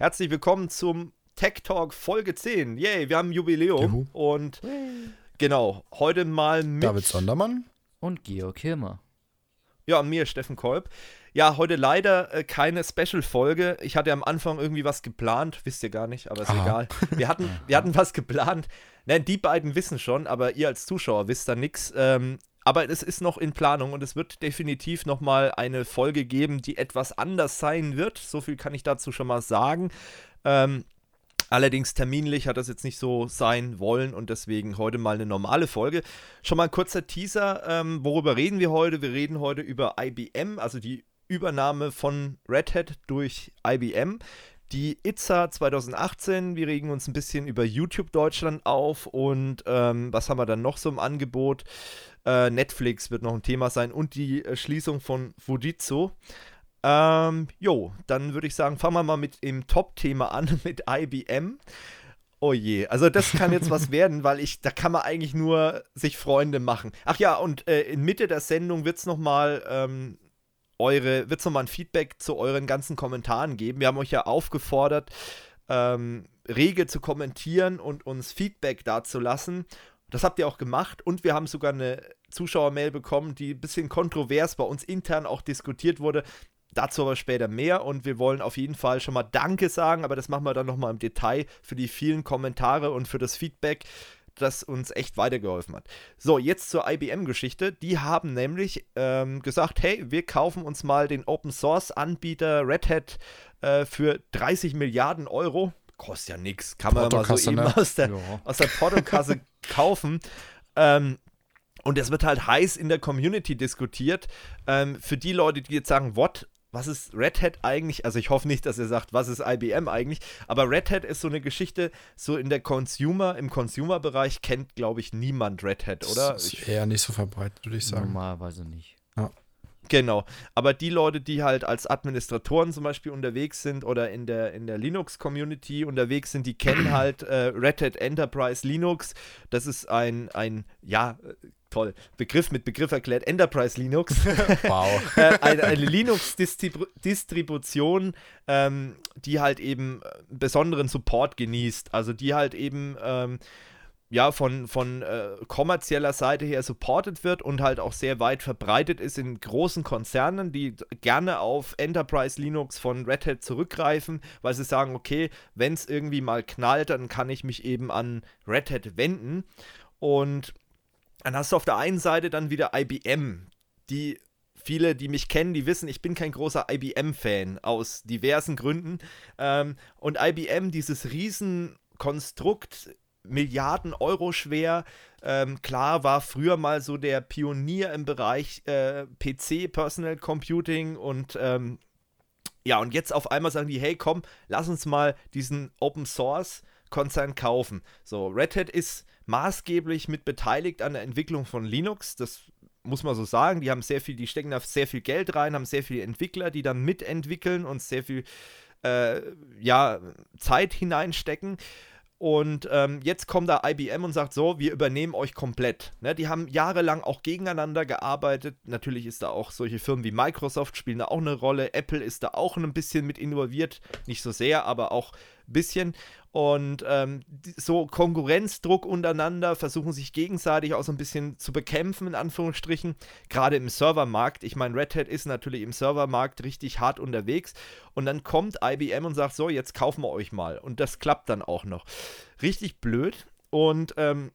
Herzlich willkommen zum Tech Talk Folge 10. Yay, wir haben ein Jubiläum Juhu. und genau, heute mal mit David Sondermann. Und Georg Hilmer. ja, mir Steffen Kolb. Ja, heute leider äh, keine Special Folge. Ich hatte am Anfang irgendwie was geplant, wisst ihr gar nicht, aber ist Aha. egal. Wir hatten wir hatten was geplant. Nein, die beiden wissen schon, aber ihr als Zuschauer wisst da nichts. Ähm, aber es ist noch in Planung und es wird definitiv noch mal eine Folge geben, die etwas anders sein wird. So viel kann ich dazu schon mal sagen. Ähm, Allerdings terminlich hat das jetzt nicht so sein wollen und deswegen heute mal eine normale Folge. Schon mal ein kurzer Teaser. Ähm, worüber reden wir heute? Wir reden heute über IBM, also die Übernahme von Red Hat durch IBM. Die ITSA 2018, wir regen uns ein bisschen über YouTube Deutschland auf und ähm, was haben wir dann noch so im Angebot? Äh, Netflix wird noch ein Thema sein und die äh, Schließung von Fujitsu. Ähm, jo, dann würde ich sagen, fangen wir mal mit dem Top-Thema an, mit IBM. Oh je, also das kann jetzt was werden, weil ich, da kann man eigentlich nur sich Freunde machen. Ach ja, und äh, in Mitte der Sendung wird es nochmal ähm, eure, wird es nochmal ein Feedback zu euren ganzen Kommentaren geben. Wir haben euch ja aufgefordert, ähm, rege zu kommentieren und uns Feedback dazulassen. Das habt ihr auch gemacht und wir haben sogar eine Zuschauermail bekommen, die ein bisschen kontrovers bei uns intern auch diskutiert wurde. Dazu aber später mehr und wir wollen auf jeden Fall schon mal Danke sagen, aber das machen wir dann nochmal im Detail für die vielen Kommentare und für das Feedback, das uns echt weitergeholfen hat. So, jetzt zur IBM-Geschichte. Die haben nämlich ähm, gesagt, hey, wir kaufen uns mal den Open-Source-Anbieter Red Hat äh, für 30 Milliarden Euro. Kostet ja nichts, kann man mal so eben ne? aus der, Ja. aus der Portokasse kaufen. Ähm, und es wird halt heiß in der Community diskutiert. Ähm, für die Leute, die jetzt sagen, what? Was ist Red Hat eigentlich? Also ich hoffe nicht, dass ihr sagt, was ist IBM eigentlich? Aber Red Hat ist so eine Geschichte, so in der Consumer, im Consumer-Bereich kennt, glaube ich, niemand Red Hat, oder? Das Ich, ist eher nicht so verbreitet, würde ich sagen. Normalerweise nicht. Genau. Aber die Leute, die halt als Administratoren zum Beispiel unterwegs sind oder in der, in der Linux-Community unterwegs sind, die kennen halt äh, Red Hat Enterprise Linux. Das ist ein, ein ja, äh, toll, Begriff mit Begriff erklärt, Enterprise Linux. Wow. äh, eine, eine Linux-Distribution, ähm, die halt eben äh, besonderen Support genießt. Also die halt eben ähm, ja von, von äh, kommerzieller Seite her supported wird und halt auch sehr weit verbreitet ist in großen Konzernen, die gerne auf Enterprise Linux von Red Hat zurückgreifen, weil sie sagen, okay, wenn es irgendwie mal knallt, dann kann ich mich eben an Red Hat wenden. Und dann hast du auf der einen Seite dann wieder IBM, die viele, die mich kennen, die wissen, ich bin kein großer IBM-Fan aus diversen Gründen. Ähm, und IBM, dieses Riesenkonstrukt, Milliarden Euro schwer, ähm, klar war früher mal so der Pionier im Bereich äh, PC, Personal Computing und ähm, ja, und jetzt auf einmal sagen die, hey, komm, lass uns mal diesen Open Source Konzern kaufen. So, Red Hat ist maßgeblich mit beteiligt an der Entwicklung von Linux. Das muss man so sagen. Die haben sehr viel, die stecken da sehr viel Geld rein, haben sehr viele Entwickler, die dann mitentwickeln und sehr viel äh, ja, Zeit hineinstecken. Und ähm, jetzt kommt da IBM und sagt so, wir übernehmen euch komplett. Ne, die haben jahrelang auch gegeneinander gearbeitet. Natürlich ist da auch solche Firmen wie Microsoft spielen da auch eine Rolle. Apple ist da auch ein bisschen mit involviert. Nicht so sehr, aber auch bisschen. Und ähm, so Konkurrenzdruck untereinander versuchen sich gegenseitig auch so ein bisschen zu bekämpfen, in Anführungsstrichen. Gerade im Servermarkt. Ich meine, Red Hat ist natürlich im Servermarkt richtig hart unterwegs. Und dann kommt IBM und sagt so, jetzt kaufen wir euch mal. Und das klappt dann auch noch. Richtig blöd. Und ähm,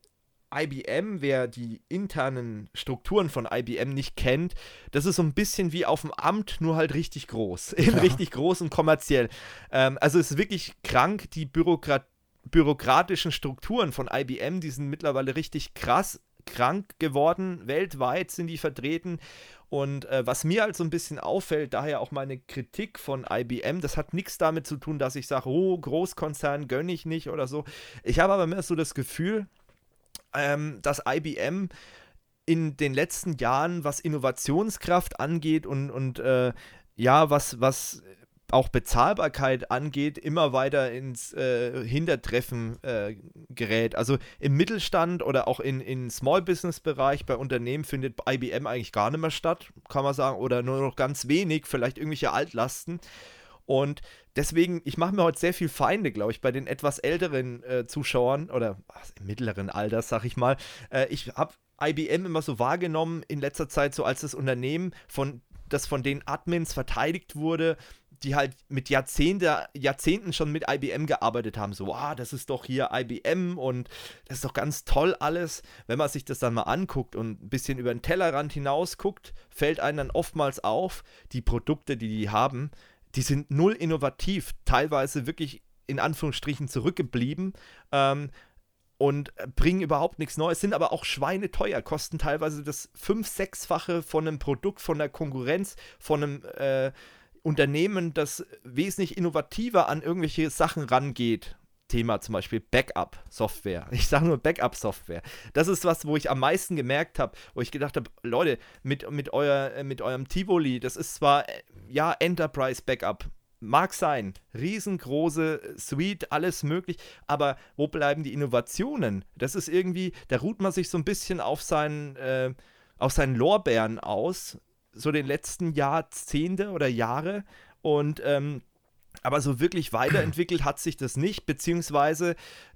IBM, wer die internen Strukturen von IBM nicht kennt, das ist so ein bisschen wie auf dem Amt, nur halt richtig groß. richtig groß und kommerziell. Ähm, also es ist wirklich krank, die Bürokrat bürokratischen Strukturen von IBM, die sind mittlerweile richtig krass krank geworden. Weltweit sind die vertreten. Und äh, was mir halt so ein bisschen auffällt, daher auch meine Kritik von IBM, das hat nichts damit zu tun, dass ich sage, oh, Großkonzern gönne ich nicht oder so. Ich habe aber mehr so das Gefühl, ähm, dass IBM in den letzten Jahren, was Innovationskraft angeht und, und äh, ja, was, was auch Bezahlbarkeit angeht, immer weiter ins äh, Hintertreffen äh, gerät. Also im Mittelstand oder auch in, in Small-Business-Bereich bei Unternehmen findet IBM eigentlich gar nicht mehr statt, kann man sagen, oder nur noch ganz wenig, vielleicht irgendwelche Altlasten. Und deswegen, ich mache mir heute sehr viel Feinde, glaube ich, bei den etwas älteren äh, Zuschauern oder ach, im mittleren Alter, sag ich mal. Äh, ich habe IBM immer so wahrgenommen in letzter Zeit so als das Unternehmen, von, das von den Admins verteidigt wurde, die halt mit Jahrzehnte, Jahrzehnten schon mit IBM gearbeitet haben. So, wow, das ist doch hier IBM und das ist doch ganz toll alles. Wenn man sich das dann mal anguckt und ein bisschen über den Tellerrand hinaus guckt, fällt einem dann oftmals auf, die Produkte, die die haben, die sind null innovativ, teilweise wirklich in Anführungsstrichen zurückgeblieben. Ähm, und bringen überhaupt nichts Neues, sind aber auch schweineteuer, kosten teilweise das fünf-, sechsfache von einem Produkt, von der Konkurrenz, von einem äh, Unternehmen, das wesentlich innovativer an irgendwelche Sachen rangeht. Thema zum Beispiel Backup-Software. Ich sage nur Backup-Software. Das ist was, wo ich am meisten gemerkt habe, wo ich gedacht habe, Leute, mit, mit, euer, äh, mit eurem Tivoli, das ist zwar, äh, ja, Enterprise-Backup, mag sein, riesengroße Suite, alles möglich, aber wo bleiben die Innovationen? Das ist irgendwie, da ruht man sich so ein bisschen auf seinen, äh, auf seinen Lorbeeren aus, so den letzten Jahrzehnte oder Jahre und ähm, aber so wirklich weiterentwickelt hat sich das nicht, beziehungsweise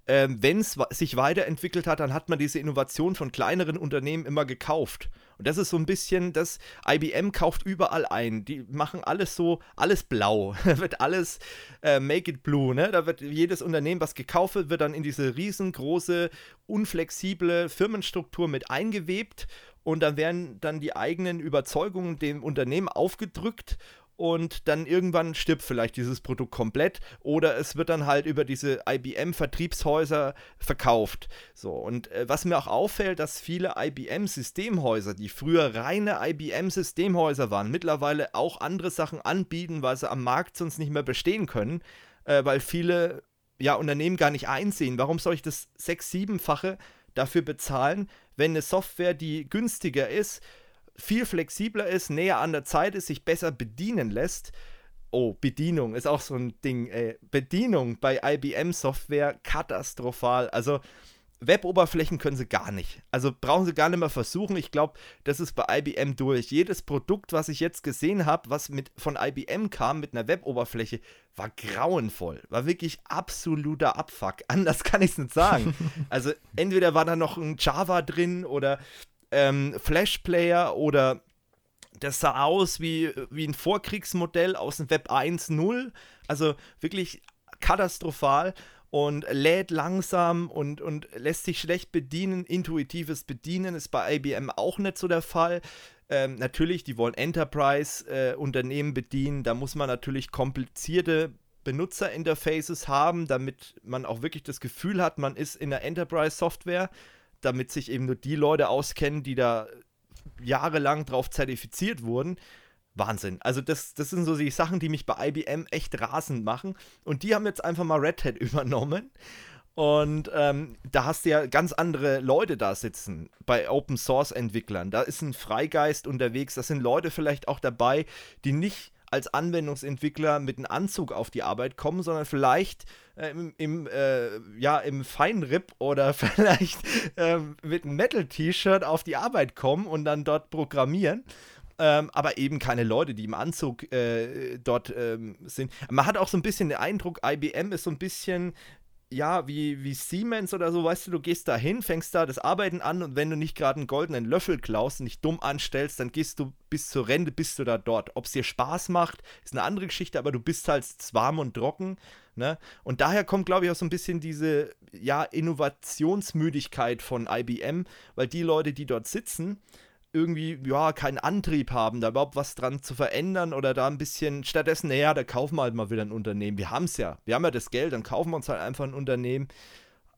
ähm, wenn es sich weiterentwickelt hat, dann hat man diese Innovation von kleineren Unternehmen immer gekauft. Und das ist so ein bisschen, das IBM kauft überall ein. Die machen alles so, alles blau. da wird alles äh, make it blue, ne? Da wird jedes Unternehmen, was gekauft wird, wird dann in diese riesengroße, unflexible Firmenstruktur mit eingewebt und dann werden dann die eigenen Überzeugungen dem Unternehmen aufgedrückt und dann irgendwann stirbt vielleicht dieses Produkt komplett oder es wird dann halt über diese IBM-Vertriebshäuser verkauft. So, und äh, was mir auch auffällt, dass viele IBM-Systemhäuser, die früher reine IBM-Systemhäuser waren, mittlerweile auch andere Sachen anbieten, weil sie am Markt sonst nicht mehr bestehen können, äh, weil viele ja, Unternehmen gar nicht einsehen, warum soll ich das sechs-, siebenfache dafür bezahlen, wenn eine Software, die günstiger ist, viel flexibler ist, näher an der Zeit ist, sich besser bedienen lässt. Oh, Bedienung ist auch so ein Ding. Ey. Bedienung bei IBM-Software katastrophal. Also Web-Oberflächen können sie gar nicht. Also brauchen sie gar nicht mehr versuchen. Ich glaube, das ist bei IBM durch. Jedes Produkt, was ich jetzt gesehen habe, was mit, von IBM kam mit einer Web-Oberfläche, war grauenvoll. War wirklich absoluter Abfuck. Anders kann ich es nicht sagen. also entweder war da noch ein Java drin oder ähm, Flash-Player oder das sah aus wie, wie ein Vorkriegsmodell aus dem Web 1.0. Also wirklich katastrophal und lädt langsam und, und lässt sich schlecht bedienen. Intuitives Bedienen ist bei IBM auch nicht so der Fall. Ähm, natürlich, die wollen Enterprise-Unternehmen äh, bedienen. Da muss man natürlich komplizierte Benutzerinterfaces haben, damit man auch wirklich das Gefühl hat, man ist in der Enterprise-Software damit sich eben nur die Leute auskennen, die da jahrelang drauf zertifiziert wurden. Wahnsinn. Also das, das sind so die Sachen, die mich bei IBM echt rasend machen. Und die haben jetzt einfach mal Red Hat übernommen. Und ähm, da hast du ja ganz andere Leute da sitzen bei Open Source Entwicklern. Da ist ein Freigeist unterwegs. Da sind Leute vielleicht auch dabei, die nicht als Anwendungsentwickler mit einem Anzug auf die Arbeit kommen, sondern vielleicht äh, im, im, äh, ja, im Feinripp oder vielleicht äh, mit einem Metal-T-Shirt auf die Arbeit kommen und dann dort programmieren. Ähm, aber eben keine Leute, die im Anzug äh, dort ähm, sind. Man hat auch so ein bisschen den Eindruck, IBM ist so ein bisschen ja, wie, wie Siemens oder so, weißt du, du gehst da hin, fängst da das Arbeiten an und wenn du nicht gerade einen goldenen Löffel klaust und dich dumm anstellst, dann gehst du bis zur Rente, bist du da dort. Ob es dir Spaß macht, ist eine andere Geschichte, aber du bist halt warm und trocken, ne? Und daher kommt, glaube ich, auch so ein bisschen diese, ja, Innovationsmüdigkeit von IBM, weil die Leute, die dort sitzen, irgendwie, ja, keinen Antrieb haben, da überhaupt was dran zu verändern oder da ein bisschen, stattdessen, naja, da kaufen wir halt mal wieder ein Unternehmen. Wir haben es ja, wir haben ja das Geld, dann kaufen wir uns halt einfach ein Unternehmen.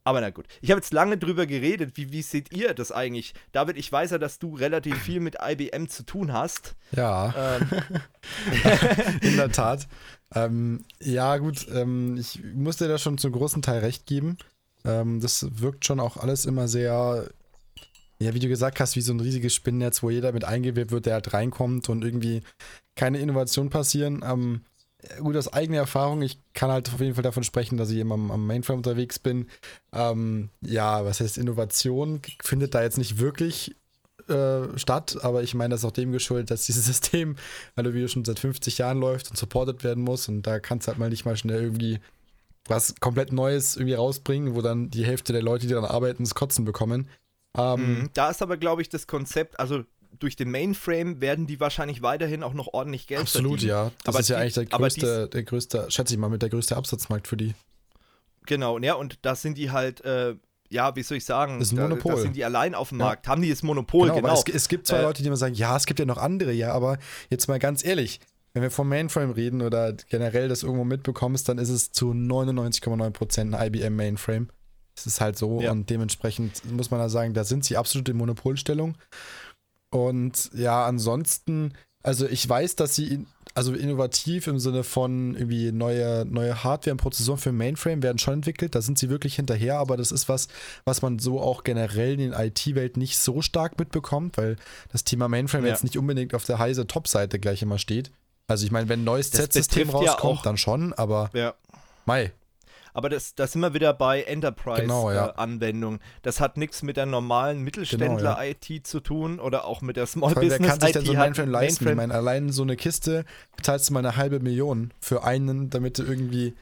Aber na gut. Ich habe jetzt lange drüber geredet. Wie, wie seht ihr das eigentlich? David, ich weiß ja, dass du relativ viel mit IBM zu tun hast. Ja. Ähm. In der Tat. Ähm, ja, gut. Ähm, ich muss dir da schon zum großen Teil recht geben. Ähm, das wirkt schon auch alles immer sehr ja, wie du gesagt hast, wie so ein riesiges Spinnennetz, wo jeder mit eingewebt wird, der halt reinkommt und irgendwie keine Innovation passieren. Ähm, gut, aus eigener Erfahrung, ich kann halt auf jeden Fall davon sprechen, dass ich immer am, am Mainframe unterwegs bin. Ähm, ja, was heißt Innovation? Findet da jetzt nicht wirklich äh, statt, aber ich meine, das ist auch dem geschuldet, dass dieses System, weil wie schon seit 50 Jahren läuft und supported werden muss und da kannst du halt mal nicht mal schnell irgendwie was komplett Neues irgendwie rausbringen, wo dann die Hälfte der Leute, die daran arbeiten, das Kotzen bekommen. Ähm, da ist aber, glaube ich, das Konzept, also durch den Mainframe werden die wahrscheinlich weiterhin auch noch ordentlich Geld Absolut, verdienen. ja. Das aber ist ja die, eigentlich der größte, der größte, schätze ich mal, mit der größte Absatzmarkt für die. Genau, ja, und da sind die halt, äh, ja, wie soll ich sagen, das ist ein Monopol. Da, da sind die allein auf dem Markt. Haben die das Monopol, genau. genau. Es, es, gibt zwar äh, Leute, die immer sagen, ja, es gibt ja noch andere, ja, aber jetzt mal ganz ehrlich, wenn wir vom Mainframe reden oder generell das irgendwo mitbekommst, dann ist es zu 99,9% ein IBM Mainframe. Es ist halt so ja. und dementsprechend muss man da sagen, da sind sie absolut in Monopolstellung. Und ja, ansonsten, also ich weiß, dass sie also innovativ im Sinne von irgendwie neue, neue Hardware und Prozessoren für Mainframe werden schon entwickelt. Da sind sie wirklich hinterher, aber das ist was, was man so auch generell in der IT-Welt nicht so stark mitbekommt, weil das Thema Mainframe ja. jetzt nicht unbedingt auf der heise Top-Seite gleich immer steht. Also ich meine, wenn ein neues Z-System rauskommt, ja dann schon, aber ja. Mai. Aber das, das sind wir wieder bei Enterprise-Anwendungen. Genau, ja. äh, das hat nichts mit der normalen Mittelständler-IT genau, ja. zu tun oder auch mit der Small Business-IT. Wer kann sich denn so ein Mainframe leisten? Mainframe. Ich meine, allein so eine Kiste zahlst du mal eine halbe Million für einen, damit du irgendwie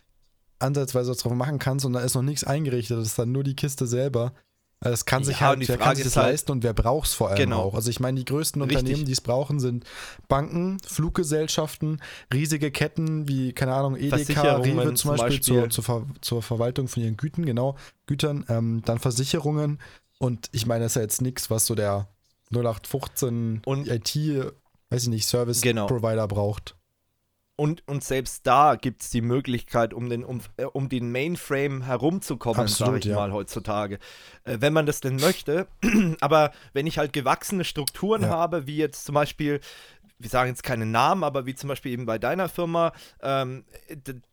ansatzweise was drauf machen kannst und da ist noch nichts eingerichtet. Das ist dann nur die Kiste selber. Es kann sich ja, halt, wer kann sich das halt, leisten und wer braucht es vor allem genau. auch. Also ich meine, die größten Richtig. Unternehmen, die es brauchen, sind Banken, Fluggesellschaften, riesige Ketten wie, keine Ahnung, Edeka, Rewe zum, Beispiel. Zur, zur, Ver zur, Verwaltung von ihren Güten, genau, Gütern, ähm, dann Versicherungen und ich meine, das ist ja jetzt nichts, was so der 0815 und IT, weiß ich nicht, Service genau. Provider braucht. Und, und selbst da gibt es die Möglichkeit, um den, um, äh, um den Mainframe herumzukommen, sage ich ja. mal heutzutage. Äh, wenn man das denn möchte. aber wenn ich halt gewachsene Strukturen ja. habe, wie jetzt zum Beispiel wir sagen jetzt keine Namen, aber wie zum Beispiel eben bei deiner Firma, ähm,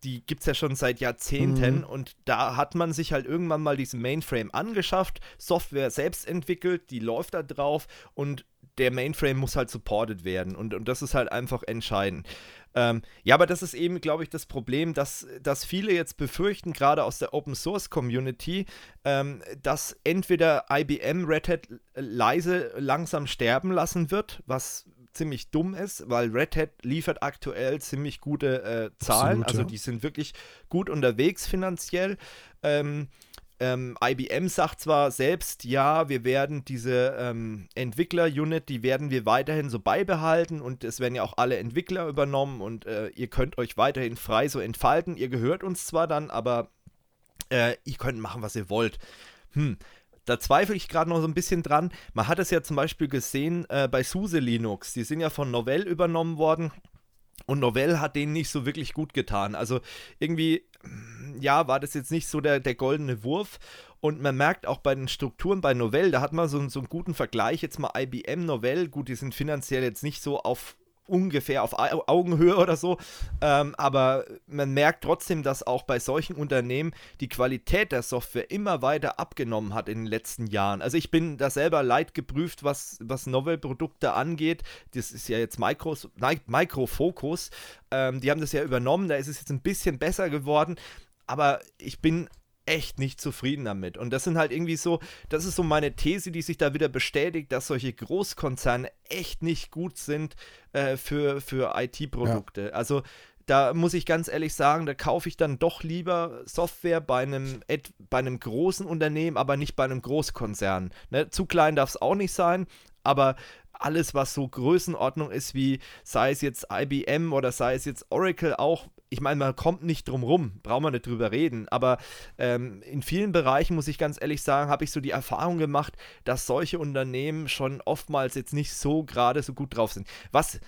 die gibt es ja schon seit Jahrzehnten mhm. und da hat man sich halt irgendwann mal diesen Mainframe angeschafft, Software selbst entwickelt, die läuft da drauf und der Mainframe muss halt supported werden und, und das ist halt einfach entscheidend. Ähm, ja, aber das ist eben, glaube ich, das Problem, dass, dass viele jetzt befürchten, gerade aus der Open Source Community, ähm, dass entweder IBM Red Hat leise langsam sterben lassen wird, was ziemlich dumm ist, weil Red Hat liefert aktuell ziemlich gute äh, Zahlen, Absolut, also ja. die sind wirklich gut unterwegs finanziell. Ähm, ähm, IBM sagt zwar selbst, ja, wir werden diese ähm, Entwickler-Unit, die werden wir weiterhin so beibehalten und es werden ja auch alle Entwickler übernommen und äh, ihr könnt euch weiterhin frei so entfalten. Ihr gehört uns zwar dann, aber äh, ihr könnt machen, was ihr wollt. Hm, da zweifle ich gerade noch so ein bisschen dran. Man hat es ja zum Beispiel gesehen äh, bei SUSE Linux. Die sind ja von Novell übernommen worden. Und Novell hat denen nicht so wirklich gut getan. Also irgendwie, ja, war das jetzt nicht so der, der goldene Wurf. Und man merkt auch bei den Strukturen bei Novell, da hat man so, so einen guten Vergleich. Jetzt mal IBM Novell, gut, die sind finanziell jetzt nicht so auf ungefähr auf Augenhöhe oder so. Ähm, aber man merkt trotzdem, dass auch bei solchen Unternehmen die Qualität der Software immer weiter abgenommen hat in den letzten Jahren. Also ich bin da selber leid geprüft, was, was Novel-Produkte angeht. Das ist ja jetzt Micro, Micro Focus. Ähm, die haben das ja übernommen, da ist es jetzt ein bisschen besser geworden. Aber ich bin echt nicht zufrieden damit. Und das sind halt irgendwie so, das ist so meine These, die sich da wieder bestätigt, dass solche Großkonzerne echt nicht gut sind äh, für, für IT-Produkte. Ja. Also da muss ich ganz ehrlich sagen, da kaufe ich dann doch lieber Software bei einem, bei einem großen Unternehmen, aber nicht bei einem Großkonzern. Ne? Zu klein darf es auch nicht sein, aber alles, was so Größenordnung ist, wie sei es jetzt IBM oder sei es jetzt Oracle, auch ich meine, man kommt nicht drum rum, braucht man nicht drüber reden, aber ähm, in vielen Bereichen, muss ich ganz ehrlich sagen, habe ich so die Erfahrung gemacht, dass solche Unternehmen schon oftmals jetzt nicht so gerade so gut drauf sind. Was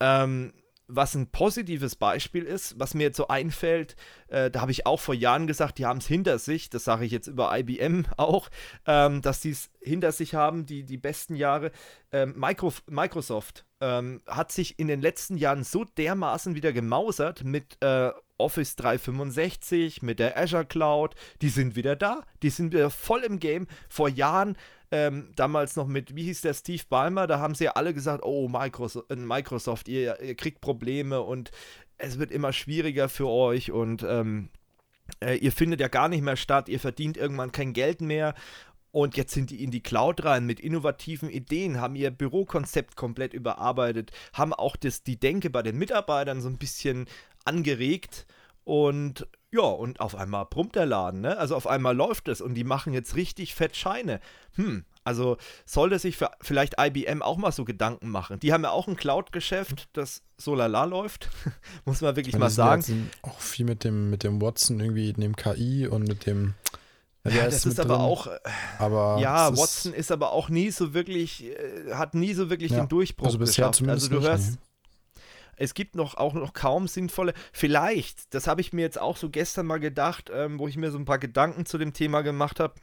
ähm, was ein positives Beispiel ist, was mir jetzt so einfällt, äh, da habe ich auch vor Jahren gesagt, die haben es hinter sich, das sage ich jetzt über IBM auch, ähm, dass die es hinter sich haben, die, die besten Jahre. Ähm, Micro, Microsoft ähm, hat sich in den letzten Jahren so dermaßen wieder gemausert mit äh, Office 365, mit der Azure Cloud, die sind wieder da, die sind wieder voll im Game. Vor Jahren ähm, damals noch mit, wie hieß der, Steve Ballmer, da haben sie ja alle gesagt, oh, Microsoft, äh, Microsoft ihr, ihr, kriegt Probleme und es wird immer schwieriger für euch und ähm, äh, ihr findet ja gar nicht mehr statt, ihr verdient irgendwann kein Geld mehr Und jetzt sind die in die Cloud rein mit innovativen Ideen, haben ihr Bürokonzept komplett überarbeitet, haben auch das, die Denke bei den Mitarbeitern so ein bisschen angeregt. Und ja, und auf einmal brummt der Laden, ne? Also auf einmal läuft es und die machen jetzt richtig fett Scheine. Hm, also sollte sich vielleicht IBM auch mal so Gedanken machen. Die haben ja auch ein Cloud-Geschäft, das so lala läuft, muss man wirklich mal sagen. Auch viel mit dem, mit dem Watson irgendwie, dem KI und mit dem ja, das ist aber drin. auch. Äh, aber ja, Watson ist, ist aber auch nie so wirklich, äh, hat nie so wirklich ja, den Durchbruch also bisher geschafft. Zumindest also du hörst, nee. es gibt noch auch noch kaum sinnvolle. Vielleicht, das habe ich mir jetzt auch so gestern mal gedacht, ähm, wo ich mir so ein paar Gedanken zu dem Thema gemacht habe.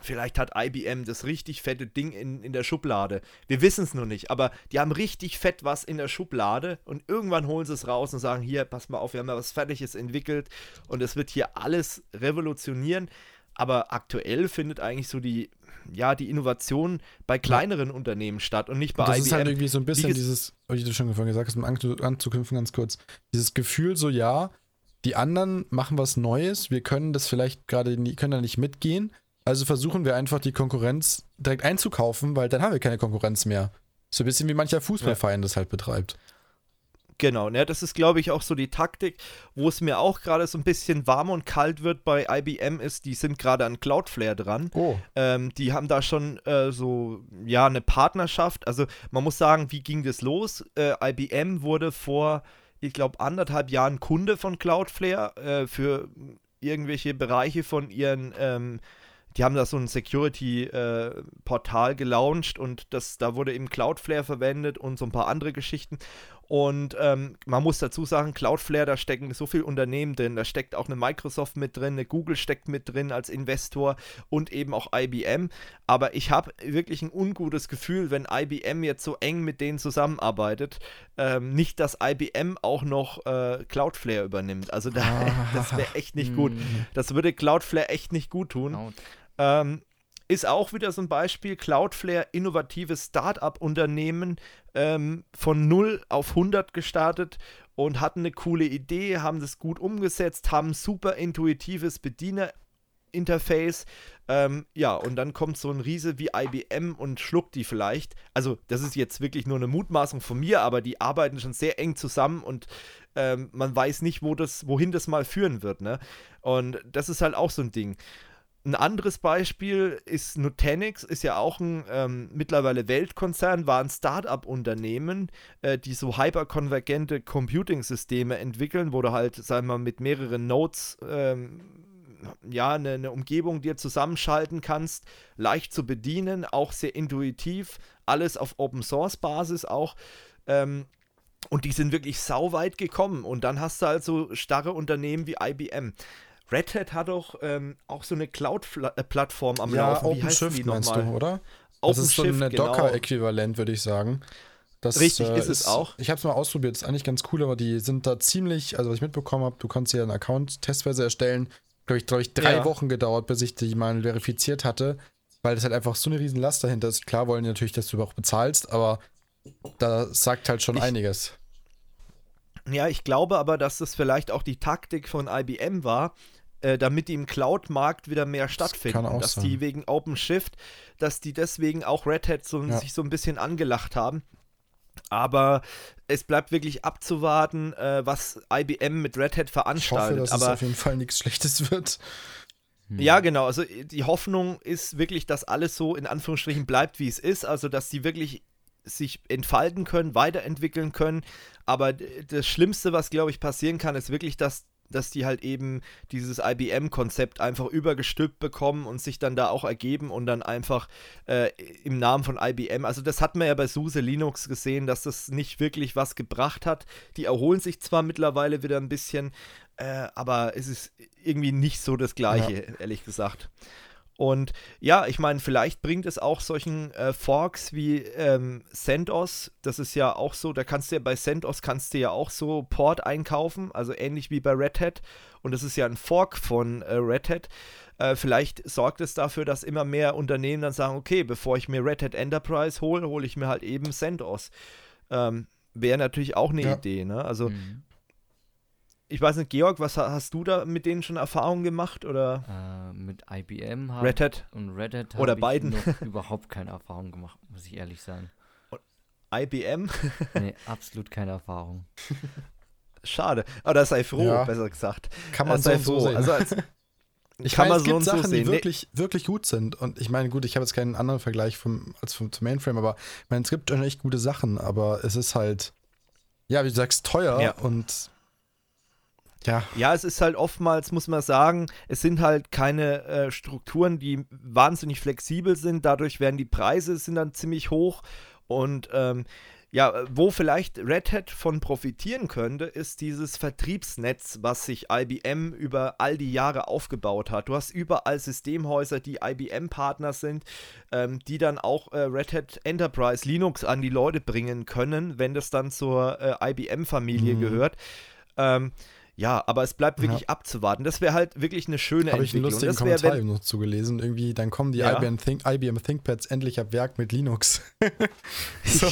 Vielleicht hat IBM das richtig fette Ding in, in der Schublade. Wir wissen es noch nicht, aber die haben richtig fett was in der Schublade und irgendwann holen sie es raus und sagen: Hier, pass mal auf, wir haben ja was Fertiges entwickelt und es wird hier alles revolutionieren. Aber aktuell findet eigentlich so die, ja, die Innovation bei kleineren ja. Unternehmen statt und nicht bei das IBM. Das ist halt irgendwie so ein bisschen dieses, wie du schon vorhin gesagt hast, um anzuknüpfen ganz kurz, dieses Gefühl so, ja, die anderen machen was Neues, wir können das vielleicht gerade, können da nicht mitgehen, also versuchen wir einfach die Konkurrenz direkt einzukaufen, weil dann haben wir keine Konkurrenz mehr. So ein bisschen wie mancher Fußballverein ja. das halt betreibt. Genau, ne, das ist, glaube ich, auch so die Taktik, wo es mir auch gerade so ein bisschen warm und kalt wird bei IBM ist, die sind gerade an Cloudflare dran. Oh. Ähm, die haben da schon äh, so, ja, eine Partnerschaft. Also man muss sagen, wie ging das los? Äh, IBM wurde vor, ich glaube, anderthalb Jahren Kunde von Cloudflare äh, für irgendwelche Bereiche von ihren ähm, die haben da so ein Security-Portal äh, gelauncht und das, da wurde eben Cloudflare verwendet und so ein paar andere Geschichten. Und ähm, man muss dazu sagen, Cloudflare, da stecken so viele Unternehmen drin. Da steckt auch eine Microsoft mit drin, eine Google steckt mit drin als Investor und eben auch IBM. Aber ich habe wirklich ein ungutes Gefühl, wenn IBM jetzt so eng mit denen zusammenarbeitet. Ähm, nicht, dass IBM auch noch äh, Cloudflare übernimmt. Also da, das wäre echt nicht gut. Hm. Das würde Cloudflare echt nicht gut tun. Ähm, ist auch wieder so ein Beispiel. Cloudflare, innovatives Start-up-Unternehmen, ähm, von 0 auf 100 gestartet und hatten eine coole Idee, haben das gut umgesetzt, haben super intuitives Bedienerinterface. Ähm, ja, und dann kommt so ein Riese wie IBM und schluckt die vielleicht. Also, das ist jetzt wirklich nur eine Mutmaßung von mir, aber die arbeiten schon sehr eng zusammen und ähm, man weiß nicht, wo das, wohin das mal führen wird. Ne? Und das ist halt auch so ein Ding. Ein anderes Beispiel ist Nutanix, ist ja auch ein ähm, mittlerweile Weltkonzern, war ein Start-up-Unternehmen, äh, die so hyperkonvergente Computing-Systeme entwickeln, wo du halt, sagen wir mal, mit mehreren Nodes ähm, ja, eine, eine Umgebung dir zusammenschalten kannst, leicht zu bedienen, auch sehr intuitiv, alles auf Open-Source-Basis auch. Ähm, und die sind wirklich sauweit gekommen. Und dann hast du halt so starre Unternehmen wie IBM. Red Hat hat doch ähm, auch so eine Cloud-Plattform am ja, Laufen. Wie heißt Shift die meinst du, oder? Das ist so ein genau. Docker-Äquivalent, würde ich sagen. Das, Richtig äh, ist es auch. Ich habe es mal ausprobiert, ist eigentlich ganz cool, aber die sind da ziemlich, also was ich mitbekommen habe, du kannst hier einen Account testweise erstellen. Glaube ich, glaube ich, drei ja. Wochen gedauert, bis ich die mal verifiziert hatte, weil das halt einfach so eine riesen Last dahinter ist. Klar wollen die natürlich, dass du auch bezahlst, aber da sagt halt schon ich, einiges. Ja, ich glaube aber, dass das vielleicht auch die Taktik von IBM war, äh, damit die im Cloud-Markt wieder mehr stattfinden. Das dass sein. die wegen OpenShift, dass die deswegen auch Red Hat so, ja. sich so ein bisschen angelacht haben. Aber es bleibt wirklich abzuwarten, äh, was IBM mit Red Hat veranstaltet. Ich hoffe, dass Aber es auf jeden Fall nichts Schlechtes wird. Ja, genau. Also die Hoffnung ist wirklich, dass alles so in Anführungsstrichen bleibt, wie es ist. Also dass die wirklich sich entfalten können, weiterentwickeln können. Aber das Schlimmste, was, glaube ich, passieren kann, ist wirklich, dass dass die halt eben dieses IBM-Konzept einfach übergestülpt bekommen und sich dann da auch ergeben und dann einfach äh, im Namen von IBM, also das hat man ja bei SUSE Linux gesehen, dass das nicht wirklich was gebracht hat. Die erholen sich zwar mittlerweile wieder ein bisschen, äh, aber es ist irgendwie nicht so das Gleiche, ja. ehrlich gesagt. Und ja, ich meine, vielleicht bringt es auch solchen äh, Forks wie ähm, CentOS. Das ist ja auch so, da kannst du ja bei CentOS kannst du ja auch so Port einkaufen, also ähnlich wie bei Red Hat. Und das ist ja ein Fork von äh, Red Hat. Äh, vielleicht sorgt es dafür, dass immer mehr Unternehmen dann sagen, okay, bevor ich mir Red Hat Enterprise hole, hole ich mir halt eben CentOS. Ähm, Wäre natürlich auch eine ja. Idee, ne? Also mhm ich weiß nicht, Georg, was hast du da mit denen schon Erfahrungen gemacht oder? Äh, mit IBM hab, Red Hat und Red Hat Oder beiden. ich noch überhaupt keine Erfahrung gemacht, muss ich ehrlich sagen. IBM? Nee, absolut keine Erfahrung. Schade. Aber sei froh, Ja. besser gesagt. Kann man Äh, so sei und so froh. sehen. Also als, Ich Kann meine, man es so gibt so Sachen, sehen. die Nee. wirklich, wirklich gut sind. Und ich meine, gut, ich habe jetzt keinen anderen Vergleich vom, als vom, zum Mainframe, aber ich meine, es gibt schon echt gute Sachen, aber es ist halt, ja, wie du sagst, teuer Ja. und ja, Ja, es ist halt oftmals, muss man sagen, es sind halt keine äh, Strukturen, die wahnsinnig flexibel sind. Dadurch werden die Preise sind dann ziemlich hoch. Und ähm, ja, wo vielleicht Red Hat von profitieren könnte, ist dieses Vertriebsnetz, was sich IBM über all die Jahre aufgebaut hat. Du hast überall Systemhäuser, die IBM-Partner sind, ähm, die dann auch äh, Red Hat Enterprise Linux an die Leute bringen können, wenn das dann zur äh, IBM-Familie Mhm. gehört. Ähm, ja, aber es bleibt Ja. wirklich abzuwarten. Das wäre halt wirklich eine schöne habe ich einen Entwicklung. lustigen das wär, Kommentar noch zugelesen. Irgendwie, dann kommen die Ja. IBM, Think, IBM ThinkPads endlich ab Werk mit Linux. so.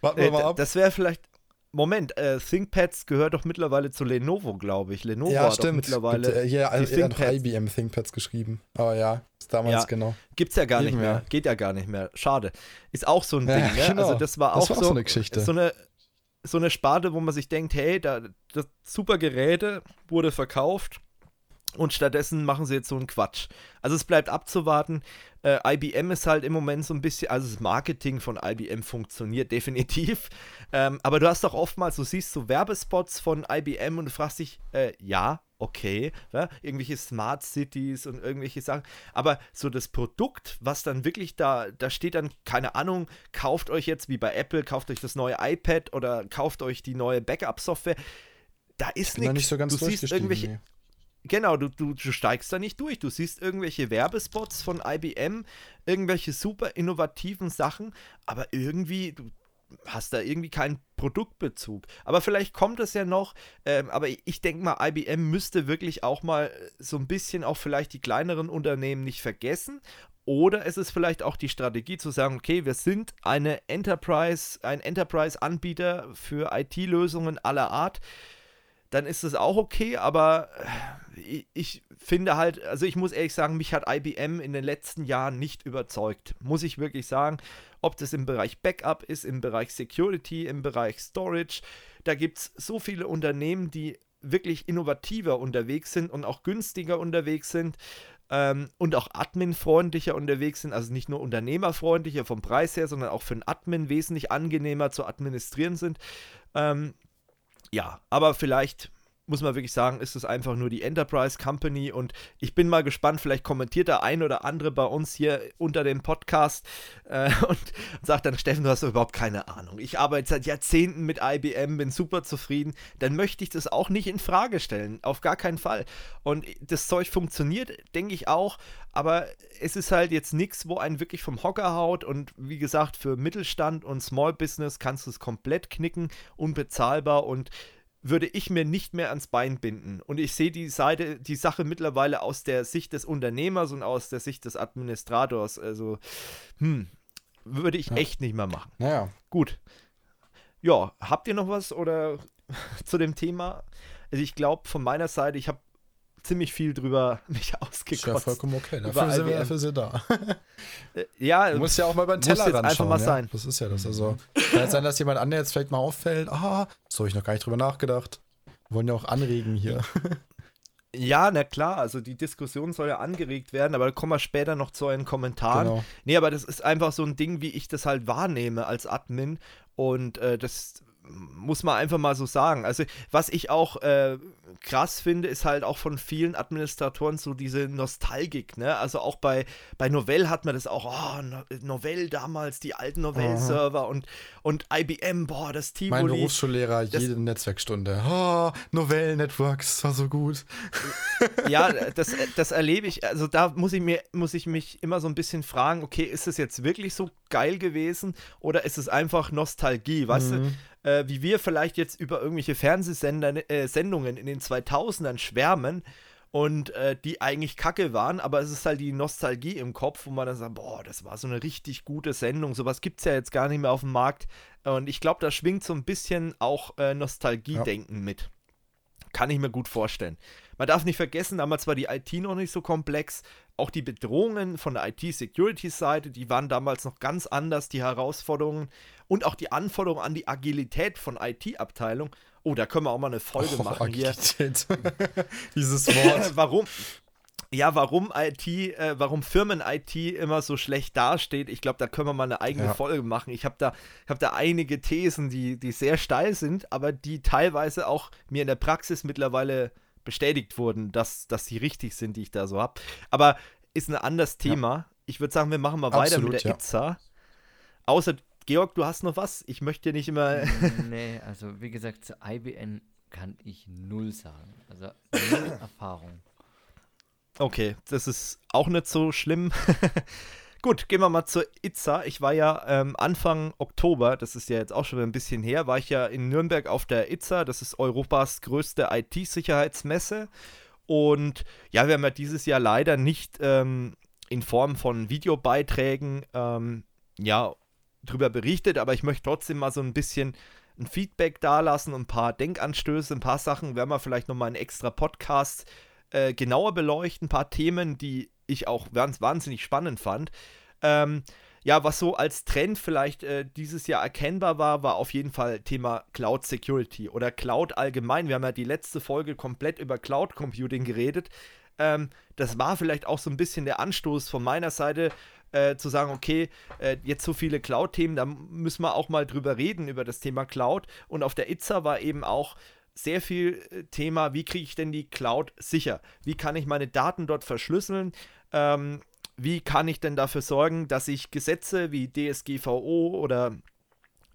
Warten wir äh, mal ab. das wäre vielleicht. Moment, äh, ThinkPads gehört doch mittlerweile zu Lenovo, glaube ich. Lenovo ja, hat doch stimmt. mittlerweile. Gibt, äh, hier, die er hat noch ThinkPads. IBM ThinkPads geschrieben. Aber ja, ist damals Ja. genau. Gibt's ja gar nicht Eben, mehr. ja. Geht ja gar nicht mehr. Schade. Ist auch so ein Ja, Ding, ne? genau. Also das war Das auch war auch so, so eine Geschichte. So eine, so eine Sparte, wo man sich denkt, hey, da, das super Geräte wurde verkauft und stattdessen machen sie jetzt so einen Quatsch. Also es bleibt abzuwarten. Äh, IBM ist halt im Moment so ein bisschen, also das Marketing von IBM funktioniert definitiv. Ähm, aber du hast doch oftmals, du siehst so Werbespots von IBM und du fragst dich, äh, ja, okay, ja, irgendwelche Smart Cities und irgendwelche Sachen. Aber so das Produkt, was dann wirklich da, da steht dann, keine Ahnung, kauft euch jetzt wie bei Apple, kauft euch das neue iPad oder kauft euch die neue Backup-Software. Da ist nichts. nicht so ganz du siehst irgendwelche, nee. Genau, du, du, du steigst da nicht durch. Du siehst irgendwelche Werbespots von IBM, irgendwelche super innovativen Sachen, aber irgendwie, du hast da irgendwie keinen Produktbezug. Aber vielleicht kommt es ja noch, ähm, aber ich, ich denke mal, IBM müsste wirklich auch mal so ein bisschen auch vielleicht die kleineren Unternehmen nicht vergessen. Oder es ist vielleicht auch die Strategie zu sagen, okay, wir sind eine Enterprise, ein Enterprise-Anbieter für IT-Lösungen aller Art dann ist es auch okay, aber äh, ich, ich finde halt, also ich muss ehrlich sagen, mich hat IBM in den letzten Jahren nicht überzeugt. Muss ich wirklich sagen, ob das im Bereich Backup ist, im Bereich Security, im Bereich Storage. Da gibt es so viele Unternehmen, die wirklich innovativer unterwegs sind und auch günstiger unterwegs sind ähm, und auch adminfreundlicher unterwegs sind, also nicht nur unternehmerfreundlicher vom Preis her, sondern auch für einen Admin wesentlich angenehmer zu administrieren sind. Ähm, ja, aber vielleicht muss man wirklich sagen, ist es einfach nur die Enterprise Company und ich bin mal gespannt, vielleicht kommentiert der ein oder andere bei uns hier unter dem Podcast äh, und sagt dann, Steffen, du hast überhaupt keine Ahnung. Ich arbeite seit Jahrzehnten mit IBM, bin super zufrieden. Dann möchte ich das auch nicht in Frage stellen, auf gar keinen Fall. Und das Zeug funktioniert, denke ich auch, aber es ist halt jetzt nichts, wo einen wirklich vom Hocker haut und wie gesagt, für Mittelstand und Small Business kannst du es komplett knicken, unbezahlbar und würde ich mir nicht mehr ans Bein binden. Und ich sehe die Seite, die Sache mittlerweile aus der Sicht des Unternehmers und aus der Sicht des Administrators. Also, hm, würde ich Ja. echt nicht mehr machen. Naja, Gut. Ja, habt ihr noch was oder zu dem Thema? Also ich glaube von meiner Seite, ich habe ziemlich viel drüber mich ist ja ausgekotzt. vollkommen okay. Über Dafür sind, wir, dafür sind wir da. Äh, ja, Du musst ja auch mal beim muss Teller ran einfach schauen, mal ja? sein. Das ist ja das. Also, kann jetzt sein, dass jemand anderes jetzt vielleicht mal auffällt, ah, so habe ich noch gar nicht drüber nachgedacht. Wir wollen ja auch anregen hier. Ja, na klar, also die Diskussion soll ja angeregt werden, aber da kommen wir später noch zu euren Kommentaren. Genau. Nee, aber das ist einfach so ein Ding, wie ich das halt wahrnehme als Admin. Und äh, das muss man einfach mal so sagen. Also, was ich auch äh, krass finde, ist halt auch von vielen Administratoren so diese Nostalgik, ne? Also auch bei, bei Novell hat man das auch, oh, no Novell damals, die alten Novell-Server und, und IBM, boah, das Tivoli. Mein Berufsschullehrer, jede Netzwerkstunde. Ah, Novell Networks, das war so gut. ja, das, das erlebe ich. Also da muss ich mir, muss ich mich immer so ein bisschen fragen, okay, ist es jetzt wirklich so geil gewesen oder ist es einfach Nostalgie? Weißt Mhm. du, äh, wie wir vielleicht jetzt über irgendwelche Fernsehsender, äh, in den 2000ern schwärmen und äh, die eigentlich kacke waren, aber es ist halt die Nostalgie im Kopf, wo man dann sagt, boah, das war so eine richtig gute Sendung. Sowas gibt es ja jetzt gar nicht mehr auf dem Markt. Und ich glaube, da schwingt so ein bisschen auch äh, Nostalgie-Denken mit. Kann ich mir gut vorstellen. Man darf nicht vergessen, damals war die IT noch nicht so komplex. Auch die Bedrohungen von der IT-Security-Seite, die waren damals noch ganz anders, die Herausforderungen und auch die Anforderungen an die Agilität von IT-Abteilungen. Oh, da können wir auch mal eine Folge oh, machen Agilität. hier. Dieses Wort. Warum? Ja, warum IT, äh, warum Firmen-IT immer so schlecht dasteht, ich glaube, da können wir mal eine eigene ja. Folge machen. Ich habe da, hab da einige Thesen, die, die sehr steil sind, aber die teilweise auch mir in der Praxis mittlerweile bestätigt wurden, dass, dass sie richtig sind, die ich da so habe. Aber ist ein anderes Thema. Ja. Ich würde sagen, wir machen mal Absolut, weiter mit der ja. Itza. Außer, Georg, du hast noch was? Ich möchte nicht immer. nee, also wie gesagt, zu IBN kann ich null sagen. Also null Erfahrung. Okay, das ist auch nicht so schlimm. Gut, gehen wir mal zur Itza. Ich war ja ähm, Anfang Oktober, das ist ja jetzt auch schon ein bisschen her, war ich ja in Nürnberg auf der Itza. Das ist Europas größte IT-Sicherheitsmesse. Und ja, wir haben ja dieses Jahr leider nicht ähm, in Form von Videobeiträgen ähm, ja, drüber berichtet, aber ich möchte trotzdem mal so ein bisschen ein Feedback dalassen, ein paar Denkanstöße, ein paar Sachen werden wir vielleicht nochmal in extra Podcasts äh, genauer beleuchten, ein paar Themen, die ich auch wahnsinnig spannend fand. Ähm, ja, was so als Trend vielleicht äh, dieses Jahr erkennbar war, war auf jeden Fall Thema Cloud Security oder Cloud allgemein. Wir haben ja die letzte Folge komplett über Cloud Computing geredet. Ähm, das war vielleicht auch so ein bisschen der Anstoß von meiner Seite, äh, zu sagen, okay, äh, jetzt so viele Cloud-Themen, da müssen wir auch mal drüber reden, über das Thema Cloud. Und auf der Itza war eben auch sehr viel äh, Thema, wie kriege ich denn die Cloud sicher? Wie kann ich meine Daten dort verschlüsseln? Ähm, wie kann ich denn dafür sorgen, dass ich Gesetze wie DSGVO oder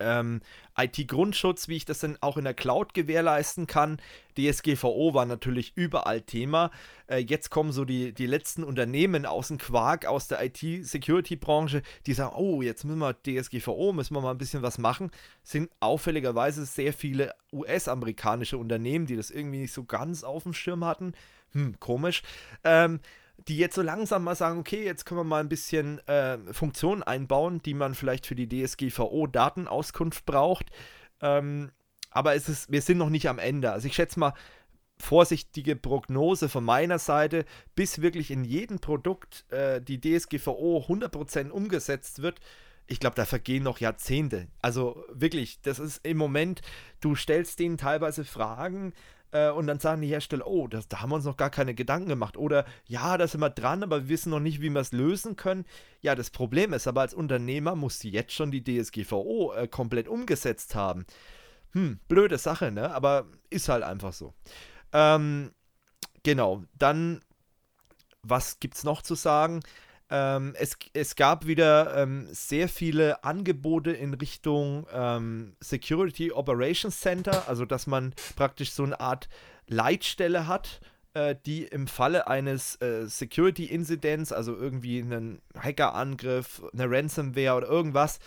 ähm, IT-Grundschutz, wie ich das dann auch in der Cloud gewährleisten kann. DSGVO war natürlich überall Thema. Äh, jetzt kommen so die, die letzten Unternehmen aus dem Quark, aus der IT-Security-Branche, die sagen, oh, jetzt müssen wir DSGVO, müssen wir mal ein bisschen was machen. Sind auffälligerweise sehr viele US-amerikanische Unternehmen, die das irgendwie nicht so ganz auf dem Schirm hatten. Hm, komisch. Ähm, die jetzt so langsam mal sagen, okay, jetzt können wir mal ein bisschen äh, Funktionen einbauen, die man vielleicht für die DSGVO-Datenauskunft braucht. Ähm, aber es ist, wir sind noch nicht am Ende. Also ich schätze mal, vorsichtige Prognose von meiner Seite, bis wirklich in jedem Produkt äh, die DSGVO 100% umgesetzt wird, ich glaube, da vergehen noch Jahrzehnte. Also wirklich, das ist im Moment, du stellst denen teilweise Fragen, äh, und dann sagen die Hersteller, oh, das, da haben wir uns noch gar keine Gedanken gemacht. Oder ja, da sind wir dran, aber wir wissen noch nicht, wie wir es lösen können. Ja, das Problem ist aber, als Unternehmer musst du jetzt schon die DSGVO äh, komplett umgesetzt haben. Hm, blöde Sache, ne? Aber ist halt einfach so. Ähm, genau, dann, was gibt's noch zu sagen? Ähm, es, es gab wieder ähm, sehr viele Angebote in Richtung ähm, Security Operations Center, also dass man praktisch so eine Art Leitstelle hat, äh, die im Falle eines äh, Security-Inzidents, also irgendwie einen Hackerangriff, eine Ransomware oder irgendwas,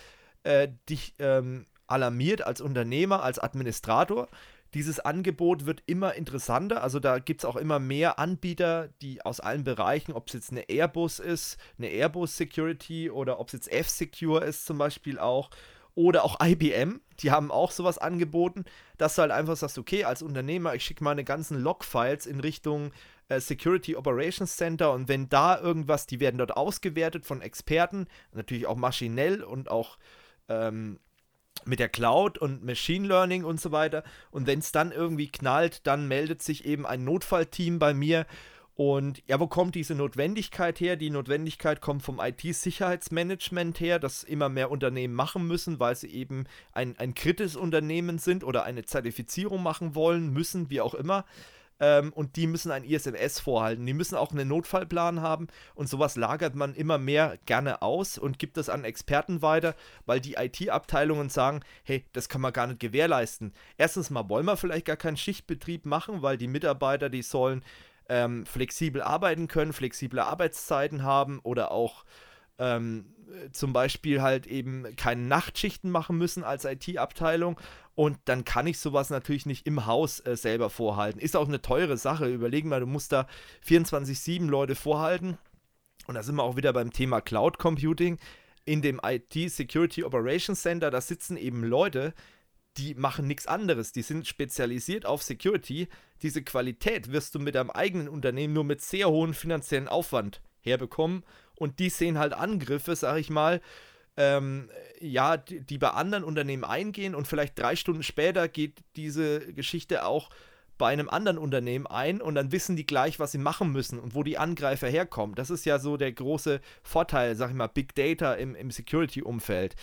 äh, dich ähm, alarmiert als Unternehmer, als Administrator dieses Angebot wird immer interessanter. Also da gibt es auch immer mehr Anbieter, die aus allen Bereichen, ob es jetzt eine Airbus ist, eine Airbus Security oder ob es jetzt F-Secure ist zum Beispiel auch. Oder auch IBM, die haben auch sowas angeboten, dass du halt einfach sagst, okay, als Unternehmer, ich schicke meine ganzen Log-Files in Richtung äh, Security Operations Center und wenn da irgendwas, die werden dort ausgewertet von Experten, natürlich auch maschinell und auch ähm, mit der Cloud und Machine Learning und so weiter. Und wenn es dann irgendwie knallt, dann meldet sich eben ein Notfallteam bei mir. Und ja, wo kommt diese Notwendigkeit her? Die Notwendigkeit kommt vom IT-Sicherheitsmanagement her, das immer mehr Unternehmen machen müssen, weil sie eben ein, ein kritisches Unternehmen sind oder eine Zertifizierung machen wollen, müssen, wie auch immer. Ähm, und die müssen ein ISMS vorhalten. Die müssen auch einen Notfallplan haben und sowas lagert man immer mehr gerne aus und gibt das an Experten weiter, weil die IT-Abteilungen sagen, hey, das kann man gar nicht gewährleisten. Erstens mal wollen wir vielleicht gar keinen Schichtbetrieb machen, weil die Mitarbeiter, die sollen ähm, flexibel arbeiten können, flexible Arbeitszeiten haben oder auch ähm, zum Beispiel halt eben keine Nachtschichten machen müssen als IT-Abteilung und dann kann ich sowas natürlich nicht im Haus äh, selber vorhalten. Ist auch eine teure Sache. Überlegen mal, du musst da 24-7 Leute vorhalten. Und da sind wir auch wieder beim Thema Cloud Computing. In dem IT Security Operations Center, da sitzen eben Leute, die machen nichts anderes. Die sind spezialisiert auf Security. Diese Qualität wirst du mit deinem eigenen Unternehmen nur mit sehr hohem finanziellen Aufwand herbekommen. Und die sehen halt Angriffe, sag ich mal, ähm, ja, die, die, bei anderen Unternehmen eingehen und vielleicht drei Stunden später geht diese Geschichte auch bei einem anderen Unternehmen ein und dann wissen die gleich, was sie machen müssen und wo die Angreifer herkommen. Das ist ja so der große Vorteil, sag ich mal, Big Data im, im Security-Umfeld.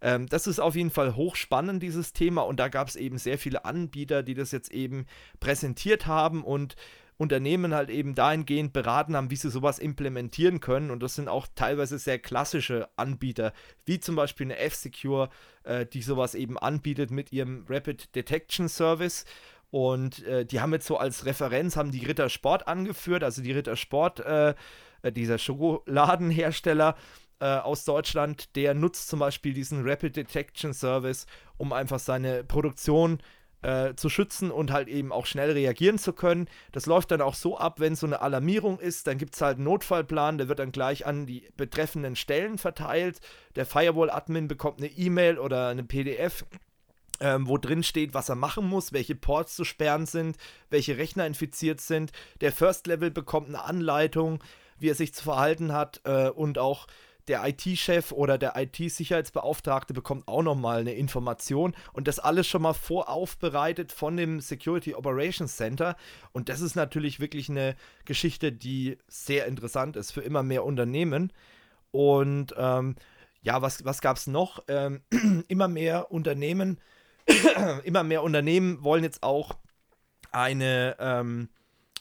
Ähm, das ist auf jeden Fall hochspannend, dieses Thema, und da gab es eben sehr viele Anbieter, die das jetzt eben präsentiert haben und Unternehmen halt eben dahingehend beraten haben, wie sie sowas implementieren können. Und das sind auch teilweise sehr klassische Anbieter, wie zum Beispiel eine F-Secure, äh, die sowas eben anbietet mit ihrem Rapid Detection Service. Und äh, die haben jetzt so als Referenz, haben die Ritter Sport angeführt, also die Ritter Sport, äh, äh dieser Schokoladenhersteller äh, aus Deutschland, der nutzt zum Beispiel diesen Rapid Detection Service, um einfach seine Produktion äh, zu schützen und halt eben auch schnell reagieren zu können. Das läuft dann auch so ab, wenn so eine Alarmierung ist, dann gibt es halt einen Notfallplan, der wird dann gleich an die betreffenden Stellen verteilt. Der Firewall-Admin bekommt eine E-Mail oder eine PDF ähm, wo drin steht, was er machen muss, welche Ports zu sperren sind, welche Rechner infiziert sind. Der First Level bekommt eine Anleitung, wie er sich zu verhalten hat äh, und auch der IT-Chef oder der IT-Sicherheitsbeauftragte bekommt auch nochmal eine Information und das alles schon mal voraufbereitet von dem Security Operations Center. Und das ist natürlich wirklich eine Geschichte, die sehr interessant ist für immer mehr Unternehmen. Und ähm, ja, was, was gab es noch? Ähm, immer mehr Unternehmen immer mehr Unternehmen wollen jetzt auch eine, ähm,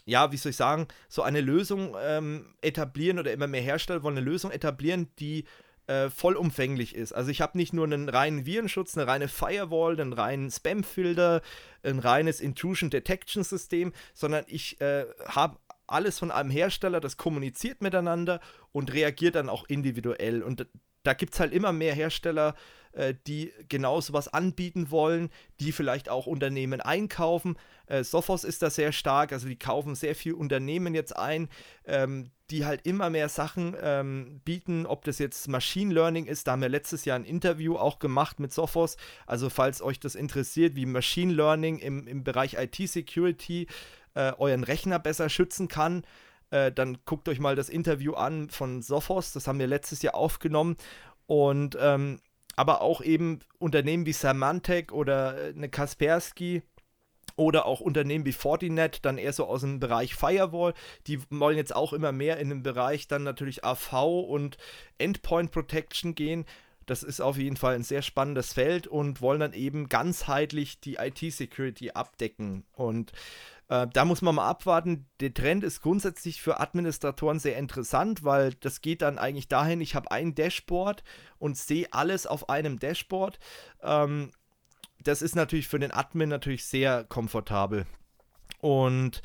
ja, wie soll ich sagen, so eine Lösung ähm, etablieren oder immer mehr Hersteller wollen eine Lösung etablieren, die äh, vollumfänglich ist. Also ich habe nicht nur einen reinen Virenschutz, eine reine Firewall, einen reinen Spamfilter, ein reines Intrusion Detection System, sondern ich äh, habe alles von einem Hersteller, das kommuniziert miteinander und reagiert dann auch individuell. Und da gibt es halt immer mehr Hersteller, äh, die genau sowas anbieten wollen, die vielleicht auch Unternehmen einkaufen. Äh, Sophos ist da sehr stark, also die kaufen sehr viel Unternehmen jetzt ein, ähm, die halt immer mehr Sachen ähm, bieten, ob das jetzt Machine Learning ist, da haben wir letztes Jahr ein Interview auch gemacht mit Sophos, also falls euch das interessiert, wie Machine Learning im, im Bereich IT-Security äh, euren Rechner besser schützen kann, äh, dann guckt euch mal das Interview an von Sophos, das haben wir letztes Jahr aufgenommen. Und ähm, aber auch eben Unternehmen wie Symantec oder äh, eine Kaspersky oder auch Unternehmen wie Fortinet, dann eher so aus dem Bereich Firewall, die wollen jetzt auch immer mehr in den Bereich dann natürlich AV und Endpoint Protection gehen. Das ist auf jeden Fall ein sehr spannendes Feld und wollen dann eben ganzheitlich die IT-Security abdecken. Und äh, da muss man mal abwarten. Der Trend ist grundsätzlich für Administratoren sehr interessant, weil das geht dann eigentlich dahin, ich habe ein Dashboard und sehe alles auf einem Dashboard. Ähm, das ist natürlich für den Admin natürlich sehr komfortabel. Und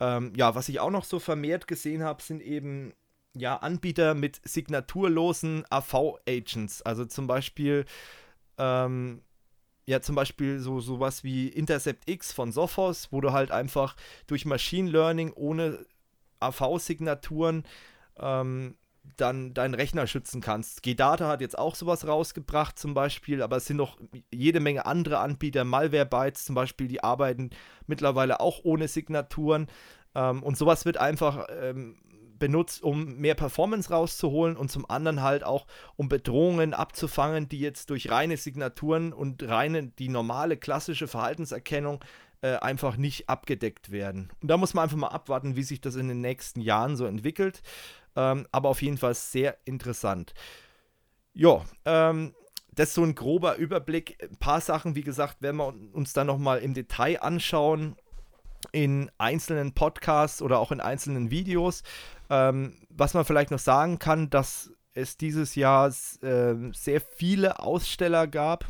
ähm, ja, was ich auch noch so vermehrt gesehen habe, sind eben ja Anbieter mit signaturlosen AV-Agents. Also zum Beispiel ähm, ja zum Beispiel so sowas wie Intercept X von Sophos, wo du halt einfach durch Machine Learning ohne AV-Signaturen ähm, dann deinen Rechner schützen kannst. G-Data hat jetzt auch sowas rausgebracht zum Beispiel, aber es sind noch jede Menge andere Anbieter, Malwarebytes zum Beispiel, die arbeiten mittlerweile auch ohne Signaturen. Ähm, und sowas wird einfach ähm, benutzt, um mehr Performance rauszuholen und zum anderen halt auch, um Bedrohungen abzufangen, die jetzt durch reine Signaturen und reine, die normale klassische Verhaltenserkennung äh, einfach nicht abgedeckt werden. Und da muss man einfach mal abwarten, wie sich das in den nächsten Jahren so entwickelt. Ähm, aber auf jeden Fall sehr interessant. Ja, ähm, das ist so ein grober Überblick. Ein paar Sachen, wie gesagt, werden wir uns dann nochmal im Detail anschauen in einzelnen Podcasts oder auch in einzelnen Videos. Ähm, was man vielleicht noch sagen kann, dass es dieses Jahr äh, sehr viele Aussteller gab.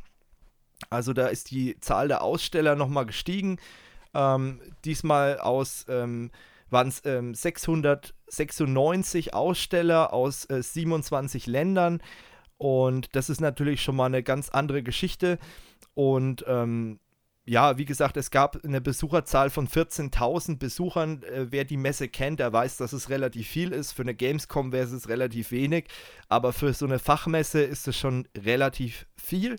Also da ist die Zahl der Aussteller nochmal gestiegen. Ähm, diesmal aus ähm, waren es ähm, 696 Aussteller aus äh, 27 Ländern. Und das ist natürlich schon mal eine ganz andere Geschichte. Und ähm, ja, wie gesagt, es gab eine Besucherzahl von 14.000 Besuchern. Äh, wer die Messe kennt, der weiß, dass es relativ viel ist. Für eine Gamescom wäre es relativ wenig, aber für so eine Fachmesse ist es schon relativ viel.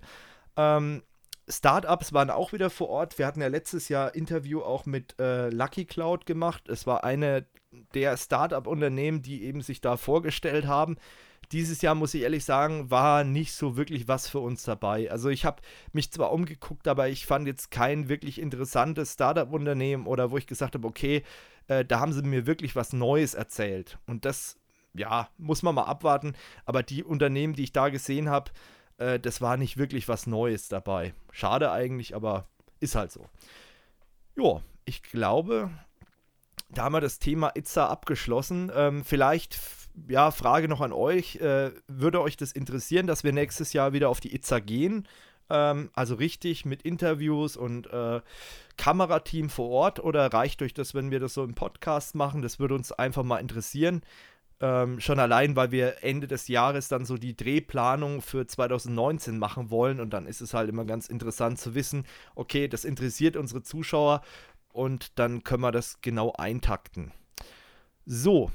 Ähm, Startups waren auch wieder vor Ort. Wir hatten ja letztes Jahr Interview auch mit äh, Lucky Cloud gemacht. Es war eine der Startup-Unternehmen, die eben sich da vorgestellt haben. Dieses Jahr muss ich ehrlich sagen, war nicht so wirklich was für uns dabei. Also ich habe mich zwar umgeguckt, aber ich fand jetzt kein wirklich interessantes Startup-Unternehmen oder wo ich gesagt habe, okay, äh, da haben sie mir wirklich was Neues erzählt. Und das, ja, muss man mal abwarten. Aber die Unternehmen, die ich da gesehen habe, äh, das war nicht wirklich was Neues dabei. Schade eigentlich, aber ist halt so. Ja, ich glaube, da haben wir das Thema Itza abgeschlossen. Ähm, vielleicht, ja, Frage noch an euch. Äh, würde euch das interessieren, dass wir nächstes Jahr wieder auf die Itza gehen? Ähm, also richtig mit Interviews und äh, Kamerateam vor Ort oder reicht euch das, wenn wir das so im Podcast machen? Das würde uns einfach mal interessieren. Ähm, schon allein, weil wir Ende des Jahres dann so die Drehplanung für 2019 machen wollen und dann ist es halt immer ganz interessant zu wissen, okay, das interessiert unsere Zuschauer und dann können wir das genau eintakten. So,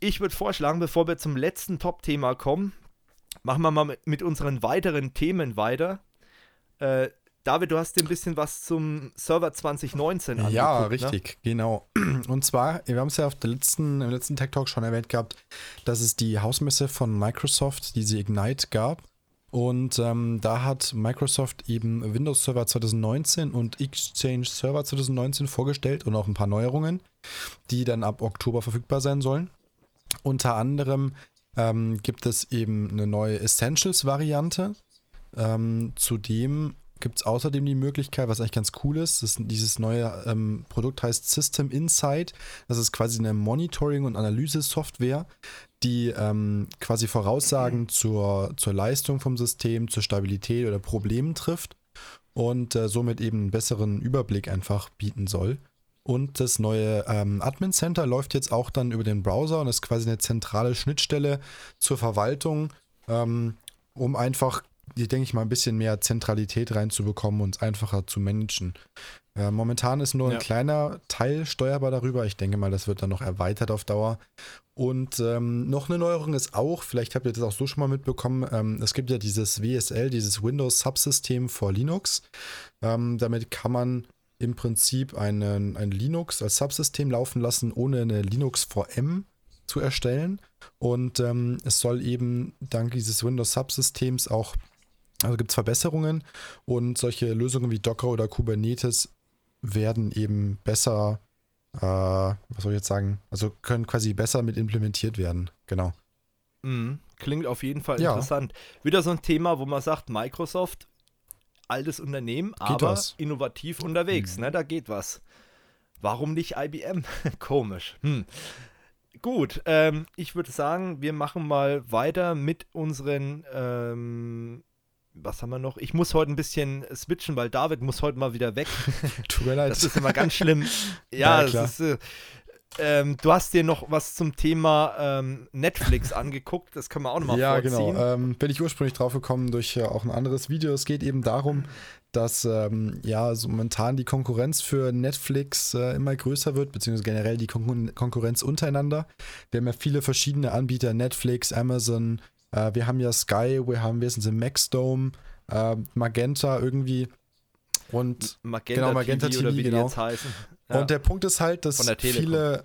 ich würde vorschlagen, bevor wir zum letzten Top-Thema kommen, machen wir mal mit unseren weiteren Themen weiter. Äh, David, du hast dir ein bisschen was zum Server 2019 angeguckt. Ja, ne? richtig, ne? genau. Und zwar, wir haben es ja auf der letzten, im letzten Tech Talk schon erwähnt gehabt, dass es die Hausmesse von Microsoft, diese Ignite gab. Und ähm, da hat Microsoft eben Windows Server 2019 und Exchange Server 2019 vorgestellt und auch ein paar Neuerungen, die dann ab Oktober verfügbar sein sollen. Unter anderem ähm, gibt es eben eine neue Essentials-Variante. Ähm, zudem gibt es außerdem die Möglichkeit, was eigentlich ganz cool ist, das, dieses neue ähm, Produkt heißt System Insight. Das ist quasi eine Monitoring- und Analyse-Software, die ähm, quasi Voraussagen mhm. zur, zur Leistung vom System, zur Stabilität oder Problemen trifft und äh, somit eben einen besseren Überblick einfach bieten soll. Und das neue ähm, Admin Center läuft jetzt auch dann über den Browser und ist quasi eine zentrale Schnittstelle zur Verwaltung, ähm, um einfach denke ich mal, ein bisschen mehr Zentralität reinzubekommen und es einfacher zu managen. Äh, momentan ist nur ein kleiner Teil steuerbar darüber. Ich denke mal, das wird dann noch erweitert auf Dauer. Und ähm, noch eine Neuerung ist auch, vielleicht habt ihr das auch so schon mal mitbekommen, ähm, es gibt ja dieses WSL, dieses Windows Subsystem for Linux. Ähm, damit kann man im Prinzip einen, ein Linux als Subsystem laufen lassen, ohne eine Linux VM zu erstellen. Und ähm, es soll eben dank dieses Windows Subsystems auch also gibt es Verbesserungen und solche Lösungen wie Docker oder Kubernetes werden eben besser, äh, was soll ich jetzt sagen, also können quasi besser mit implementiert werden. Genau. Mhm. Klingt auf jeden Fall ja. interessant. Wieder so ein Thema, wo man sagt, Microsoft, altes Unternehmen, geht aber was. innovativ unterwegs, mhm. ne? Da geht was. Warum nicht IBM? Komisch. Hm. Gut, ähm, ich würde sagen, wir machen mal weiter mit unseren ähm, was haben wir noch? Ich muss heute ein bisschen switchen, weil David muss heute mal wieder weg. Tut mir leid. Das ist immer ganz schlimm. ja, ja ist, äh, ähm, du hast dir noch was zum Thema ähm, Netflix angeguckt, das können wir auch nochmal ja, vorziehen. Ja, genau. Ähm, bin ich ursprünglich drauf gekommen durch äh, auch ein anderes Video. Es geht eben darum, dass ähm, ja so momentan die Konkurrenz für Netflix äh, immer größer wird, beziehungsweise generell die Kon Konkurrenz untereinander. Wir haben ja viele verschiedene Anbieter, Netflix, Amazon, äh, wir haben ja Sky, wir haben, wir sind im Maxdome, äh, Magenta irgendwie. Und Magenta, genau, Magenta TV, TV, TV genau. Ja. Und der Punkt ist halt, dass viele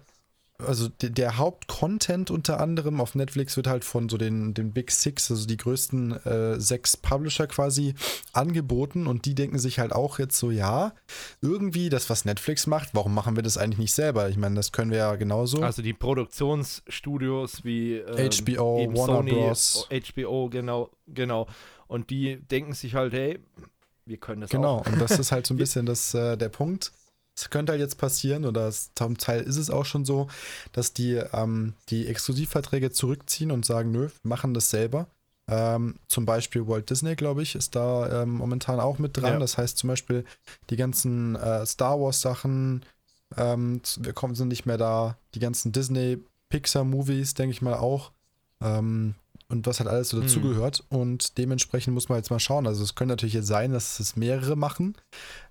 also der, Hauptcontent unter anderem auf Netflix wird halt von so den, den Big Six, also die größten äh, sechs Publisher quasi angeboten und die denken sich halt auch jetzt so, ja, irgendwie das, was Netflix macht, warum machen wir das eigentlich nicht selber? Ich meine, das können wir ja genauso. Also die Produktionsstudios wie äh, HBO, Warner Sony, Bros. HBO, genau, genau. Und die denken sich halt, hey, wir können das genau. auch. Genau, und das ist halt so ein bisschen das, äh, der Punkt es könnte halt jetzt passieren, oder zum Teil ist es auch schon so, dass die ähm, die Exklusivverträge zurückziehen und sagen, nö, machen das selber. Ähm, zum Beispiel Walt Disney, glaube ich, ist da ähm, momentan auch mit dran. Ja. Das heißt zum Beispiel die ganzen äh, Star Wars Sachen, ähm, wir kommen sind nicht mehr da. Die ganzen Disney Pixar Movies, denke ich mal auch. Ähm, und was halt alles so dazugehört. Mhm. Und dementsprechend muss man jetzt mal schauen. Also es könnte natürlich jetzt sein, dass es mehrere machen,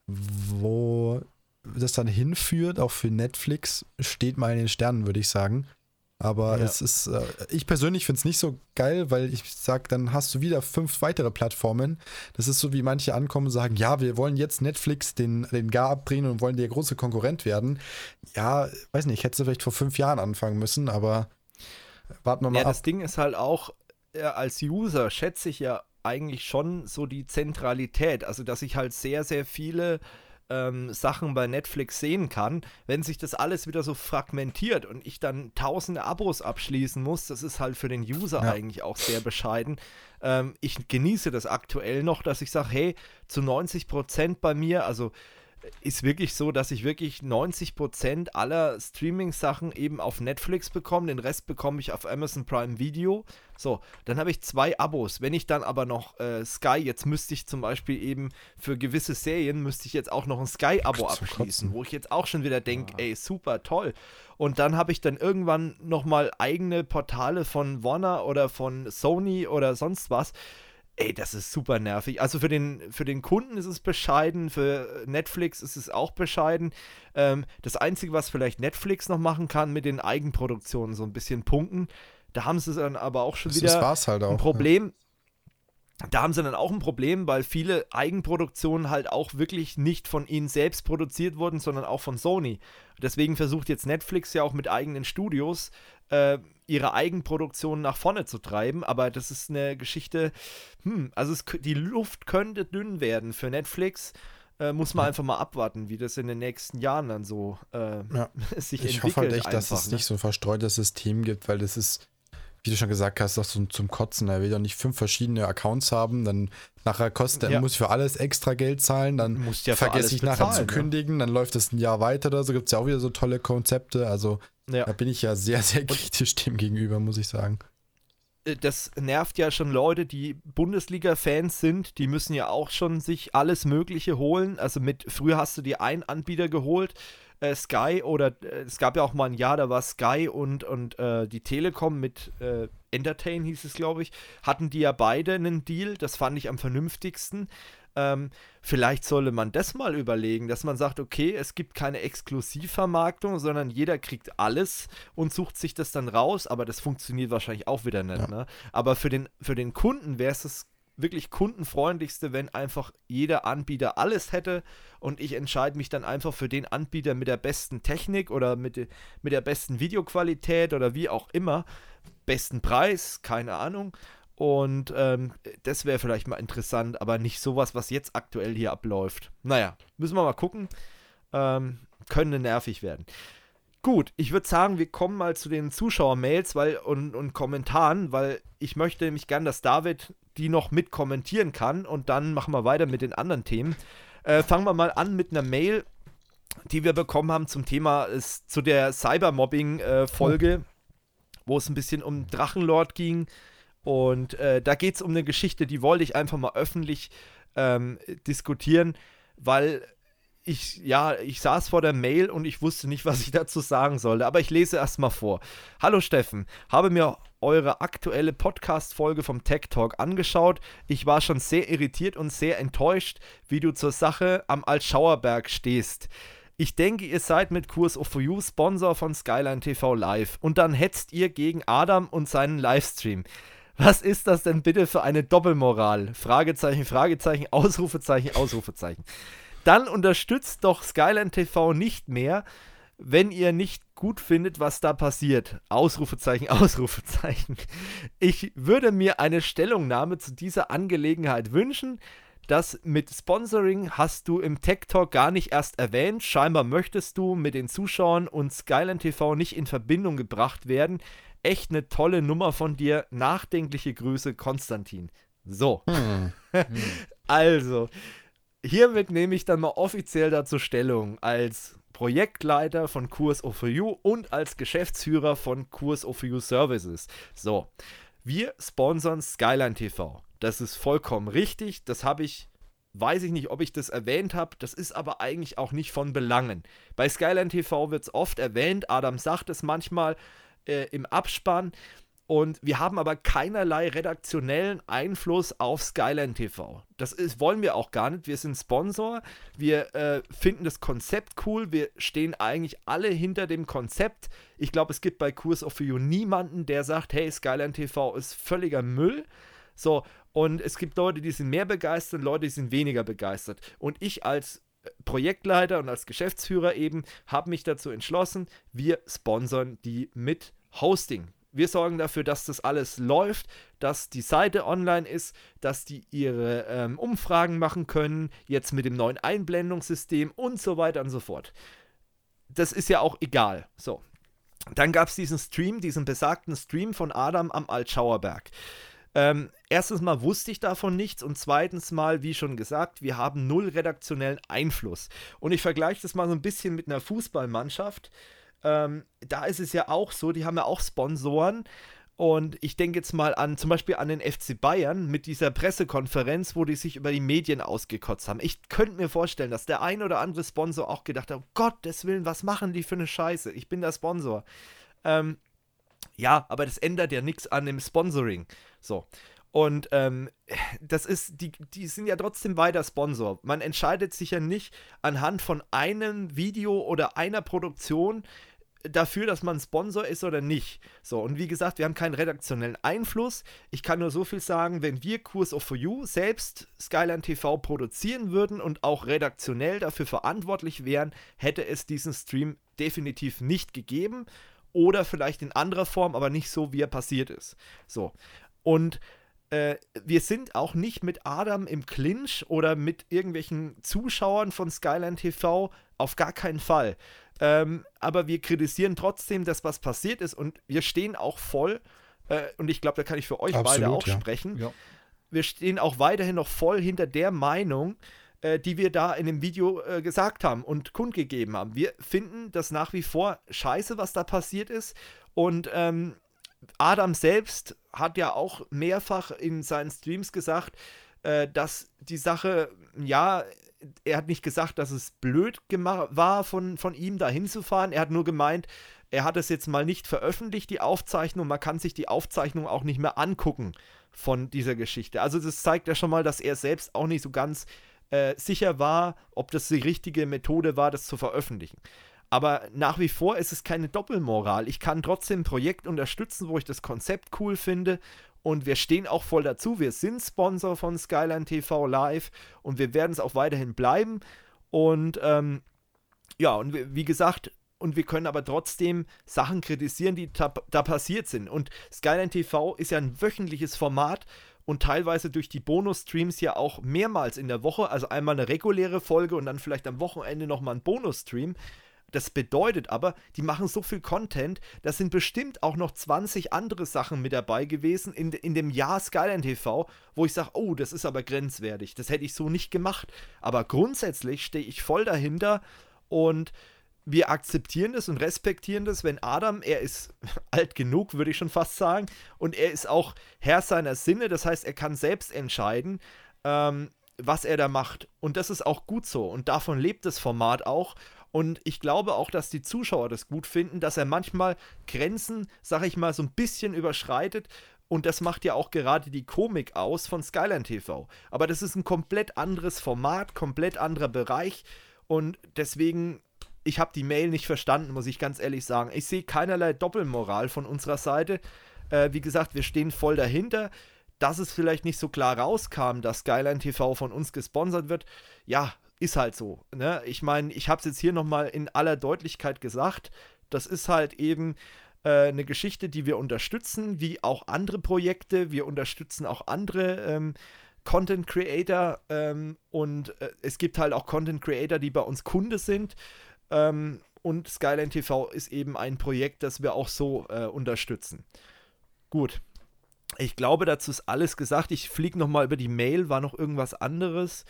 wo das dann hinführt, auch für Netflix, steht mal in den Sternen, würde ich sagen. Aber Ja. es ist, äh, ich persönlich finde es nicht so geil, weil ich sage, dann hast du wieder fünf weitere Plattformen. Das ist so, wie manche ankommen und sagen, ja, wir wollen jetzt Netflix den, den Gar abdrehen und wollen der große Konkurrent werden. Ja, weiß nicht, hättest du vielleicht vor fünf Jahren anfangen müssen, aber warten wir mal Ja, ab. das Ding ist halt auch, äh, als User schätze ich ja eigentlich schon so die Zentralität. Also, dass ich halt sehr, sehr viele ähm, Sachen bei Netflix sehen kann. Wenn sich das alles wieder so fragmentiert und ich dann tausende Abos abschließen muss, das ist halt für den User Ja. eigentlich auch sehr bescheiden. Ähm, ich genieße das aktuell noch, dass ich sage, hey, zu 90 Prozent bei mir, also ist wirklich so, dass ich wirklich 90% aller Streaming-Sachen eben auf Netflix bekomme. Den Rest bekomme ich auf Amazon Prime Video. So, dann habe ich zwei Abos. Wenn ich dann aber noch äh, Sky, jetzt müsste ich zum Beispiel eben für gewisse Serien, müsste ich jetzt auch noch ein Sky-Abo abschließen, wo ich jetzt auch schon wieder denke, ey, super, toll. Und dann habe ich dann irgendwann nochmal eigene Portale von Warner oder von Sony oder sonst was. Ey, das ist super nervig. Also für den, für den Kunden ist es bescheiden, für Netflix ist es auch bescheiden. Ähm, das Einzige, was vielleicht Netflix noch machen kann, mit den Eigenproduktionen so ein bisschen punkten. Da haben sie dann aber auch schon Das, wieder halt auch. ein Problem. Da haben sie dann auch ein Problem, weil viele Eigenproduktionen halt auch wirklich nicht von ihnen selbst produziert wurden, sondern auch von Sony. Deswegen versucht jetzt Netflix ja auch mit eigenen Studios äh, ihre Eigenproduktion nach vorne zu treiben. Aber das ist eine Geschichte, hm, also es, die Luft könnte dünn werden für Netflix. Äh, muss man einfach mal abwarten, wie das in den nächsten Jahren dann so äh, Ja. sich Ich entwickelt. hoffe halt echt, dass einfach, es ne? nicht so ein verstreutes System gibt, weil das ist, wie du schon gesagt hast, doch so zum Kotzen. Er will doch nicht fünf verschiedene Accounts haben, dann nachher kostet, Ja. er muss für alles extra Geld zahlen, dann ja vergesse ich nachher zu bezahlen, ne? kündigen, dann läuft es ein Jahr weiter oder so, gibt es ja auch wieder so tolle Konzepte. Also Ja. da bin ich ja sehr, sehr kritisch dem gegenüber, muss ich sagen. äh, das nervt ja schon Leute, die Bundesliga-Fans sind, die müssen ja auch schon sich alles Mögliche holen. Also mit, früher hast du dir einen Anbieter geholt, äh, Sky oder äh, es gab ja auch mal ein Jahr, da war Sky und, und äh, die Telekom mit äh, Entertain hieß es, glaube ich, hatten die ja beide einen Deal. Das fand ich am vernünftigsten. Ähm, vielleicht sollte man das mal überlegen, dass man sagt, okay, es gibt keine Exklusivvermarktung, sondern jeder kriegt alles und sucht sich das dann raus, aber das funktioniert wahrscheinlich auch wieder nicht. Ja. Ne? Aber für den, für den Kunden wäre es das wirklich kundenfreundlichste, wenn einfach jeder Anbieter alles hätte und ich entscheide mich dann einfach für den Anbieter mit der besten Technik oder mit, mit der besten Videoqualität oder wie auch immer, besten Preis, keine Ahnung. Und ähm, das wäre vielleicht mal interessant, aber nicht sowas, was jetzt aktuell hier abläuft. Naja, müssen wir mal gucken. Ähm, könnte nervig werden. Gut, ich würde sagen, wir kommen mal zu den Zuschauermails weil, und, und Kommentaren, weil ich möchte nämlich gern, dass David die noch mit kommentieren kann und dann machen wir weiter mit den anderen Themen. Äh, fangen wir mal an mit einer Mail, die wir bekommen haben zum Thema, ist zu der Cybermobbing-Folge, wo es ein bisschen um Drachenlord ging. Und äh, da geht es um eine Geschichte, die wollte ich einfach mal öffentlich ähm, diskutieren, weil ich, ja, ich saß vor der Mail und ich wusste nicht, was ich dazu sagen sollte. Aber ich lese erst mal vor. Hallo Steffen, habe mir eure aktuelle Podcast-Folge vom Tech Talk angeschaut. Ich war schon sehr irritiert und sehr enttäuscht, wie du zur Sache am Altschauerberg stehst. Ich denke, ihr seid mit Kurs of You Sponsor von Skyline TV Live und dann hetzt ihr gegen Adam und seinen Livestream. Was ist das denn bitte für eine Doppelmoral? Fragezeichen, Fragezeichen, Ausrufezeichen, Ausrufezeichen. Dann unterstützt doch Skyline TV nicht mehr, wenn ihr nicht gut findet, was da passiert. Ausrufezeichen, Ausrufezeichen. Ich würde mir eine Stellungnahme zu dieser Angelegenheit wünschen. Das mit Sponsoring hast du im Tech Talk gar nicht erst erwähnt. Scheinbar möchtest du mit den Zuschauern und Skyline TV nicht in Verbindung gebracht werden. Echt eine tolle Nummer von dir. Nachdenkliche Grüße, Konstantin. So. Hm. Also, hiermit nehme ich dann mal offiziell dazu Stellung als Projektleiter von Kurs of You und als Geschäftsführer von Kurs of You Services. So, wir sponsern Skyline TV. Das ist vollkommen richtig. Das habe ich, weiß ich nicht, ob ich das erwähnt habe. Das ist aber eigentlich auch nicht von Belangen. Bei Skyline TV wird es oft erwähnt. Adam sagt es manchmal äh, im Abspann. Und wir haben aber keinerlei redaktionellen Einfluss auf Skyline TV. Das ist, wollen wir auch gar nicht. Wir sind Sponsor. Wir äh, finden das Konzept cool. Wir stehen eigentlich alle hinter dem Konzept. Ich glaube, es gibt bei Kurs of You niemanden, der sagt, hey, Skyline TV ist völliger Müll. So, und es gibt Leute, die sind mehr begeistert, Leute, die sind weniger begeistert. Und ich als Projektleiter und als Geschäftsführer eben habe mich dazu entschlossen, wir sponsern die mit Hosting wir sorgen dafür, dass das alles läuft, dass die Seite online ist, dass die ihre ähm, Umfragen machen können, jetzt mit dem neuen Einblendungssystem und so weiter und so fort. Das ist ja auch egal. So. Dann gab es diesen Stream, diesen besagten Stream von Adam am Altschauerberg. Ähm, erstens mal wusste ich davon nichts und zweitens mal, wie schon gesagt, wir haben null redaktionellen Einfluss. Und ich vergleiche das mal so ein bisschen mit einer Fußballmannschaft ähm, da ist es ja auch so, die haben ja auch Sponsoren. Und ich denke jetzt mal an zum Beispiel an den FC Bayern mit dieser Pressekonferenz, wo die sich über die Medien ausgekotzt haben. Ich könnte mir vorstellen, dass der ein oder andere Sponsor auch gedacht hat: oh Gottes Willen, was machen die für eine Scheiße? Ich bin der Sponsor. Ähm, ja, aber das ändert ja nichts an dem Sponsoring. So. Und ähm, das ist, die, die sind ja trotzdem weiter Sponsor. Man entscheidet sich ja nicht anhand von einem Video oder einer Produktion, dafür, dass man Sponsor ist oder nicht. So, und wie gesagt, wir haben keinen redaktionellen Einfluss. Ich kann nur so viel sagen, wenn wir Kurs of For You selbst Skyline TV produzieren würden und auch redaktionell dafür verantwortlich wären, hätte es diesen Stream definitiv nicht gegeben. Oder vielleicht in anderer Form, aber nicht so, wie er passiert ist. So. Und äh, wir sind auch nicht mit Adam im Clinch oder mit irgendwelchen Zuschauern von Skyline TV, auf gar keinen Fall. Ähm, aber wir kritisieren trotzdem, dass was passiert ist und wir stehen auch voll, äh, und ich glaube, da kann ich für euch Absolut, beide auch ja. sprechen. Ja. Wir stehen auch weiterhin noch voll hinter der Meinung, äh, die wir da in dem Video äh, gesagt haben und kundgegeben haben. Wir finden das nach wie vor scheiße, was da passiert ist. Und ähm, Adam selbst hat ja auch mehrfach in seinen Streams gesagt, äh, dass die Sache, ja, er hat nicht gesagt, dass es blöd war von, von ihm da hinzufahren. Er hat nur gemeint, er hat es jetzt mal nicht veröffentlicht, die Aufzeichnung. Man kann sich die Aufzeichnung auch nicht mehr angucken von dieser Geschichte. Also das zeigt ja schon mal, dass er selbst auch nicht so ganz äh, sicher war, ob das die richtige Methode war, das zu veröffentlichen. Aber nach wie vor ist es keine Doppelmoral. Ich kann trotzdem ein Projekt unterstützen, wo ich das Konzept cool finde und wir stehen auch voll dazu. Wir sind Sponsor von Skyline TV Live und wir werden es auch weiterhin bleiben. Und ähm, ja, und wie gesagt, und wir können aber trotzdem Sachen kritisieren, die da, da passiert sind. Und Skyline TV ist ja ein wöchentliches Format und teilweise durch die Bonus-Streams ja auch mehrmals in der Woche, also einmal eine reguläre Folge und dann vielleicht am Wochenende nochmal ein Bonus-Stream. Das bedeutet aber, die machen so viel Content, da sind bestimmt auch noch 20 andere Sachen mit dabei gewesen in, in dem Jahr Skyline TV, wo ich sage, oh, das ist aber grenzwertig, das hätte ich so nicht gemacht. Aber grundsätzlich stehe ich voll dahinter und wir akzeptieren das und respektieren das, wenn Adam, er ist alt genug, würde ich schon fast sagen, und er ist auch Herr seiner Sinne, das heißt, er kann selbst entscheiden, ähm, was er da macht. Und das ist auch gut so. Und davon lebt das Format auch. Und ich glaube auch, dass die Zuschauer das gut finden, dass er manchmal Grenzen, sag ich mal, so ein bisschen überschreitet. Und das macht ja auch gerade die Komik aus von Skyline TV. Aber das ist ein komplett anderes Format, komplett anderer Bereich. Und deswegen, ich habe die Mail nicht verstanden, muss ich ganz ehrlich sagen. Ich sehe keinerlei Doppelmoral von unserer Seite. Äh, wie gesagt, wir stehen voll dahinter dass es vielleicht nicht so klar rauskam, dass Skyline TV von uns gesponsert wird, ja, ist halt so. Ne? Ich meine, ich habe es jetzt hier nochmal in aller Deutlichkeit gesagt. Das ist halt eben äh, eine Geschichte, die wir unterstützen, wie auch andere Projekte. Wir unterstützen auch andere ähm, Content Creator ähm, und äh, es gibt halt auch Content Creator, die bei uns Kunde sind. Ähm, und Skyline TV ist eben ein Projekt, das wir auch so äh, unterstützen. Gut. Ich glaube, dazu ist alles gesagt. Ich fliege nochmal über die Mail. War noch irgendwas anderes?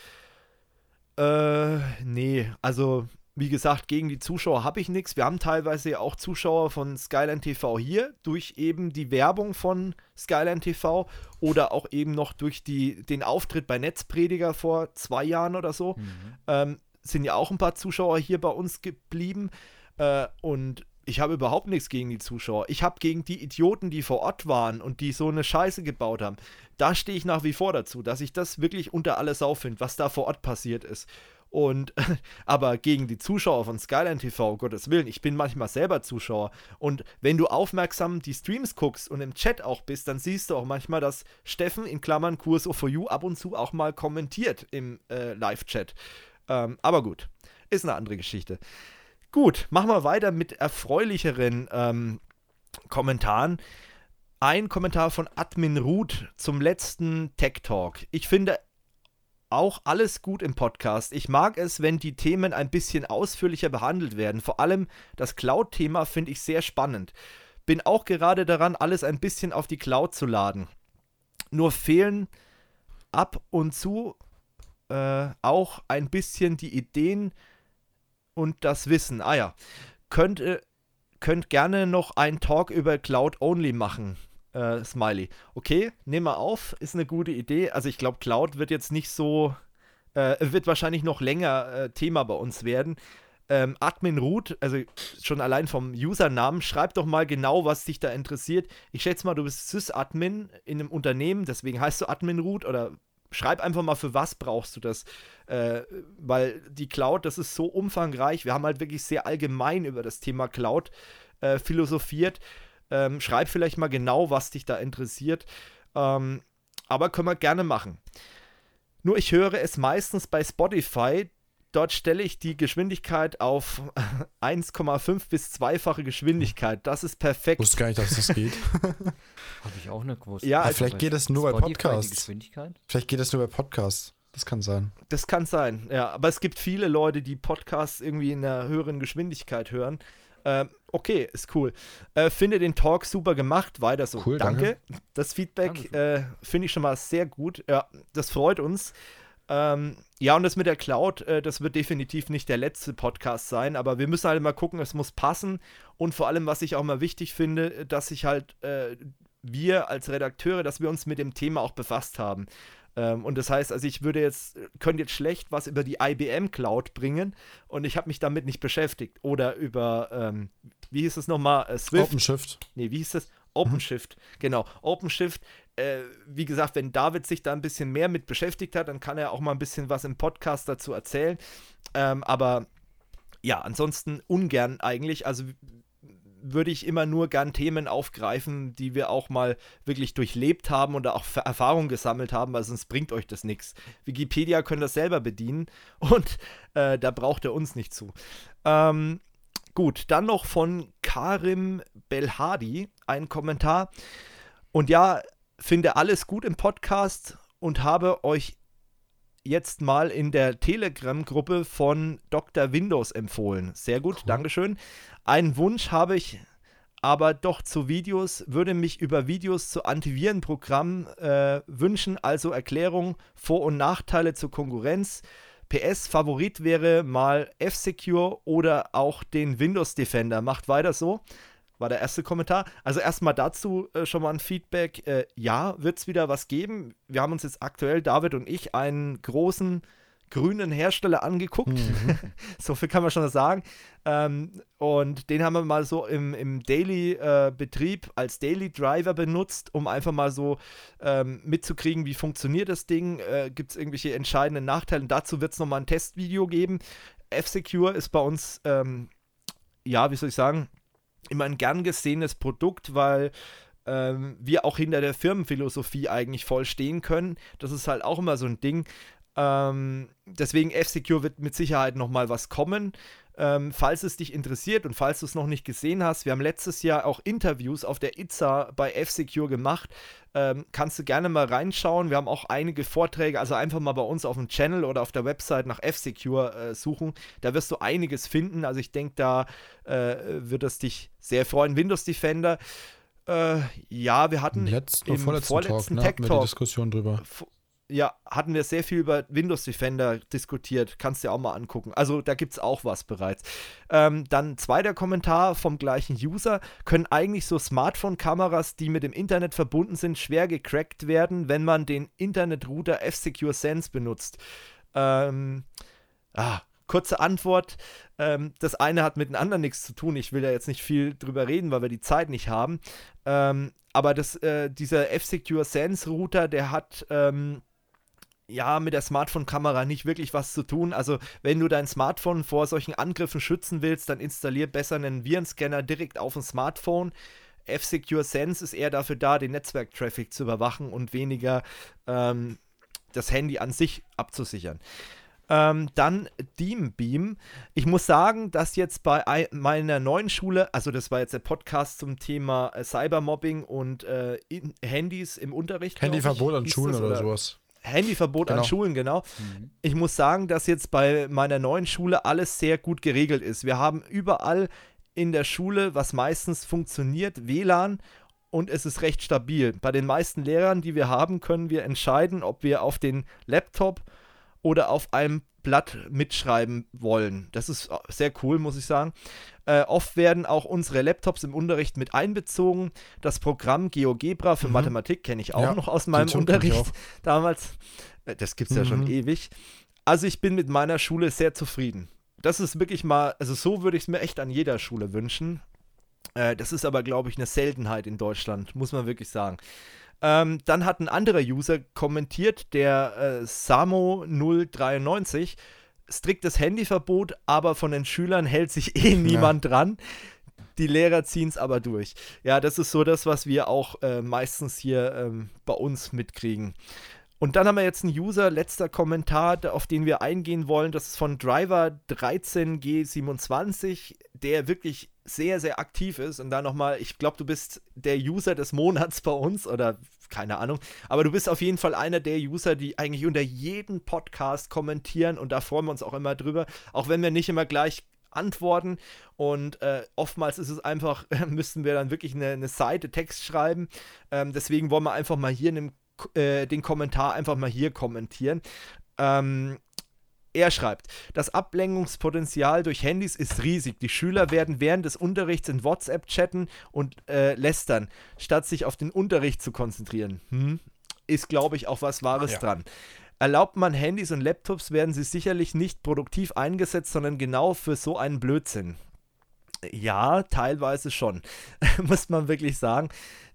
Äh, nee, also wie gesagt, gegen die Zuschauer habe ich nichts. Wir haben teilweise ja auch Zuschauer von Skyline TV hier durch eben die Werbung von Skyline TV oder auch eben noch durch die, den Auftritt bei Netzprediger vor zwei Jahren oder so. Mhm. Ähm, sind ja auch ein paar Zuschauer hier bei uns geblieben. Äh, und ich habe überhaupt nichts gegen die Zuschauer. Ich habe gegen die Idioten, die vor Ort waren und die so eine Scheiße gebaut haben. Da stehe ich nach wie vor dazu, dass ich das wirklich unter alle Sau finde, was da vor Ort passiert ist. Und aber gegen die Zuschauer von Skyline TV, Gottes Willen, ich bin manchmal selber Zuschauer. Und wenn du aufmerksam die Streams guckst und im Chat auch bist, dann siehst du auch manchmal, dass Steffen in Klammern Kurs for You ab und zu auch mal kommentiert im äh, Live-Chat. Ähm, aber gut, ist eine andere Geschichte. Gut, machen wir weiter mit erfreulicheren ähm, Kommentaren. Ein Kommentar von Admin Ruth zum letzten Tech Talk. Ich finde auch alles gut im Podcast. Ich mag es, wenn die Themen ein bisschen ausführlicher behandelt werden. Vor allem das Cloud-Thema finde ich sehr spannend. Bin auch gerade daran, alles ein bisschen auf die Cloud zu laden. Nur fehlen ab und zu äh, auch ein bisschen die Ideen und das Wissen. Ah ja, könnt, äh, könnt gerne noch einen Talk über Cloud-Only machen. Äh, Smiley. Okay, nehmen wir auf, ist eine gute Idee. Also ich glaube, Cloud wird jetzt nicht so, äh, wird wahrscheinlich noch länger äh, Thema bei uns werden. Ähm, Admin Root, also schon allein vom Usernamen, schreib doch mal genau, was dich da interessiert. Ich schätze mal, du bist Sys-Admin in einem Unternehmen, deswegen heißt du Admin Root oder schreib einfach mal, für was brauchst du das. Äh, weil die Cloud, das ist so umfangreich. Wir haben halt wirklich sehr allgemein über das Thema Cloud äh, philosophiert. Ähm, schreib vielleicht mal genau, was dich da interessiert. Ähm, aber können wir gerne machen. Nur ich höre es meistens bei Spotify. Dort stelle ich die Geschwindigkeit auf 1,5 bis zweifache Geschwindigkeit. Das ist perfekt. Ich wusste gar nicht, dass das geht. Habe ich auch nicht gewusst. Ja, also vielleicht geht es nur Spotify bei Podcasts. Vielleicht geht es nur bei Podcasts. Das kann sein. Das kann sein, ja. Aber es gibt viele Leute, die Podcasts irgendwie in einer höheren Geschwindigkeit hören. Äh, okay, ist cool. Äh, finde den Talk super gemacht, weiter so. Cool, danke. danke. Das Feedback äh, finde ich schon mal sehr gut. Ja, das freut uns. Ähm, ja, und das mit der Cloud, äh, das wird definitiv nicht der letzte Podcast sein, aber wir müssen halt mal gucken, es muss passen. Und vor allem, was ich auch mal wichtig finde, dass sich halt äh, wir als Redakteure, dass wir uns mit dem Thema auch befasst haben. Ähm, und das heißt, also ich würde jetzt, könnte jetzt schlecht was über die IBM Cloud bringen und ich habe mich damit nicht beschäftigt. Oder über, ähm, wie hieß es nochmal? Äh, Swift. OpenShift. Nee, wie hieß das? OpenShift, mhm. genau. OpenShift, äh, wie gesagt, wenn David sich da ein bisschen mehr mit beschäftigt hat, dann kann er auch mal ein bisschen was im Podcast dazu erzählen. Ähm, aber ja, ansonsten ungern eigentlich. Also würde ich immer nur gern Themen aufgreifen, die wir auch mal wirklich durchlebt haben oder auch Erfahrung gesammelt haben, weil sonst bringt euch das nichts. Wikipedia könnt das selber bedienen und äh, da braucht er uns nicht zu. Ähm, gut, dann noch von Karim Belhadi ein Kommentar. Und ja, finde alles gut im Podcast und habe euch jetzt mal in der Telegram-Gruppe von Dr. Windows empfohlen. Sehr gut, cool. Dankeschön. Einen Wunsch habe ich aber doch zu Videos, würde mich über Videos zu Antivirenprogrammen äh, wünschen, also Erklärung, Vor- und Nachteile zur Konkurrenz. PS Favorit wäre mal F-Secure oder auch den Windows Defender. Macht weiter so. War der erste Kommentar. Also erstmal dazu äh, schon mal ein Feedback. Äh, ja, wird es wieder was geben. Wir haben uns jetzt aktuell, David und ich, einen großen grünen Hersteller angeguckt. Mhm. so viel kann man schon sagen. Ähm, und den haben wir mal so im, im Daily-Betrieb äh, als Daily Driver benutzt, um einfach mal so ähm, mitzukriegen, wie funktioniert das Ding. Äh, Gibt es irgendwelche entscheidenden Nachteile? Und dazu wird es nochmal ein Testvideo geben. F-Secure ist bei uns, ähm, ja, wie soll ich sagen, immer ein gern gesehenes Produkt, weil ähm, wir auch hinter der Firmenphilosophie eigentlich voll stehen können. Das ist halt auch immer so ein Ding. Ähm, deswegen F-Secure wird mit Sicherheit nochmal was kommen. Ähm, falls es dich interessiert und falls du es noch nicht gesehen hast, wir haben letztes Jahr auch Interviews auf der ITSA bei F-Secure gemacht. Ähm, kannst du gerne mal reinschauen. Wir haben auch einige Vorträge, also einfach mal bei uns auf dem Channel oder auf der Website nach F-Secure äh, suchen. Da wirst du einiges finden. Also ich denke, da äh, wird es dich sehr freuen. Windows Defender. Äh, ja, wir hatten Letzt, im vorletzten, vorletzten Talk, ne, Tech Talk Diskussion drüber ja, hatten wir sehr viel über Windows Defender diskutiert. Kannst du dir auch mal angucken. Also da gibt es auch was bereits. Ähm, dann zweiter Kommentar vom gleichen User. Können eigentlich so Smartphone-Kameras, die mit dem Internet verbunden sind, schwer gecrackt werden, wenn man den Internetrouter F-Secure Sense benutzt? Ähm, ah, kurze Antwort. Ähm, das eine hat mit dem anderen nichts zu tun. Ich will da jetzt nicht viel drüber reden, weil wir die Zeit nicht haben. Ähm, aber das, äh, dieser F-Secure Sense Router, der hat ähm, ja mit der Smartphone-Kamera nicht wirklich was zu tun. Also wenn du dein Smartphone vor solchen Angriffen schützen willst, dann installier besser einen Virenscanner direkt auf dem Smartphone. F-Secure Sense ist eher dafür da, den Netzwerktraffic zu überwachen und weniger ähm, das Handy an sich abzusichern. Ähm, dann Beam. Ich muss sagen, dass jetzt bei meiner neuen Schule, also das war jetzt der Podcast zum Thema äh, Cybermobbing und äh, Handys im Unterricht. Handyverbot an Schulen oder, oder sowas. Handyverbot genau. an Schulen, genau. Mhm. Ich muss sagen, dass jetzt bei meiner neuen Schule alles sehr gut geregelt ist. Wir haben überall in der Schule, was meistens funktioniert, WLAN und es ist recht stabil. Bei den meisten Lehrern, die wir haben, können wir entscheiden, ob wir auf den Laptop oder auf einem Blatt mitschreiben wollen. Das ist sehr cool, muss ich sagen. Äh, oft werden auch unsere Laptops im Unterricht mit einbezogen. Das Programm GeoGebra für mhm. Mathematik kenne ich auch ja, noch aus meinem Unterricht damals. Äh, das gibt es mhm. ja schon mhm. ewig. Also ich bin mit meiner Schule sehr zufrieden. Das ist wirklich mal, also so würde ich es mir echt an jeder Schule wünschen. Äh, das ist aber, glaube ich, eine Seltenheit in Deutschland, muss man wirklich sagen. Ähm, dann hat ein anderer User kommentiert, der äh, Samo093, striktes Handyverbot, aber von den Schülern hält sich eh niemand ja. dran. Die Lehrer ziehen es aber durch. Ja, das ist so das, was wir auch äh, meistens hier ähm, bei uns mitkriegen. Und dann haben wir jetzt einen User, letzter Kommentar, auf den wir eingehen wollen. Das ist von Driver 13G27, der wirklich sehr, sehr aktiv ist. Und da nochmal, ich glaube, du bist der User des Monats bei uns oder keine Ahnung. Aber du bist auf jeden Fall einer der User, die eigentlich unter jedem Podcast kommentieren. Und da freuen wir uns auch immer drüber. Auch wenn wir nicht immer gleich antworten und äh, oftmals ist es einfach, müssten wir dann wirklich eine, eine Seite Text schreiben. Ähm, deswegen wollen wir einfach mal hier in einem äh, den Kommentar einfach mal hier kommentieren. Ähm, er schreibt, das Ablenkungspotenzial durch Handys ist riesig. Die Schüler werden während des Unterrichts in WhatsApp chatten und äh, lästern, statt sich auf den Unterricht zu konzentrieren. Hm? Ist, glaube ich, auch was Wahres ja. dran. Erlaubt man Handys und Laptops, werden sie sicherlich nicht produktiv eingesetzt, sondern genau für so einen Blödsinn. Ja, teilweise schon, muss man wirklich sagen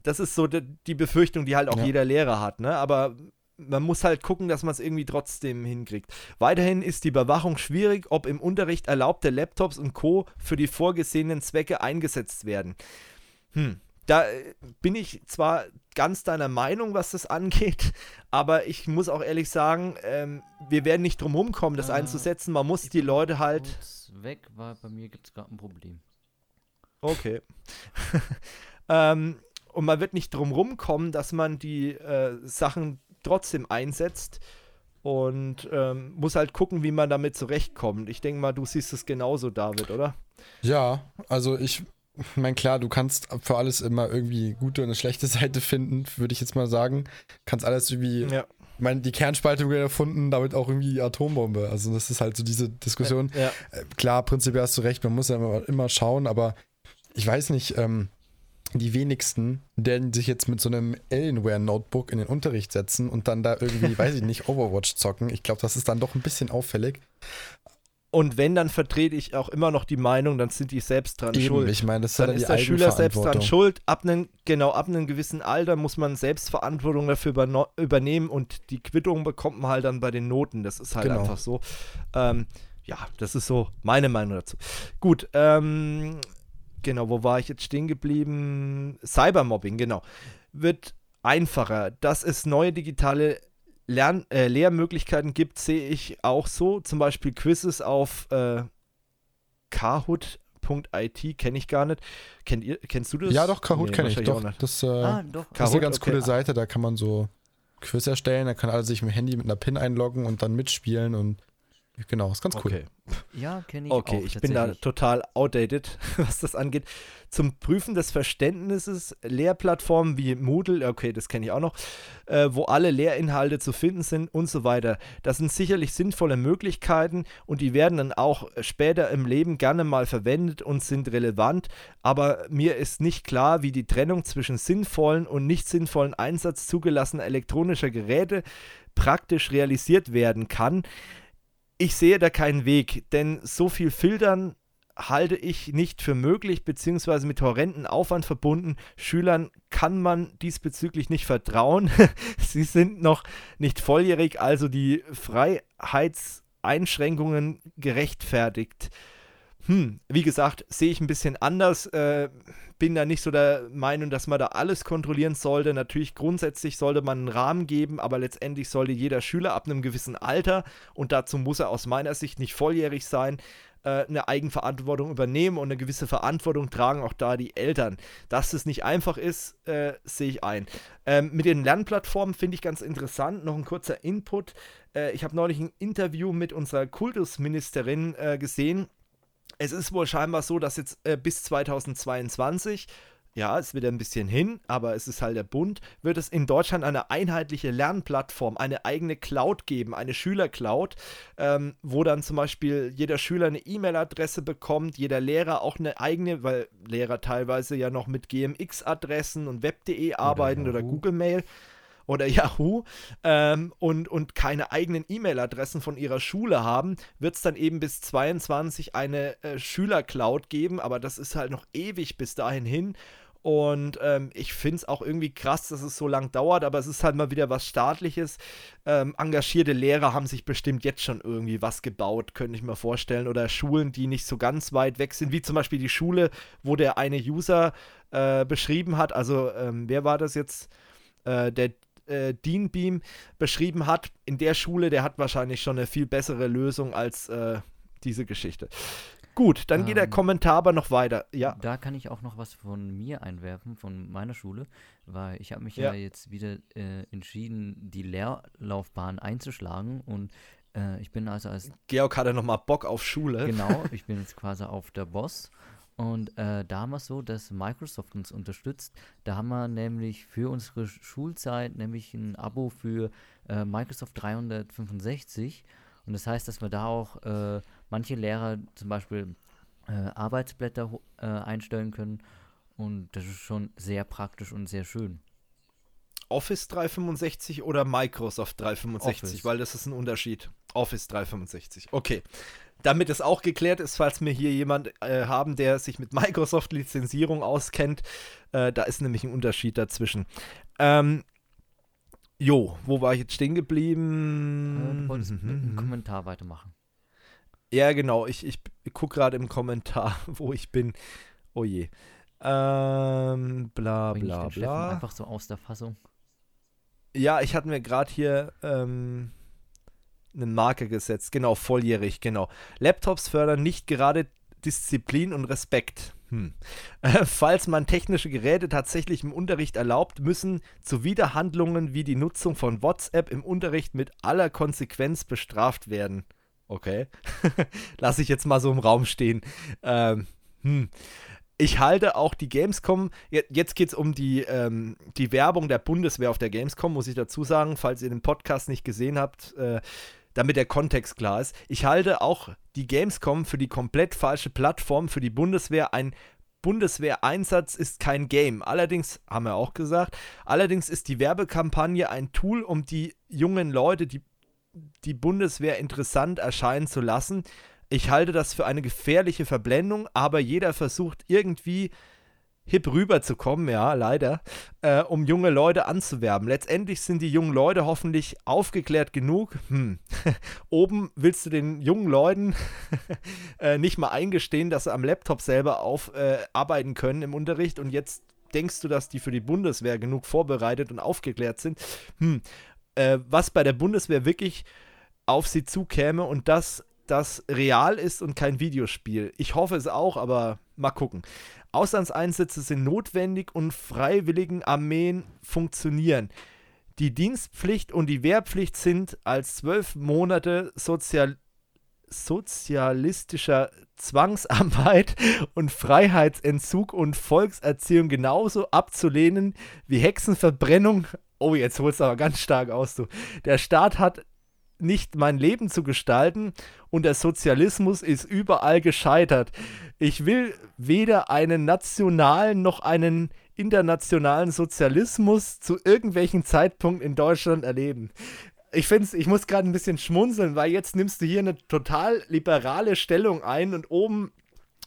das ist so die, die Befürchtung, die halt auch ja. jeder Lehrer hat, ne? Aber man muss halt gucken, dass man es irgendwie trotzdem hinkriegt. Weiterhin ist die Überwachung schwierig, ob im Unterricht erlaubte Laptops und Co. für die vorgesehenen Zwecke eingesetzt werden. Hm. Da äh, bin ich zwar ganz deiner Meinung, was das angeht, aber ich muss auch ehrlich sagen, ähm, wir werden nicht drum rumkommen, das äh, einzusetzen. Man muss die Leute halt. Weg war, bei mir gibt es gerade ein Problem. Okay. ähm, und man wird nicht drum rumkommen, dass man die äh, Sachen trotzdem einsetzt und ähm, muss halt gucken, wie man damit zurechtkommt. Ich denke mal, du siehst es genauso, David, oder? Ja, also ich meine, klar, du kannst für alles immer irgendwie gute und eine schlechte Seite finden, würde ich jetzt mal sagen. Kannst alles irgendwie. Ja. Ich meine, die Kernspaltung wurde erfunden, damit auch irgendwie die Atombombe. Also, das ist halt so diese Diskussion. Ja. Äh, klar, prinzipiell hast du recht, man muss ja immer, immer schauen, aber ich weiß nicht, ähm, die wenigsten, die sich jetzt mit so einem Alienware-Notebook in den Unterricht setzen und dann da irgendwie, weiß ich nicht, Overwatch zocken. Ich glaube, das ist dann doch ein bisschen auffällig. Und wenn, dann vertrete ich auch immer noch die Meinung, dann sind die selbst dran Eben, schuld. Ich meine, das ist dann, dann ist der Schüler selbst dran schuld. Ab einem, genau, ab einem gewissen Alter muss man Selbstverantwortung dafür übernehmen und die Quittung bekommt man halt dann bei den Noten. Das ist halt genau. einfach so. Ähm, ja, das ist so meine Meinung dazu. Gut, ähm, Genau, wo war ich jetzt stehen geblieben? Cybermobbing, genau. Wird einfacher. Dass es neue digitale Lern äh, Lehrmöglichkeiten gibt, sehe ich auch so. Zum Beispiel Quizzes auf äh, Kahoot.it kenne ich gar nicht. Kennt ihr, kennst du das? Ja, doch, Kahoot nee, kenne ich. Doch, das, äh, ah, doch. das ist eine ganz okay. coole Seite, da kann man so Quiz erstellen, da kann alle sich mit dem Handy mit einer PIN einloggen und dann mitspielen und Genau, ist ganz cool. Okay. Ja, kenne ich Okay, auch, ich bin da total outdated, was das angeht. Zum Prüfen des Verständnisses Lehrplattformen wie Moodle, okay, das kenne ich auch noch, äh, wo alle Lehrinhalte zu finden sind und so weiter. Das sind sicherlich sinnvolle Möglichkeiten und die werden dann auch später im Leben gerne mal verwendet und sind relevant, aber mir ist nicht klar, wie die Trennung zwischen sinnvollen und nicht sinnvollen Einsatz zugelassener elektronischer Geräte praktisch realisiert werden kann ich sehe da keinen Weg, denn so viel Filtern halte ich nicht für möglich, beziehungsweise mit horrenden Aufwand verbunden. Schülern kann man diesbezüglich nicht vertrauen. Sie sind noch nicht volljährig, also die Freiheitseinschränkungen gerechtfertigt. Hm, wie gesagt, sehe ich ein bisschen anders. Äh, bin da nicht so der Meinung, dass man da alles kontrollieren sollte. Natürlich grundsätzlich sollte man einen Rahmen geben, aber letztendlich sollte jeder Schüler ab einem gewissen Alter, und dazu muss er aus meiner Sicht nicht volljährig sein, äh, eine Eigenverantwortung übernehmen und eine gewisse Verantwortung tragen auch da die Eltern. Dass es nicht einfach ist, äh, sehe ich ein. Ähm, mit den Lernplattformen finde ich ganz interessant. Noch ein kurzer Input. Äh, ich habe neulich ein Interview mit unserer Kultusministerin äh, gesehen. Es ist wohl scheinbar so, dass jetzt äh, bis 2022 ja, es wird ein bisschen hin, aber es ist halt der Bund, wird es in Deutschland eine einheitliche Lernplattform, eine eigene Cloud geben, eine Schülercloud, ähm, wo dann zum Beispiel jeder Schüler eine E-Mail-Adresse bekommt, jeder Lehrer auch eine eigene, weil Lehrer teilweise ja noch mit GMX-Adressen und web.de arbeiten oder, oder Google Mail oder Yahoo ähm, und, und keine eigenen E-Mail-Adressen von ihrer Schule haben, wird es dann eben bis 22 eine äh, Schülercloud geben, aber das ist halt noch ewig bis dahin hin. Und ähm, ich finde es auch irgendwie krass, dass es so lang dauert, aber es ist halt mal wieder was Staatliches. Ähm, engagierte Lehrer haben sich bestimmt jetzt schon irgendwie was gebaut, könnte ich mir vorstellen. Oder Schulen, die nicht so ganz weit weg sind, wie zum Beispiel die Schule, wo der eine User äh, beschrieben hat. Also, ähm, wer war das jetzt? Äh, der äh, Dean Beam beschrieben hat. In der Schule, der hat wahrscheinlich schon eine viel bessere Lösung als äh, diese Geschichte. Gut, dann ähm, geht der ähm, Kommentar aber noch weiter. Ja. Da kann ich auch noch was von mir einwerfen, von meiner Schule, weil ich habe mich ja. ja. jetzt wieder äh, entschieden, die Lehrlaufbahn einzuschlagen und äh, ich bin also als Georg hatte nochmal Bock auf Schule. Genau, ich bin jetzt quasi auf der Boss und äh, da haben wir es so, dass Microsoft uns unterstützt. Da haben wir nämlich für unsere Schulzeit nämlich ein Abo für äh, Microsoft 365 und das heißt, dass wir da auch äh, manche Lehrer zum Beispiel äh, Arbeitsblätter äh, einstellen können. Und das ist schon sehr praktisch und sehr schön. Office 365 oder Microsoft 365, Office. weil das ist ein Unterschied. Office 365. Okay. Damit es auch geklärt ist, falls wir hier jemand äh, haben, der sich mit Microsoft-Lizenzierung auskennt, äh, da ist nämlich ein Unterschied dazwischen. Ähm, jo, wo war ich jetzt stehen geblieben? Äh, du wolltest mhm. mit einem Kommentar weitermachen. Ja, genau. Ich, ich gucke gerade im Kommentar, wo ich bin. Oh je. Ähm, bla bla bla. einfach so aus der Fassung. Ja, ich hatte mir gerade hier ähm, eine Marke gesetzt. Genau, volljährig, genau. Laptops fördern nicht gerade Disziplin und Respekt. Hm. Äh, falls man technische Geräte tatsächlich im Unterricht erlaubt, müssen Zuwiderhandlungen wie die Nutzung von WhatsApp im Unterricht mit aller Konsequenz bestraft werden. Okay. Lass ich jetzt mal so im Raum stehen. Ähm, hm. Ich halte auch die Gamescom, jetzt geht es um die, ähm, die Werbung der Bundeswehr auf der Gamescom, muss ich dazu sagen, falls ihr den Podcast nicht gesehen habt, äh, damit der Kontext klar ist. Ich halte auch die Gamescom für die komplett falsche Plattform für die Bundeswehr. Ein Bundeswehreinsatz ist kein Game. Allerdings, haben wir auch gesagt, allerdings ist die Werbekampagne ein Tool, um die jungen Leute, die die Bundeswehr interessant erscheinen zu lassen. Ich halte das für eine gefährliche Verblendung, aber jeder versucht irgendwie hip rüberzukommen, ja, leider, äh, um junge Leute anzuwerben. Letztendlich sind die jungen Leute hoffentlich aufgeklärt genug. Hm. Oben willst du den jungen Leuten äh, nicht mal eingestehen, dass sie am Laptop selber aufarbeiten äh, können im Unterricht und jetzt denkst du, dass die für die Bundeswehr genug vorbereitet und aufgeklärt sind. Hm äh, was bei der Bundeswehr wirklich auf sie zukäme und dass das real ist und kein Videospiel. Ich hoffe es auch, aber mal gucken. Auslandseinsätze sind notwendig und freiwilligen Armeen funktionieren. Die Dienstpflicht und die Wehrpflicht sind als zwölf Monate Sozial sozialistischer Zwangsarbeit und Freiheitsentzug und Volkserziehung genauso abzulehnen wie Hexenverbrennung, Oh, jetzt holst du aber ganz stark aus, du. Der Staat hat nicht mein Leben zu gestalten und der Sozialismus ist überall gescheitert. Ich will weder einen nationalen noch einen internationalen Sozialismus zu irgendwelchen Zeitpunkt in Deutschland erleben. ich finde ich muss gerade ein bisschen schmunzeln, weil jetzt nimmst du hier eine total liberale Stellung ein und oben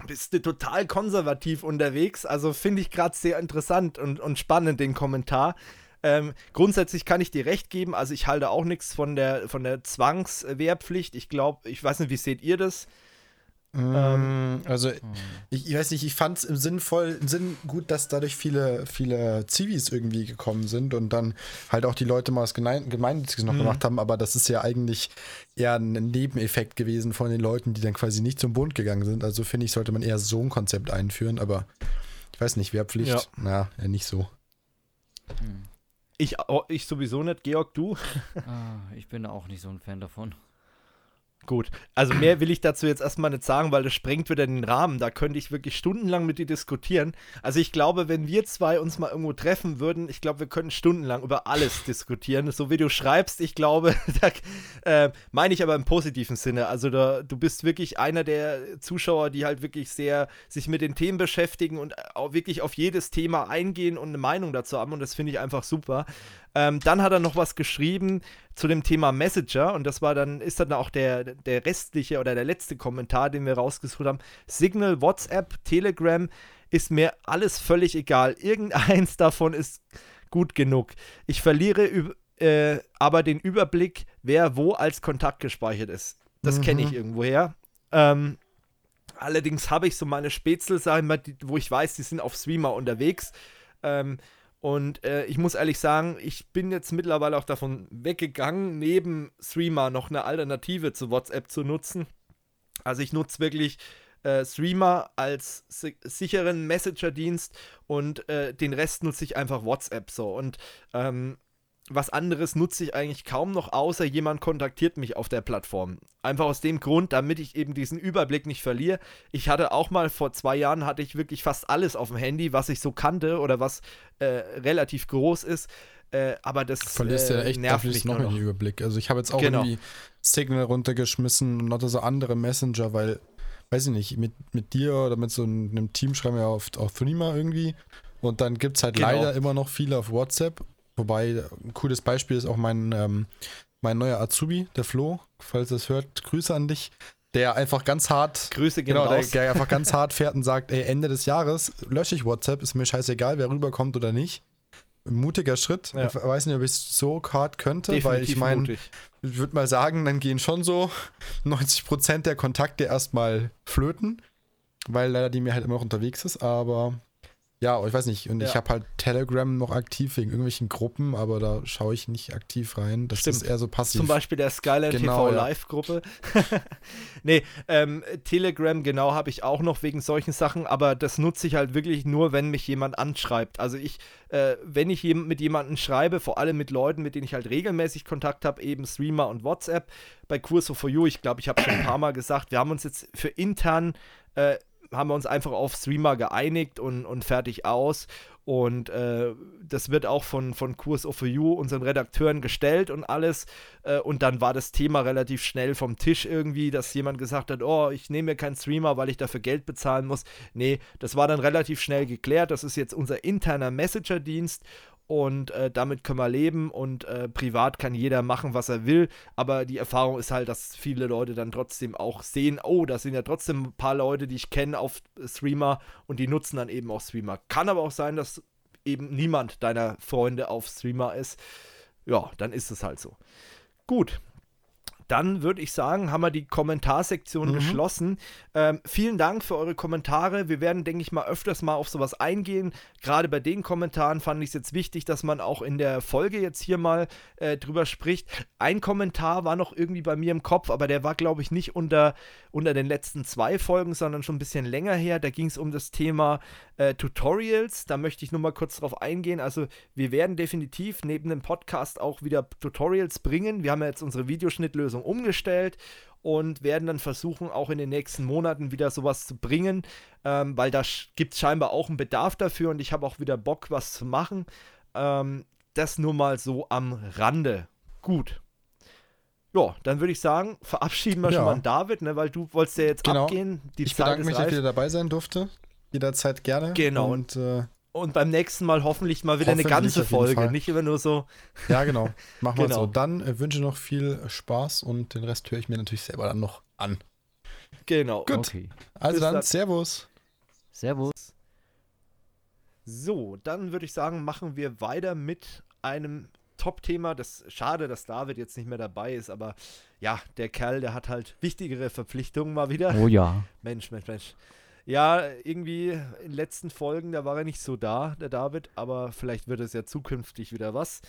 bist du total konservativ unterwegs. Also finde ich gerade sehr interessant und, und spannend den Kommentar. Ähm, grundsätzlich kann ich dir recht geben, also ich halte auch nichts von der, von der Zwangswehrpflicht. Ich glaube, ich weiß nicht, wie seht ihr das? Ähm, also, ich, ich, weiß nicht, ich fand es im Sinn voll, Sinn gut, dass dadurch viele, viele Zivis irgendwie gekommen sind und dann halt auch die Leute mal was Gemeinnütziges noch mhm. gemacht haben, aber das ist ja eigentlich eher ein Nebeneffekt gewesen von den Leuten, die dann quasi nicht zum Bund gegangen sind. Also finde ich, sollte man eher so ein Konzept einführen, aber ich weiß nicht, Wehrpflicht, ja. na, ja, nicht so. Ich, ich sowieso nicht, Georg, du? ah, ich bin auch nicht so ein Fan davon. Gut, also mehr will ich dazu jetzt erstmal nicht sagen, weil das sprengt wieder den Rahmen. Da könnte ich wirklich stundenlang mit dir diskutieren. Also ich glaube, wenn wir zwei uns mal irgendwo treffen würden, ich glaube, wir könnten stundenlang über alles diskutieren. So wie du schreibst, ich glaube, da äh, meine ich aber im positiven Sinne. Also da, du bist wirklich einer der Zuschauer, die halt wirklich sehr sich mit den Themen beschäftigen und auch wirklich auf jedes Thema eingehen und eine Meinung dazu haben. Und das finde ich einfach super. Ähm, dann hat er noch was geschrieben zu dem Thema Messenger und das war dann, ist dann auch der, der restliche oder der letzte Kommentar, den wir rausgesucht haben. Signal, WhatsApp, Telegram ist mir alles völlig egal. Irgendeins davon ist gut genug. Ich verliere äh, aber den Überblick, wer wo als Kontakt gespeichert ist. Das mhm. kenne ich irgendwoher. Ähm, allerdings habe ich so meine Spätzle, wo ich weiß, die sind auf Streamer unterwegs. Ähm, und äh, ich muss ehrlich sagen, ich bin jetzt mittlerweile auch davon weggegangen, neben Streamer noch eine Alternative zu WhatsApp zu nutzen. Also ich nutze wirklich äh, Streamer als si sicheren Messenger-Dienst und äh, den Rest nutze ich einfach WhatsApp so. Und ähm, was anderes nutze ich eigentlich kaum noch, außer jemand kontaktiert mich auf der Plattform. Einfach aus dem Grund, damit ich eben diesen Überblick nicht verliere. Ich hatte auch mal vor zwei Jahren, hatte ich wirklich fast alles auf dem Handy, was ich so kannte oder was äh, relativ groß ist. Äh, aber das verlierst äh, ja echt nervt mich noch, noch. den Überblick. Also ich habe jetzt auch genau. irgendwie Signal runtergeschmissen und noch so andere Messenger, weil, weiß ich nicht, mit, mit dir oder mit so einem Team schreiben wir auf, auf Threema irgendwie. Und dann gibt es halt genau. leider immer noch viele auf WhatsApp Wobei, ein cooles Beispiel ist auch mein, ähm, mein neuer Azubi, der Flo, falls es hört, Grüße an dich, der einfach ganz hart, Grüße genau, der, der, einfach ganz hart fährt und sagt, ey, Ende des Jahres lösche ich WhatsApp, ist mir scheißegal, wer rüberkommt oder nicht. Mutiger Schritt. Ja. Ich weiß nicht, ob ich es so hart könnte, Definitiv weil ich meine, ich würde mal sagen, dann gehen schon so 90% der Kontakte erstmal flöten, weil leider die mir halt immer noch unterwegs ist, aber ja, ich weiß nicht. Und ja. ich habe halt Telegram noch aktiv wegen irgendwelchen Gruppen, aber da schaue ich nicht aktiv rein. Das Stimmt. ist eher so passiv. Zum Beispiel der Skyline genau, TV ja. Live-Gruppe. nee, ähm, Telegram genau habe ich auch noch wegen solchen Sachen, aber das nutze ich halt wirklich nur, wenn mich jemand anschreibt. Also ich, äh, wenn ich mit jemandem schreibe, vor allem mit Leuten, mit denen ich halt regelmäßig Kontakt habe, eben Streamer und WhatsApp. Bei Curso for You, ich glaube, ich habe schon ein paar Mal gesagt, wir haben uns jetzt für intern äh, haben wir uns einfach auf Streamer geeinigt und, und fertig aus. Und äh, das wird auch von, von Kurs of You, unseren Redakteuren, gestellt und alles. Äh, und dann war das Thema relativ schnell vom Tisch irgendwie, dass jemand gesagt hat, oh, ich nehme mir keinen Streamer, weil ich dafür Geld bezahlen muss. Nee, das war dann relativ schnell geklärt. Das ist jetzt unser interner Messenger-Dienst und äh, damit können wir leben und äh, privat kann jeder machen, was er will, aber die Erfahrung ist halt, dass viele Leute dann trotzdem auch sehen, oh, da sind ja trotzdem ein paar Leute, die ich kenne auf Streamer und die nutzen dann eben auch Streamer. Kann aber auch sein, dass eben niemand deiner Freunde auf Streamer ist. Ja, dann ist es halt so. Gut, dann würde ich sagen, haben wir die Kommentarsektion mhm. geschlossen. Ähm, vielen Dank für eure Kommentare. Wir werden, denke ich mal, öfters mal auf sowas eingehen. Gerade bei den Kommentaren fand ich es jetzt wichtig, dass man auch in der Folge jetzt hier mal äh, drüber spricht. Ein Kommentar war noch irgendwie bei mir im Kopf, aber der war, glaube ich, nicht unter, unter den letzten zwei Folgen, sondern schon ein bisschen länger her. Da ging es um das Thema äh, Tutorials. Da möchte ich nur mal kurz drauf eingehen. Also, wir werden definitiv neben dem Podcast auch wieder Tutorials bringen. Wir haben ja jetzt unsere Videoschnittlösung Lösung umgestellt und werden dann versuchen, auch in den nächsten Monaten wieder sowas zu bringen, ähm, weil da gibt es scheinbar auch einen Bedarf dafür und ich habe auch wieder Bock, was zu machen. Ähm, das nur mal so am Rande. Gut. Ja, dann würde ich sagen, verabschieden wir ja. schon mal David, ne, weil du wolltest ja jetzt genau. abgehen. Die ich Zeit bedanke mich, dass ich wieder dabei sein durfte. Jederzeit gerne. Genau. Und äh, Und beim nächsten Mal hoffentlich mal wieder eine Hoffentlich ganze auf jeden Folge, Fall. nicht immer nur so. Ja, genau. Machen wir Genau. so. Dann äh, wünsche noch viel Spaß und den Rest höre ich mir natürlich selber dann noch an. Genau. Gut. Okay. Also Bis dann, dann. Servus. Servus. So, dann würde ich sagen, machen wir weiter mit einem Top-Thema. Das schade, dass David jetzt nicht mehr dabei ist, aber ja, der Kerl, der hat halt wichtigere Verpflichtungen mal wieder. Oh ja. Mensch, Mensch, Mensch. Ja, irgendwie in den letzten Folgen, da war er nicht so da, der David, aber vielleicht wird es ja zukünftig wieder was.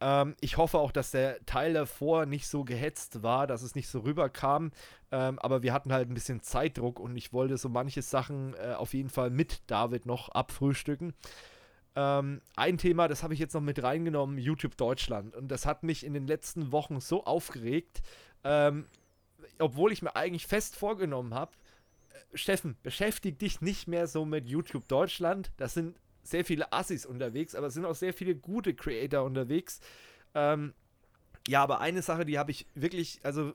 Ähm, ich hoffe auch, dass der Teil davor nicht so gehetzt war, dass es nicht so rüberkam. Ähm, aber wir hatten halt ein bisschen Zeitdruck und ich wollte so manche Sachen äh, auf jeden Fall mit David noch abfrühstücken. Ähm, ein Thema, das habe ich jetzt noch mit reingenommen, YouTube Deutschland. Und das hat mich in den letzten Wochen so aufgeregt, ähm, obwohl ich mir eigentlich fest vorgenommen habe, Steffen, beschäftig dich nicht mehr so mit YouTube Deutschland. Das sind sehr viele Assis unterwegs, aber es sind auch sehr viele gute Creator unterwegs. Ähm, ja, aber eine Sache, die habe ich wirklich, also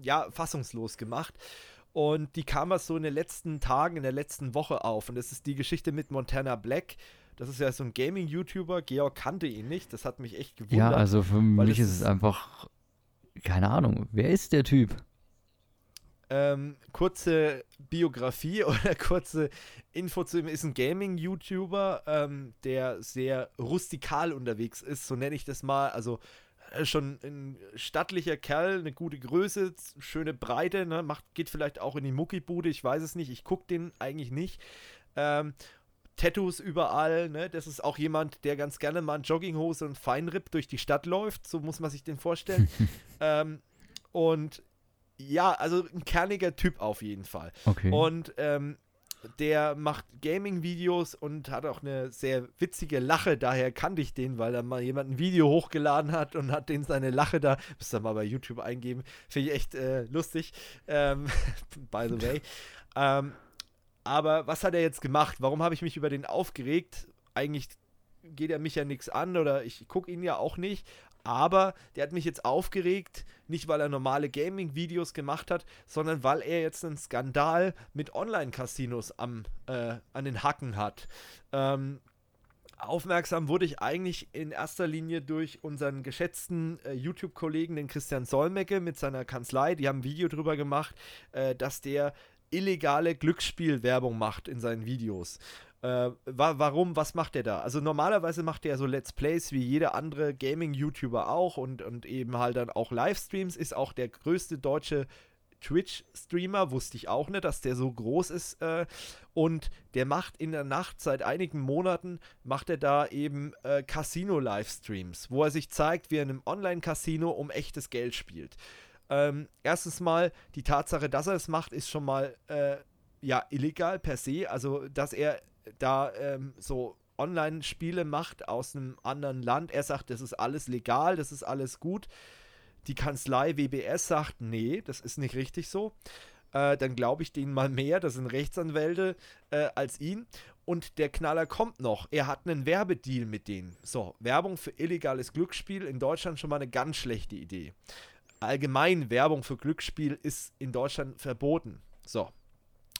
ja, fassungslos gemacht. Und die kam erst so in den letzten Tagen, in der letzten Woche auf. Und das ist die Geschichte mit Montana Black. Das ist ja so ein Gaming-YouTuber. Georg kannte ihn nicht. Das hat mich echt gewundert. Ja, also für mich ist es einfach, keine Ahnung, wer ist der Typ? Ähm, kurze Biografie oder kurze Info zu ihm ist ein Gaming-YouTuber, ähm, der sehr rustikal unterwegs ist, so nenne ich das mal. Also äh, schon ein stattlicher Kerl, eine gute Größe, schöne Breite, ne? Macht, geht vielleicht auch in die Muckibude, ich weiß es nicht, ich gucke den eigentlich nicht. Ähm, Tattoos überall, ne? Das ist auch jemand, der ganz gerne mal in Jogginghose und Feinripp durch die Stadt läuft, so muss man sich den vorstellen. ähm, und ja, also ein kerniger Typ auf jeden Fall. Okay. Und ähm, der macht Gaming-Videos und hat auch eine sehr witzige Lache. Daher kannte ich den, weil da mal jemand ein Video hochgeladen hat und hat den seine Lache da. Müsst ihr mal bei YouTube eingeben. Finde ich echt äh, lustig. Ähm, by the way. ähm, aber was hat er jetzt gemacht? Warum habe ich mich über den aufgeregt? Eigentlich geht er mich ja nichts an oder ich gucke ihn ja auch nicht. Aber der hat mich jetzt aufgeregt, nicht weil er normale Gaming-Videos gemacht hat, sondern weil er jetzt einen Skandal mit Online-Casinos äh, an den Hacken hat. Ähm, aufmerksam wurde ich eigentlich in erster Linie durch unseren geschätzten äh, YouTube-Kollegen, den Christian Solmecke mit seiner Kanzlei. Die haben ein Video drüber gemacht, äh, dass der illegale Glücksspielwerbung macht in seinen Videos. Äh, wa warum, was macht er da? Also normalerweise macht er so Let's Plays wie jeder andere Gaming-YouTuber auch und, und eben halt dann auch Livestreams, ist auch der größte deutsche Twitch-Streamer, wusste ich auch nicht, dass der so groß ist. Äh, und der macht in der Nacht seit einigen Monaten, macht er da eben äh, Casino-Livestreams, wo er sich zeigt, wie er in einem Online-Casino um echtes Geld spielt. Ähm, erstens mal, die Tatsache, dass er es macht, ist schon mal äh, ja illegal per se. Also, dass er da ähm, so Online-Spiele macht aus einem anderen Land. Er sagt, das ist alles legal, das ist alles gut. Die Kanzlei WBS sagt, nee, das ist nicht richtig so. Äh, dann glaube ich denen mal mehr, das sind Rechtsanwälte äh, als ihn. Und der Knaller kommt noch. Er hat einen Werbedeal mit denen. So, Werbung für illegales Glücksspiel in Deutschland schon mal eine ganz schlechte Idee. Allgemein Werbung für Glücksspiel ist in Deutschland verboten. So,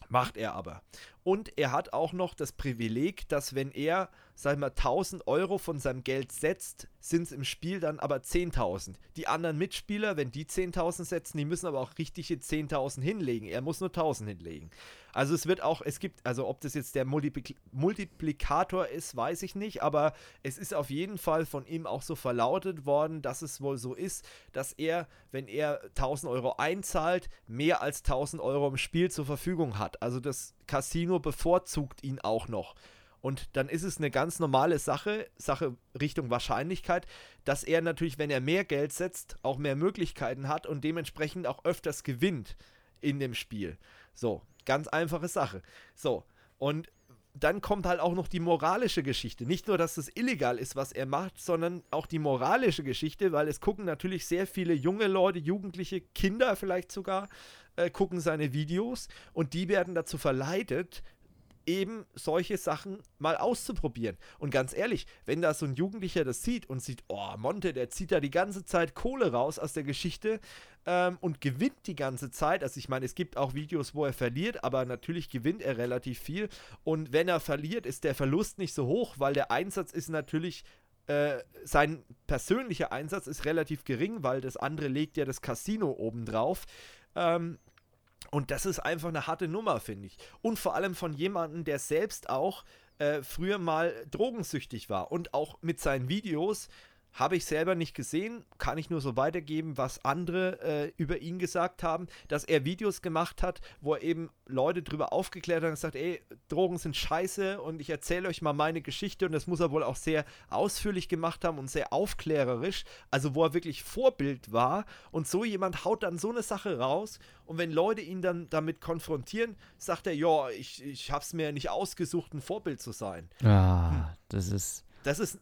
macht er aber. Und er hat auch noch das Privileg, dass wenn er, sag ich mal, 1000 Euro von seinem Geld setzt, sind es im Spiel dann aber 10.000. Die anderen Mitspieler, wenn die 10.000 setzen, die müssen aber auch richtige 10.000 hinlegen. Er muss nur 1.000 hinlegen. Also es wird auch, es gibt, also ob das jetzt der Multipli Multiplikator ist, weiß ich nicht, aber es ist auf jeden Fall von ihm auch so verlautet worden, dass es wohl so ist, dass er, wenn er 1000 Euro einzahlt, mehr als 1000 Euro im Spiel zur Verfügung hat. Also das Casino bevorzugt ihn auch noch. Und dann ist es eine ganz normale Sache, Sache Richtung Wahrscheinlichkeit, dass er natürlich, wenn er mehr Geld setzt, auch mehr Möglichkeiten hat und dementsprechend auch öfters gewinnt in dem Spiel. So, ganz einfache Sache. So, und dann kommt halt auch noch die moralische Geschichte. Nicht nur, dass es illegal ist, was er macht, sondern auch die moralische Geschichte, weil es gucken natürlich sehr viele junge Leute, Jugendliche, Kinder vielleicht sogar, äh, gucken seine Videos und die werden dazu verleitet, eben solche Sachen mal auszuprobieren. Und ganz ehrlich, wenn da so ein Jugendlicher das sieht und sieht, oh, Monte, der zieht da die ganze Zeit Kohle raus aus der Geschichte ähm, und gewinnt die ganze Zeit. Also ich meine, es gibt auch Videos, wo er verliert, aber natürlich gewinnt er relativ viel. Und wenn er verliert, ist der Verlust nicht so hoch, weil der Einsatz ist natürlich äh, sein persönlicher Einsatz ist relativ gering, weil das andere legt ja das Casino obendrauf. Ähm, und das ist einfach eine harte Nummer, finde ich. Und vor allem von jemandem, der selbst auch äh, früher mal drogensüchtig war und auch mit seinen Videos habe ich selber nicht gesehen, kann ich nur so weitergeben, was andere äh, über ihn gesagt haben, dass er Videos gemacht hat, wo er eben Leute drüber aufgeklärt hat und gesagt, ey, Drogen sind scheiße und ich erzähle euch mal meine Geschichte und das muss er wohl auch sehr ausführlich gemacht haben und sehr aufklärerisch, also wo er wirklich Vorbild war und so jemand haut dann so eine Sache raus und wenn Leute ihn dann damit konfrontieren, sagt er, ja, ich, ich habe es mir nicht ausgesucht, ein Vorbild zu sein. Ah, hm. das ist... Das ist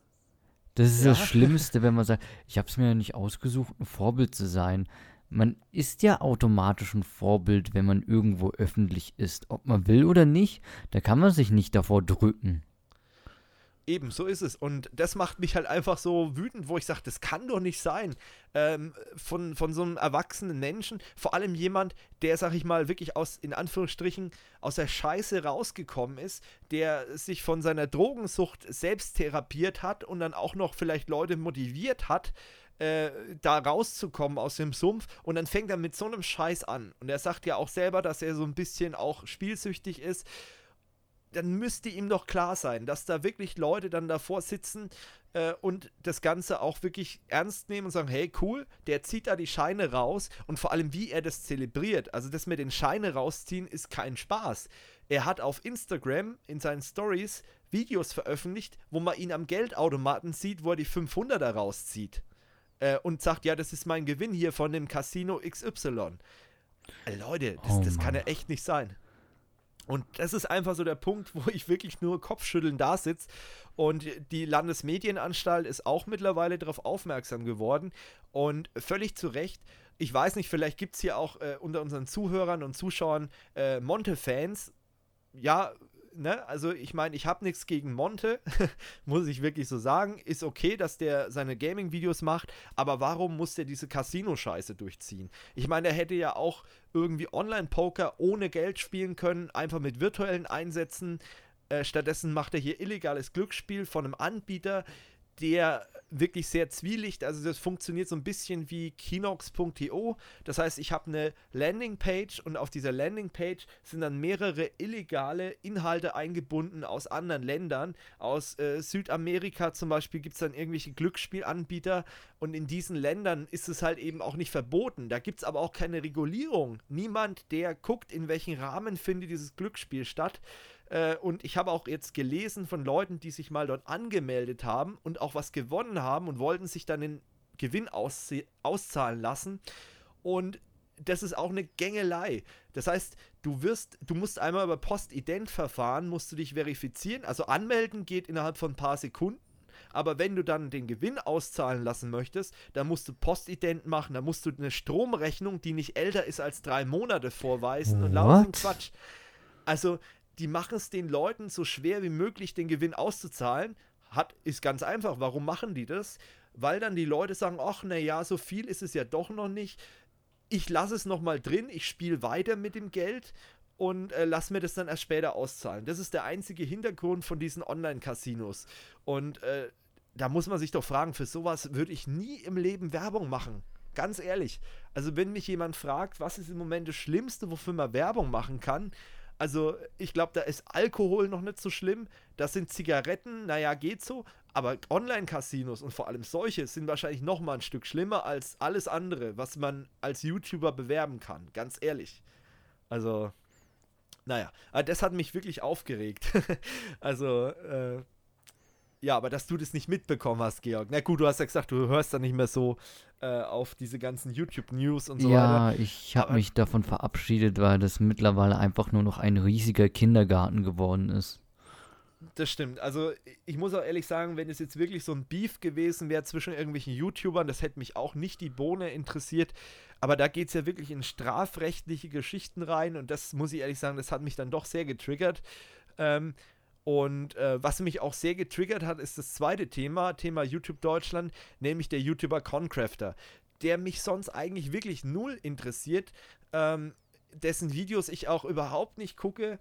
das ist ja. das Schlimmste, wenn man sagt, ich habe es mir ja nicht ausgesucht, ein Vorbild zu sein. Man ist ja automatisch ein Vorbild, wenn man irgendwo öffentlich ist. Ob man will oder nicht, da kann man sich nicht davor drücken. Eben, so ist es. Und das macht mich halt einfach so wütend, wo ich sage, das kann doch nicht sein. Ähm, von, von so einem erwachsenen Menschen, vor allem jemand, der, sag ich mal, wirklich aus, in Anführungsstrichen, aus der Scheiße rausgekommen ist, der sich von seiner Drogensucht selbst therapiert hat und dann auch noch vielleicht Leute motiviert hat, äh, da rauszukommen aus dem Sumpf und dann fängt er mit so einem Scheiß an. Und er sagt ja auch selber, dass er so ein bisschen auch spielsüchtig ist dann müsste ihm doch klar sein, dass da wirklich Leute dann davor sitzen äh, und das Ganze auch wirklich ernst nehmen und sagen, hey cool, der zieht da die Scheine raus und vor allem wie er das zelebriert. Also das mit den Scheine rausziehen ist kein Spaß. Er hat auf Instagram in seinen Stories Videos veröffentlicht, wo man ihn am Geldautomaten sieht, wo er die 500er rauszieht äh, und sagt, ja, das ist mein Gewinn hier von dem Casino XY. Leute, das, oh das kann ja echt nicht sein. Und das ist einfach so der Punkt, wo ich wirklich nur Kopfschütteln da sitze. Und die Landesmedienanstalt ist auch mittlerweile darauf aufmerksam geworden. Und völlig zu Recht. Ich weiß nicht, vielleicht gibt es hier auch äh, unter unseren Zuhörern und Zuschauern äh, Monte-Fans. Ja, ne, also ich meine, ich habe nichts gegen Monte, muss ich wirklich so sagen. Ist okay, dass der seine Gaming-Videos macht, aber warum muss der diese Casino-Scheiße durchziehen? Ich meine, er hätte ja auch irgendwie Online-Poker ohne Geld spielen können, einfach mit virtuellen Einsätzen. Äh, stattdessen macht er hier illegales Glücksspiel von einem Anbieter, der wirklich sehr zwielicht. Also das funktioniert so ein bisschen wie Kinox.to. Das heißt, ich habe eine Landingpage und auf dieser Landingpage sind dann mehrere illegale Inhalte eingebunden aus anderen Ländern. Aus äh, Südamerika zum Beispiel gibt es dann irgendwelche Glücksspielanbieter und in diesen Ländern ist es halt eben auch nicht verboten. Da gibt es aber auch keine Regulierung. Niemand, der guckt, in welchem Rahmen findet dieses Glücksspiel statt. Äh, und ich habe auch jetzt gelesen von Leuten, die sich mal dort angemeldet haben und auch was gewonnen haben und wollten sich dann den Gewinn auszahlen lassen. Und das ist auch eine Gängelei. Das heißt, du wirst, du musst einmal über Postident-Verfahren, musst du dich verifizieren. Also anmelden geht innerhalb von ein paar Sekunden. Aber wenn du dann den Gewinn auszahlen lassen möchtest, dann musst du Postident machen, dann musst du eine Stromrechnung, die nicht älter ist als drei Monate vorweisen What? und laufen Quatsch. Also die machen es den Leuten so schwer wie möglich, den Gewinn auszuzahlen. Hat, ist ganz einfach. Warum machen die das? Weil dann die Leute sagen, ach, naja, so viel ist es ja doch noch nicht. Ich lasse es nochmal drin, ich spiele weiter mit dem Geld und äh, lass mir das dann erst später auszahlen. Das ist der einzige Hintergrund von diesen Online-Casinos. Und äh, da muss man sich doch fragen, für sowas würde ich nie im Leben Werbung machen. Ganz ehrlich. Also wenn mich jemand fragt, was ist im Moment das Schlimmste, wofür man Werbung machen kann, also, ich glaube, da ist Alkohol noch nicht so schlimm. Das sind Zigaretten, naja, geht so. Aber Online-Casinos und vor allem solche sind wahrscheinlich noch mal ein Stück schlimmer als alles andere, was man als YouTuber bewerben kann. Ganz ehrlich. Also, naja, das hat mich wirklich aufgeregt. also, äh, ja, aber dass du das nicht mitbekommen hast, Georg. Na gut, du hast ja gesagt, du hörst dann nicht mehr so äh, auf diese ganzen YouTube-News und so ja, weiter. Ja, ich habe mich davon verabschiedet, weil das mittlerweile einfach nur noch ein riesiger Kindergarten geworden ist. Das stimmt. Also ich muss auch ehrlich sagen, wenn es jetzt wirklich so ein Beef gewesen wäre zwischen irgendwelchen YouTubern, das hätte mich auch nicht die Bohne interessiert. Aber da geht es ja wirklich in strafrechtliche Geschichten rein und das muss ich ehrlich sagen, das hat mich dann doch sehr getriggert. Ähm, und äh, was mich auch sehr getriggert hat, ist das zweite Thema, Thema YouTube Deutschland, nämlich der YouTuber Concrafter, der mich sonst eigentlich wirklich null interessiert, ähm, dessen Videos ich auch überhaupt nicht gucke.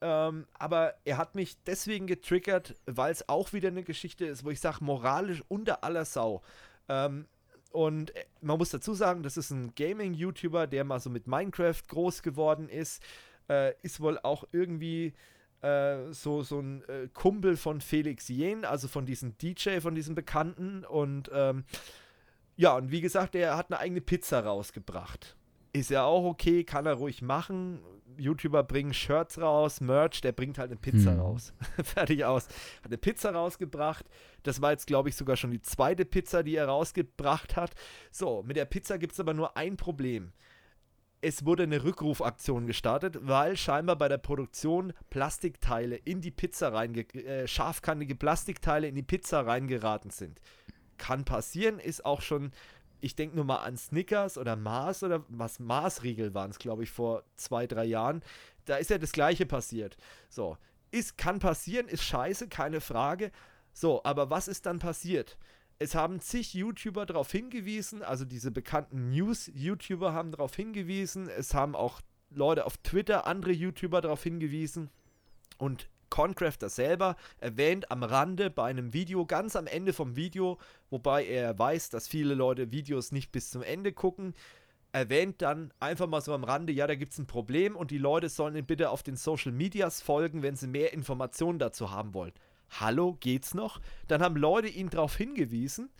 Ähm, aber er hat mich deswegen getriggert, weil es auch wieder eine Geschichte ist, wo ich sage, moralisch unter aller Sau. Ähm, und äh, man muss dazu sagen, das ist ein Gaming-YouTuber, der mal so mit Minecraft groß geworden ist. Äh, ist wohl auch irgendwie äh, so, so ein äh, Kumpel von Felix Jen, also von diesem DJ, von diesem Bekannten. Und ähm, ja, und wie gesagt, er hat eine eigene Pizza rausgebracht. Ist ja auch okay, kann er ruhig machen. YouTuber bringen Shirts raus, Merch, der bringt halt eine Pizza hm. raus. Fertig aus. Hat eine Pizza rausgebracht. Das war jetzt, glaube ich, sogar schon die zweite Pizza, die er rausgebracht hat. So, mit der Pizza gibt es aber nur ein Problem es wurde eine Rückrufaktion gestartet, weil scheinbar bei der Produktion Plastikteile in die Pizza reinge äh, scharfkantige Plastikteile in die Pizza reingeraten sind. Kann passieren, ist auch schon, ich denke nur mal an Snickers oder Mars oder was Maßriegel waren es, glaube ich, vor zwei, drei Jahren. Da ist ja das gleiche passiert. So, ist, kann passieren, ist scheiße, keine Frage. So, aber was ist dann passiert? Es haben zig YouTuber darauf hingewiesen, also diese bekannten News-YouTuber haben darauf hingewiesen, es haben auch Leute auf Twitter, andere YouTuber darauf hingewiesen. Und Concrafter selber erwähnt am Rande bei einem Video, ganz am Ende vom Video, wobei er weiß, dass viele Leute Videos nicht bis zum Ende gucken, erwähnt dann einfach mal so am Rande, ja, da gibt es ein Problem und die Leute sollen ihn bitte auf den Social Medias folgen, wenn sie mehr Informationen dazu haben wollen hallo, geht's noch? Dann haben Leute ihn darauf hingewiesen,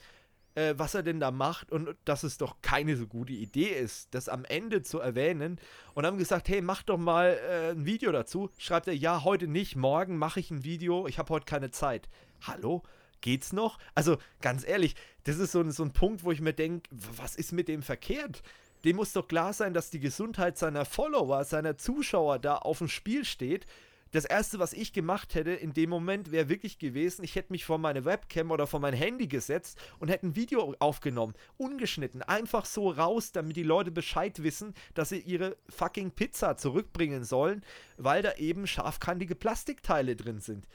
äh, was er denn da macht und dass es doch keine so gute Idee ist, das am Ende zu erwähnen und haben gesagt, hey, mach doch mal äh, ein Video dazu. Schreibt er, ja, heute nicht, morgen mache ich ein Video, ich habe heute keine Zeit. Hallo? Geht's noch? Also, ganz ehrlich, das ist so, so ein Punkt, wo ich mir denke, was ist mit dem verkehrt? Dem muss doch klar sein, dass die Gesundheit seiner Follower, seiner Zuschauer da auf dem Spiel steht das erste, was ich gemacht hätte in dem Moment, wäre wirklich gewesen, ich hätte mich vor meine Webcam oder vor mein Handy gesetzt und hätte ein Video aufgenommen, ungeschnitten, einfach so raus, damit die Leute Bescheid wissen, dass sie ihre fucking Pizza zurückbringen sollen, weil da eben scharfkantige Plastikteile drin sind.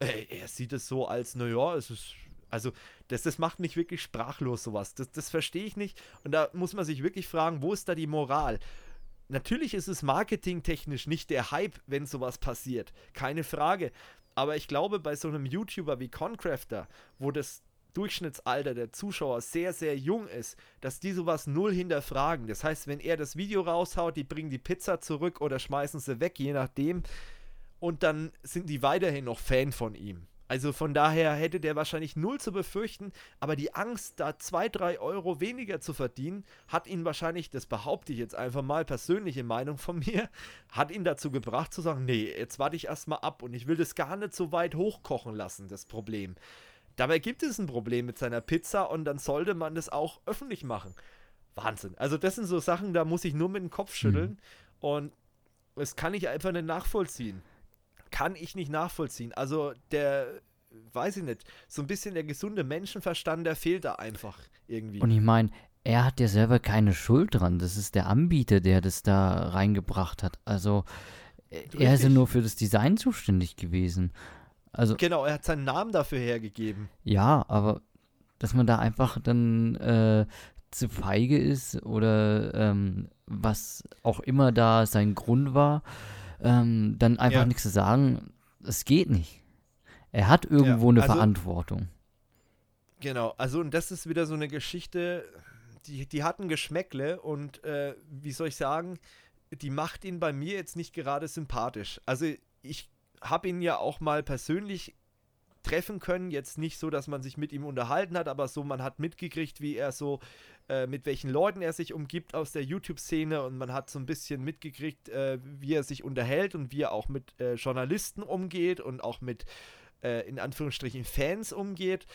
Äh, er sieht es so als, naja, es ist also, das, das macht mich wirklich sprachlos, sowas. Das, das verstehe ich nicht. Und da muss man sich wirklich fragen, wo ist da die Moral? Natürlich ist es marketingtechnisch nicht der Hype, wenn sowas passiert. Keine Frage. Aber ich glaube, bei so einem YouTuber wie Concrafter, wo das Durchschnittsalter der Zuschauer sehr, sehr jung ist, dass die sowas null hinterfragen. Das heißt, wenn er das Video raushaut, die bringen die Pizza zurück oder schmeißen sie weg, je nachdem. Und dann sind die weiterhin noch Fan von ihm. Also von daher hätte der wahrscheinlich null zu befürchten, aber die Angst, da zwei, drei Euro weniger zu verdienen, hat ihn wahrscheinlich, das behaupte ich jetzt einfach mal, persönliche Meinung von mir, hat ihn dazu gebracht zu sagen, nee, jetzt warte ich erstmal ab und ich will das gar nicht so weit hochkochen lassen, das Problem. Dabei gibt es ein Problem mit seiner Pizza und dann sollte man das auch öffentlich machen. Wahnsinn. Also das sind so Sachen, da muss ich nur mit dem Kopf schütteln mhm. und das kann ich einfach nicht nachvollziehen kann ich nicht nachvollziehen. Also der, weiß ich nicht, so ein bisschen der gesunde Menschenverstand, der fehlt da einfach irgendwie. Und ich meine, er hat ja selber keine Schuld dran. Das ist der Anbieter, der das da reingebracht hat. Also Richtig. er ist ja nur für das Design zuständig gewesen. Also, genau, er hat seinen Namen dafür hergegeben. Ja, aber dass man da einfach dann äh, zu feige ist oder ähm, was auch immer da sein Grund war, ähm, dann einfach ja. nichts zu sagen, es geht nicht. Er hat irgendwo ja, eine also, Verantwortung. Genau, also und das ist wieder so eine Geschichte, die, die hat ein Geschmäckle und äh, wie soll ich sagen, die macht ihn bei mir jetzt nicht gerade sympathisch. Also ich habe ihn ja auch mal persönlich treffen können. Jetzt nicht so, dass man sich mit ihm unterhalten hat, aber so, man hat mitgekriegt, wie er so, äh, mit welchen Leuten er sich umgibt aus der YouTube-Szene und man hat so ein bisschen mitgekriegt, äh, wie er sich unterhält und wie er auch mit äh, Journalisten umgeht und auch mit, äh, in Anführungsstrichen, Fans umgeht.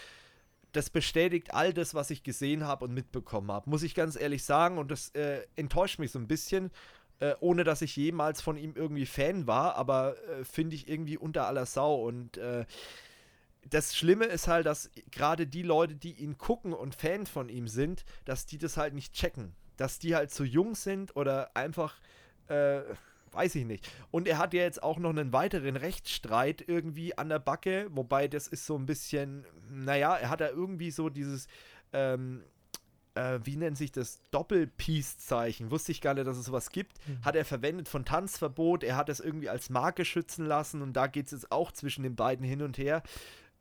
Das bestätigt all das, was ich gesehen habe und mitbekommen habe, muss ich ganz ehrlich sagen. Und das äh, enttäuscht mich so ein bisschen, äh, ohne dass ich jemals von ihm irgendwie Fan war, aber finde ich irgendwie unter aller Sau. Und das Schlimme ist halt, dass gerade die Leute, die ihn gucken und Fan von ihm sind, dass die das halt nicht checken. Dass die halt zu jung sind oder einfach, äh, weiß ich nicht. Und er hat ja jetzt auch noch einen weiteren Rechtsstreit irgendwie an der Backe, wobei das ist so ein bisschen, naja, er hat da irgendwie so dieses, ähm, äh, wie nennt sich das, Doppel-Peace-Zeichen, wusste ich gar nicht, dass es sowas gibt, mhm. hat er verwendet von Tanzverbot, er hat es irgendwie als Marke schützen lassen und da geht es jetzt auch zwischen den beiden hin und her.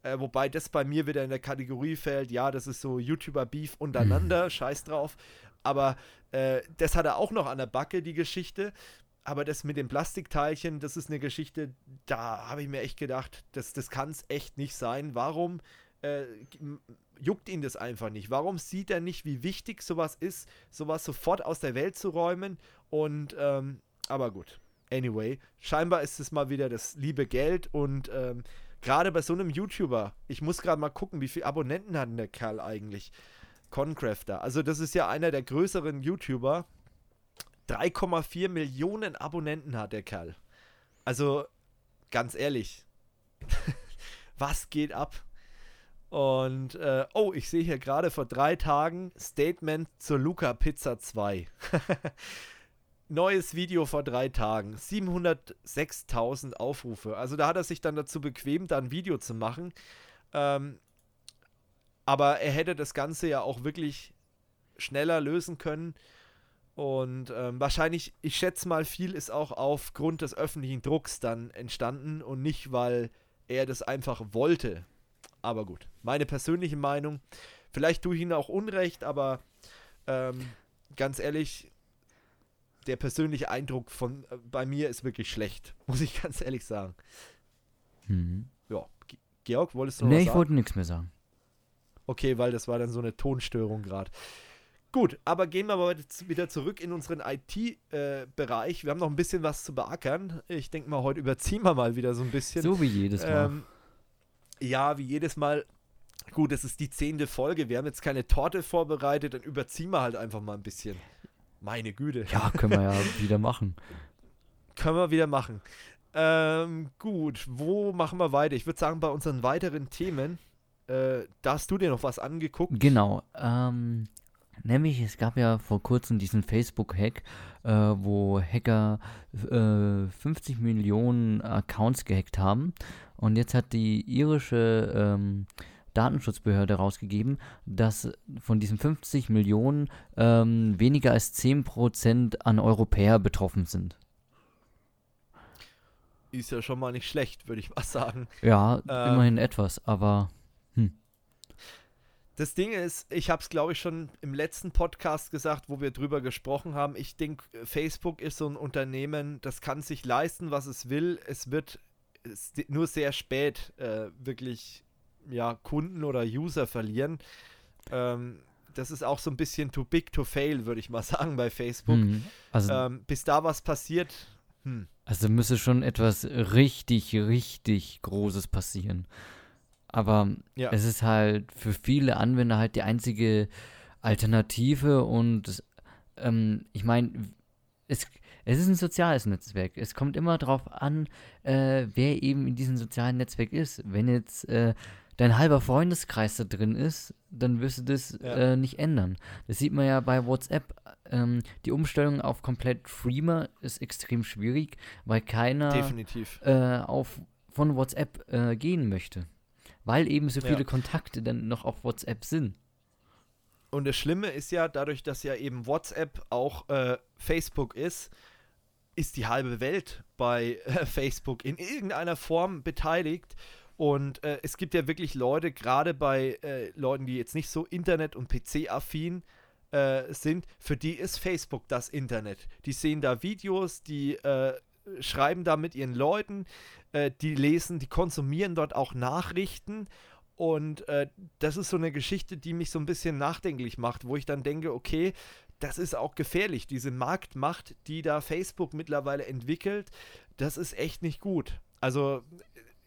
Äh, wobei das bei mir wieder in der Kategorie fällt, ja, das ist so YouTuber-Beef untereinander, mhm. scheiß drauf. Aber äh, das hat er auch noch an der Backe, die Geschichte. Aber das mit den Plastikteilchen, das ist eine Geschichte, da habe ich mir echt gedacht, das, das kann es echt nicht sein. Warum äh, juckt ihn das einfach nicht? Warum sieht er nicht, wie wichtig sowas ist, sowas sofort aus der Welt zu räumen? Und, ähm, aber gut. Anyway, scheinbar ist es mal wieder das liebe Geld und ähm, gerade bei so einem YouTuber, ich muss gerade mal gucken, wie viele Abonnenten hat denn der Kerl eigentlich? Concrafter. Also das ist ja einer der größeren YouTuber. 3,4 Millionen Abonnenten hat der Kerl. Also ganz ehrlich, was geht ab? Und äh, oh, ich sehe hier gerade vor drei Tagen Statement zur Luca Pizza 2. Neues Video vor drei Tagen. 706.000 Aufrufe. Also da hat er sich dann dazu bequemt, da ein Video zu machen. Ähm, aber er hätte das Ganze ja auch wirklich schneller lösen können. Und ähm, wahrscheinlich, ich schätze mal, viel ist auch aufgrund des öffentlichen Drucks dann entstanden und nicht, weil er das einfach wollte. Aber gut, meine persönliche Meinung. Vielleicht tue ich ihm auch Unrecht, aber ähm, ganz ehrlich, der persönliche Eindruck von äh, bei mir ist wirklich schlecht, muss ich ganz ehrlich sagen. Mhm. Ja, Georg, wolltest du noch nee, was sagen? Nee, ich wollte nichts mehr sagen. Okay, weil das war dann so eine Tonstörung gerade. Gut, aber gehen wir mal wieder zurück in unseren IT-Bereich. Äh, wir haben noch ein bisschen was zu beackern. Ich denke mal, heute überziehen wir mal wieder so ein bisschen. So wie jedes Mal. Ähm, ja, wie jedes Mal. Gut, es ist die zehnte Folge. Wir haben jetzt keine Torte vorbereitet, dann überziehen wir halt einfach mal ein bisschen. Meine Güte. Ja, können wir ja wieder machen. Können wir wieder machen. Ähm, gut, wo machen wir weiter? Ich würde sagen, bei unseren weiteren Themen äh, da hast du dir noch was angeguckt. Genau. Ähm, nämlich, es gab ja vor kurzem diesen Facebook-Hack, äh, wo Hacker äh, 50 Millionen Accounts gehackt haben. Und jetzt hat die irische ähm, Datenschutzbehörde rausgegeben, dass von diesen 50 Millionen ähm, weniger als 10% an Europäer betroffen sind. Ist ja schon mal nicht schlecht, würde ich mal sagen. Ja, ähm, immerhin etwas, aber hm. Das Ding ist, ich habe es glaube ich schon im letzten Podcast gesagt, wo wir drüber gesprochen haben. Ich denke, Facebook ist so ein Unternehmen, das kann sich leisten, was es will. Es wird nur sehr spät äh, wirklich ja, Kunden oder User verlieren. Ähm, das ist auch so ein bisschen too big to fail, würde ich mal sagen, bei Facebook. Mhm. Also, ähm, bis da was passiert. Hm. Also müsste schon etwas richtig, richtig Großes passieren. Aber ja. es ist halt für viele Anwender halt die einzige Alternative und ähm, ich meine, es, es ist ein soziales Netzwerk. Es kommt immer darauf an, äh, wer eben in diesem sozialen Netzwerk ist. Wenn jetzt äh, dein halber Freundeskreis da drin ist, dann wirst du das ja. äh, nicht ändern. Das sieht man ja bei WhatsApp. Ähm, die Umstellung auf komplett Freema ist extrem schwierig, weil keiner äh, auf, von WhatsApp äh, gehen möchte weil eben so viele ja. Kontakte dann noch auf WhatsApp sind. Und das Schlimme ist ja, dadurch, dass ja eben WhatsApp auch äh, Facebook ist, ist die halbe Welt bei äh, Facebook in irgendeiner Form beteiligt. Und äh, es gibt ja wirklich Leute, gerade bei äh, Leuten, die jetzt nicht so Internet- und PC-affin äh, sind, für die ist Facebook das Internet. Die sehen da Videos, die äh, schreiben da mit ihren Leuten, äh, die lesen, die konsumieren dort auch Nachrichten. Und äh, das ist so eine Geschichte, die mich so ein bisschen nachdenklich macht, wo ich dann denke, okay, das ist auch gefährlich. Diese Marktmacht, die da Facebook mittlerweile entwickelt, das ist echt nicht gut. Also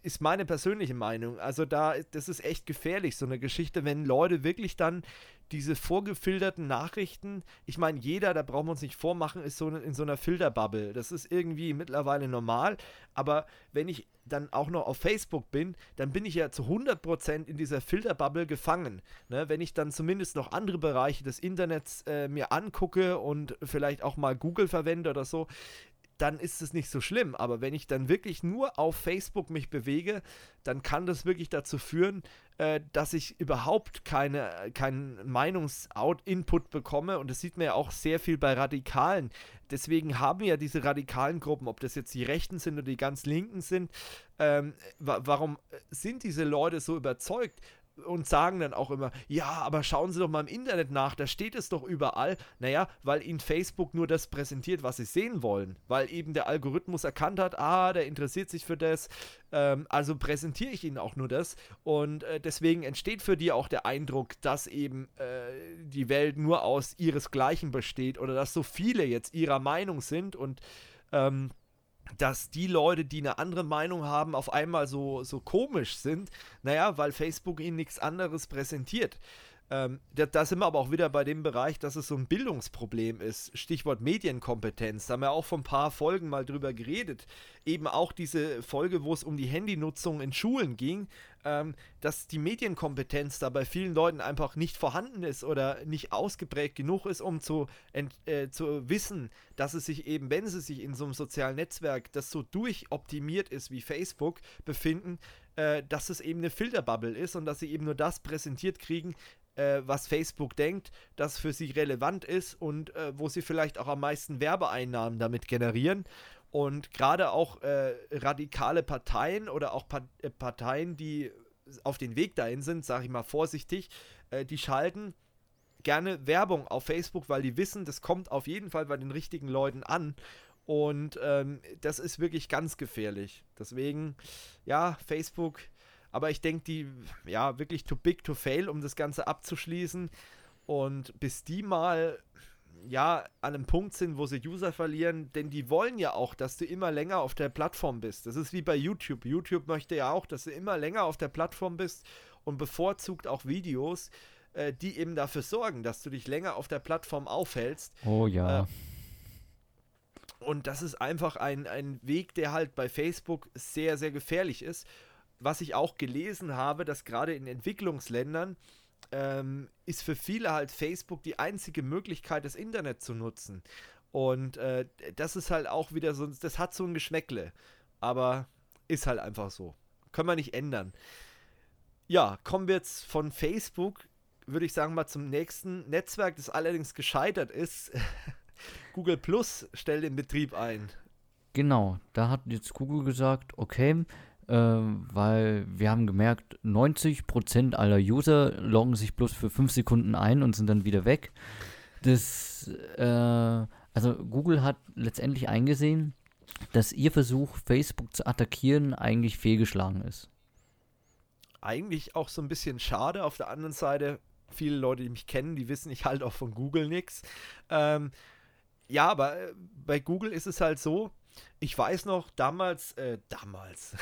ist meine persönliche Meinung. Also da, das ist echt gefährlich, so eine Geschichte, wenn Leute wirklich dann diese vorgefilterten Nachrichten, ich meine, jeder, da brauchen wir uns nicht vormachen, ist so in so einer Filterbubble. Das ist irgendwie mittlerweile normal, aber wenn ich dann auch noch auf Facebook bin, dann bin ich ja zu 100% in dieser Filterbubble gefangen. Ne? Wenn ich dann zumindest noch andere Bereiche des Internets äh, mir angucke und vielleicht auch mal Google verwende oder so, dann ist es nicht so schlimm. Aber wenn ich dann wirklich nur auf Facebook mich bewege, dann kann das wirklich dazu führen, äh, dass ich überhaupt keine, keinen Meinungsinput bekomme. Und das sieht man ja auch sehr viel bei Radikalen. Deswegen haben ja diese radikalen Gruppen, ob das jetzt die Rechten sind oder die ganz Linken sind, ähm, wa warum sind diese Leute so überzeugt? Und sagen dann auch immer, ja, aber schauen Sie doch mal im Internet nach, da steht es doch überall. Naja, weil Ihnen Facebook nur das präsentiert, was Sie sehen wollen. Weil eben der Algorithmus erkannt hat, ah, der interessiert sich für das, ähm, also präsentiere ich Ihnen auch nur das. Und äh, deswegen entsteht für die auch der Eindruck, dass eben äh, die Welt nur aus ihresgleichen besteht oder dass so viele jetzt ihrer Meinung sind und ähm, dass die Leute, die eine andere Meinung haben, auf einmal so, so komisch sind. Naja, weil Facebook ihnen nichts anderes präsentiert. Ähm, da, da, sind wir aber auch wieder bei dem Bereich, dass es so ein Bildungsproblem ist. Stichwort Medienkompetenz. Da haben wir auch vor ein paar Folgen mal drüber geredet. Eben auch diese Folge, wo es um die Handynutzung in Schulen ging, ähm, dass die Medienkompetenz da bei vielen Leuten einfach nicht vorhanden ist oder nicht ausgeprägt genug ist, um zu, äh, zu wissen, dass es sich eben, wenn sie sich in so einem sozialen Netzwerk, das so durchoptimiert ist wie Facebook, befinden, äh, dass es eben eine Filterbubble ist und dass sie eben nur das präsentiert kriegen, äh, was Facebook denkt, das für sie relevant ist und äh, wo sie vielleicht auch am meisten Werbeeinnahmen damit generieren. Und gerade auch äh, radikale Parteien oder auch pa äh, Parteien, die auf den Weg dahin sind, sage ich mal vorsichtig, äh, die schalten gerne Werbung auf Facebook, weil die wissen, das kommt auf jeden Fall bei den richtigen Leuten an. Und ähm, das ist wirklich ganz gefährlich. Deswegen, ja, Facebook aber ich denke, die, ja, wirklich too big to fail, um das Ganze abzuschließen. Und bis die mal, ja, an einem Punkt sind, wo sie User verlieren, denn die wollen ja auch, dass du immer länger auf der Plattform bist. Das ist wie bei YouTube. YouTube möchte ja auch, dass du immer länger auf der Plattform bist und bevorzugt auch Videos, äh, die eben dafür sorgen, dass du dich länger auf der Plattform aufhältst. Oh ja. Äh, und das ist einfach ein, ein Weg, der halt bei Facebook sehr, sehr gefährlich ist was ich auch gelesen habe, dass gerade in Entwicklungsländern ähm, ist für viele halt Facebook die einzige Möglichkeit, das Internet zu nutzen. Und äh, das ist halt auch wieder so, das hat so ein Geschmäckle. Aber ist halt einfach so. Können wir nicht ändern. Ja, kommen wir jetzt von Facebook, würde ich sagen, mal zum nächsten Netzwerk, das allerdings gescheitert ist. Google Plus stellt den Betrieb ein. Genau, da hat jetzt Google gesagt, okay, weil wir haben gemerkt, 90% aller User loggen sich bloß für 5 Sekunden ein und sind dann wieder weg. Das, äh, also Google hat letztendlich eingesehen, dass ihr Versuch, Facebook zu attackieren, eigentlich fehlgeschlagen ist. Eigentlich auch so ein bisschen schade. Auf der anderen Seite, viele Leute, die mich kennen, die wissen, ich halte auch von Google nichts. Ähm, ja, aber äh, bei Google ist es halt so, ich weiß noch, damals, äh, damals,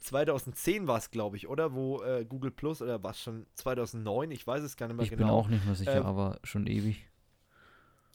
2010 war es, glaube ich, oder? Wo äh, Google Plus, oder was schon 2009, ich weiß es gar nicht mehr ich genau. Ich bin auch nicht mehr sicher, ähm, aber schon ewig.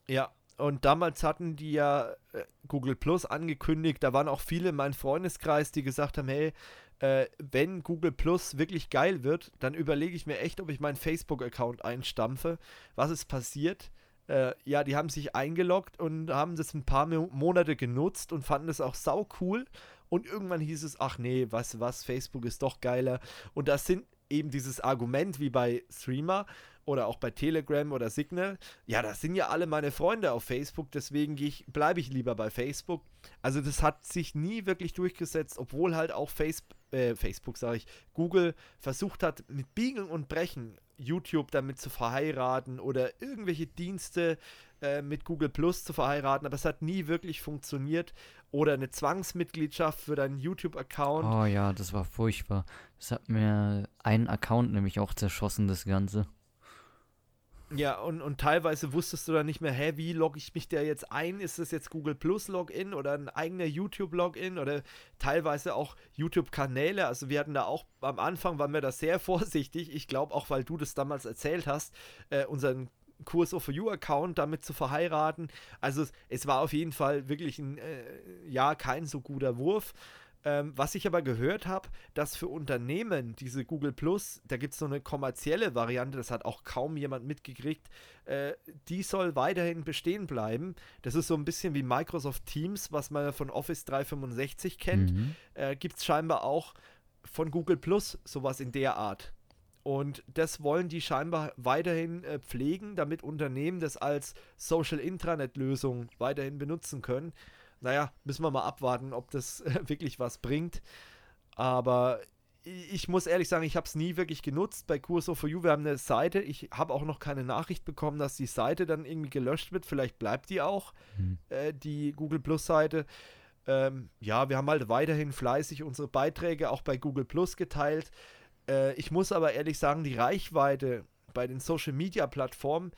Ja, und damals hatten die ja äh, Google Plus angekündigt, da waren auch viele in meinem Freundeskreis, die gesagt haben, hey, äh, wenn Google Plus wirklich geil wird, dann überlege ich mir echt, ob ich meinen Facebook-Account einstampfe. Was ist passiert? Äh, ja, die haben sich eingeloggt und haben das ein paar Monate genutzt und fanden das auch sau cool. Und irgendwann hieß es, ach nee, was, was, Facebook ist doch geiler. Und das sind eben dieses Argument wie bei Streamer oder auch bei Telegram oder Signal. Ja, das sind ja alle meine Freunde auf Facebook, deswegen bleibe ich lieber bei Facebook. Also das hat sich nie wirklich durchgesetzt, obwohl halt auch Face, äh, Facebook, sage ich, Google versucht hat, mit Biegen und Brechen YouTube damit zu verheiraten oder irgendwelche Dienste äh, mit Google Plus zu verheiraten, aber es hat nie wirklich funktioniert. Oder eine Zwangsmitgliedschaft für deinen YouTube-Account. Oh ja, das war furchtbar. Das hat mir einen Account nämlich auch zerschossen, das Ganze. Ja, und, und teilweise wusstest du dann nicht mehr, hä, wie logge ich mich da jetzt ein? Ist das jetzt Google Plus Login oder ein eigener YouTube Login oder teilweise auch YouTube-Kanäle? Also wir hatten da auch am Anfang waren wir da sehr vorsichtig. Ich glaube auch, weil du das damals erzählt hast, äh, unseren Kurs of You Account damit zu verheiraten. Also es, es war auf jeden Fall wirklich ein, äh, ja, kein so guter Wurf. Ähm, was ich aber gehört habe, dass für Unternehmen diese Google Plus, da gibt es so eine kommerzielle Variante, das hat auch kaum jemand mitgekriegt, äh, die soll weiterhin bestehen bleiben. Das ist so ein bisschen wie Microsoft Teams, was man von Office 365 kennt. Mhm. Äh, gibt es scheinbar auch von Google Plus sowas in der Art. Und das wollen die scheinbar weiterhin äh, pflegen, damit Unternehmen das als Social Intranet-Lösung weiterhin benutzen können. Naja, müssen wir mal abwarten, ob das wirklich was bringt. Aber ich muss ehrlich sagen, ich habe es nie wirklich genutzt bei Curso for You. Wir haben eine Seite. Ich habe auch noch keine Nachricht bekommen, dass die Seite dann irgendwie gelöscht wird. Vielleicht bleibt die auch, hm. äh, die Google Plus Seite. Ähm, ja, wir haben halt weiterhin fleißig unsere Beiträge auch bei Google Plus geteilt. Äh, ich muss aber ehrlich sagen, die Reichweite bei den Social Media Plattformen,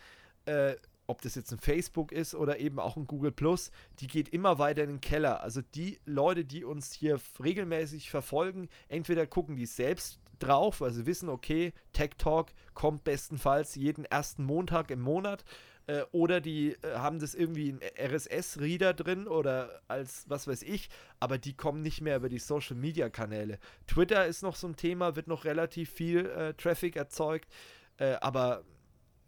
äh, ob das jetzt ein Facebook ist oder eben auch ein Google Plus, die geht immer weiter in den Keller. Also die Leute, die uns hier regelmäßig verfolgen, entweder gucken die selbst drauf, weil sie wissen, okay, Tech Talk kommt bestenfalls jeden ersten Montag im Monat äh, oder die äh, haben das irgendwie in RSS-Reader drin oder als was weiß ich, aber die kommen nicht mehr über die Social-Media-Kanäle. Twitter ist noch so ein Thema, wird noch relativ viel äh, Traffic erzeugt, äh, aber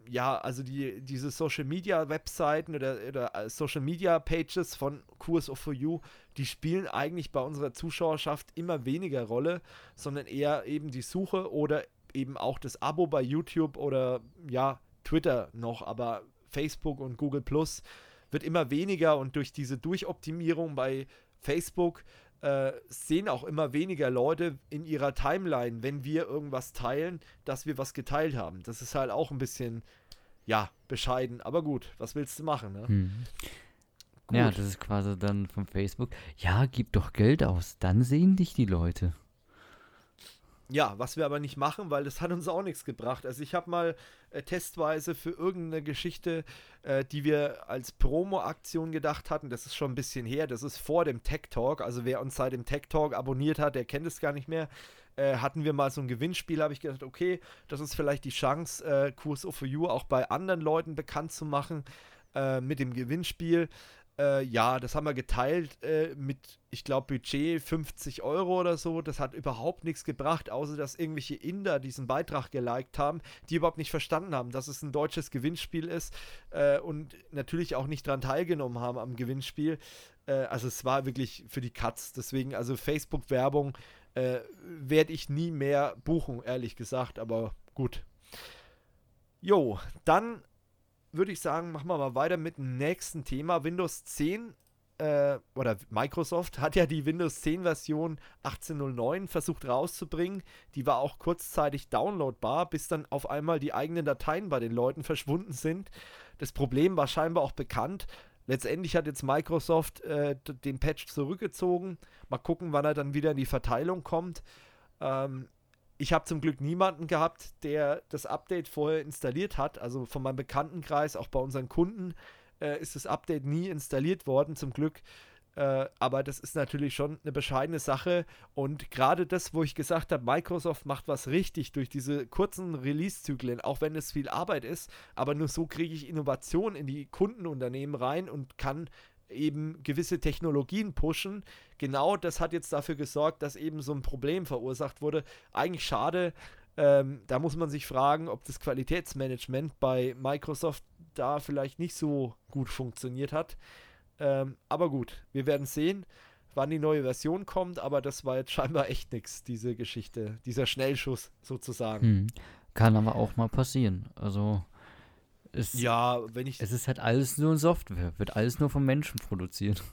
ja, also die, diese Social Media Webseiten oder, oder äh, Social Media Pages von Kurs of For You, die spielen eigentlich bei unserer Zuschauerschaft immer weniger Rolle, sondern eher eben die Suche oder eben auch das Abo bei YouTube oder ja, Twitter noch, aber Facebook und Google Plus wird immer weniger und durch diese Durchoptimierung bei Facebook äh, sehen auch immer weniger Leute in ihrer Timeline, wenn wir irgendwas teilen, dass wir was geteilt haben. Das ist halt auch ein bisschen, ja, bescheiden. Aber gut, was willst du machen, ne? Hm. Ja, das ist quasi dann von Facebook. Ja, gib doch Geld aus, dann sehen dich die Leute. Ja, was wir aber nicht machen, weil das hat uns auch nichts gebracht. Also ich habe mal äh, testweise für irgendeine Geschichte, äh, die wir als Promo-Aktion gedacht hatten, das ist schon ein bisschen her, das ist vor dem Tech Talk, also wer uns seit dem Tech Talk abonniert hat, der kennt es gar nicht mehr, äh, hatten wir mal so ein Gewinnspiel, habe ich gedacht, okay, das ist vielleicht die Chance, äh, Kurs for You auch bei anderen Leuten bekannt zu machen äh, mit dem Gewinnspiel. Äh, ja, das haben wir geteilt äh, mit, ich glaube, Budget 50 Euro oder so. Das hat überhaupt nichts gebracht, außer dass irgendwelche Inder diesen Beitrag geliked haben, die überhaupt nicht verstanden haben, dass es ein deutsches Gewinnspiel ist äh, und natürlich auch nicht daran teilgenommen haben am Gewinnspiel. Äh, also es war wirklich für die Katz. Deswegen, also Facebook-Werbung äh, werde ich nie mehr buchen, ehrlich gesagt, aber gut. Jo, dann würde ich sagen, machen wir mal weiter mit dem nächsten Thema. Windows 10 äh, oder Microsoft hat ja die Windows 10 Version 18.09 versucht rauszubringen. Die war auch kurzzeitig downloadbar, bis dann auf einmal die eigenen Dateien bei den Leuten verschwunden sind. Das Problem war scheinbar auch bekannt. Letztendlich hat jetzt Microsoft äh, den Patch zurückgezogen. Mal gucken, wann er dann wieder in die Verteilung kommt. Ähm, ich habe zum Glück niemanden gehabt, der das Update vorher installiert hat. Also von meinem Bekanntenkreis, auch bei unseren Kunden, äh, ist das Update nie installiert worden, zum Glück. Äh, aber das ist natürlich schon eine bescheidene Sache. Und gerade das, wo ich gesagt habe, Microsoft macht was richtig durch diese kurzen Release-Zyklen, auch wenn es viel Arbeit ist. Aber nur so kriege ich Innovation in die Kundenunternehmen rein und kann eben gewisse Technologien pushen. Genau das hat jetzt dafür gesorgt, dass eben so ein Problem verursacht wurde. Eigentlich schade. Ähm, da muss man sich fragen, ob das Qualitätsmanagement bei Microsoft da vielleicht nicht so gut funktioniert hat. Ähm, aber gut, wir werden sehen, wann die neue Version kommt. Aber das war jetzt scheinbar echt nichts, diese Geschichte, dieser Schnellschuss sozusagen. Hm. Kann aber auch mal passieren. Also es, ja, wenn ich. Es ist halt alles nur Software, wird alles nur von Menschen produziert.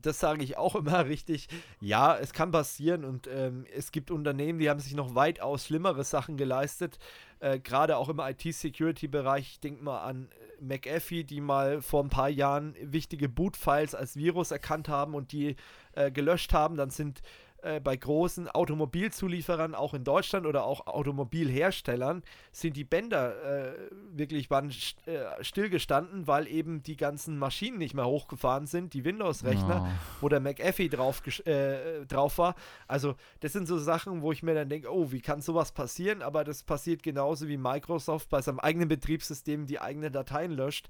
Das sage ich auch immer richtig. Ja, es kann passieren und ähm, es gibt Unternehmen, die haben sich noch weitaus schlimmere Sachen geleistet. Äh, Gerade auch im IT-Security-Bereich. Ich denke mal an äh, McAfee, die mal vor ein paar Jahren wichtige Boot-Files als Virus erkannt haben und die äh, gelöscht haben. Dann sind äh, bei großen Automobilzulieferern, auch in Deutschland oder auch Automobilherstellern, sind die Bänder äh, wirklich waren st äh, stillgestanden, weil eben die ganzen Maschinen nicht mehr hochgefahren sind, die Windows-Rechner, oh. wo der McAfee drauf, äh, drauf war. Also, das sind so Sachen, wo ich mir dann denke, oh, wie kann sowas passieren? Aber das passiert genauso wie Microsoft bei seinem eigenen Betriebssystem die eigenen Dateien löscht.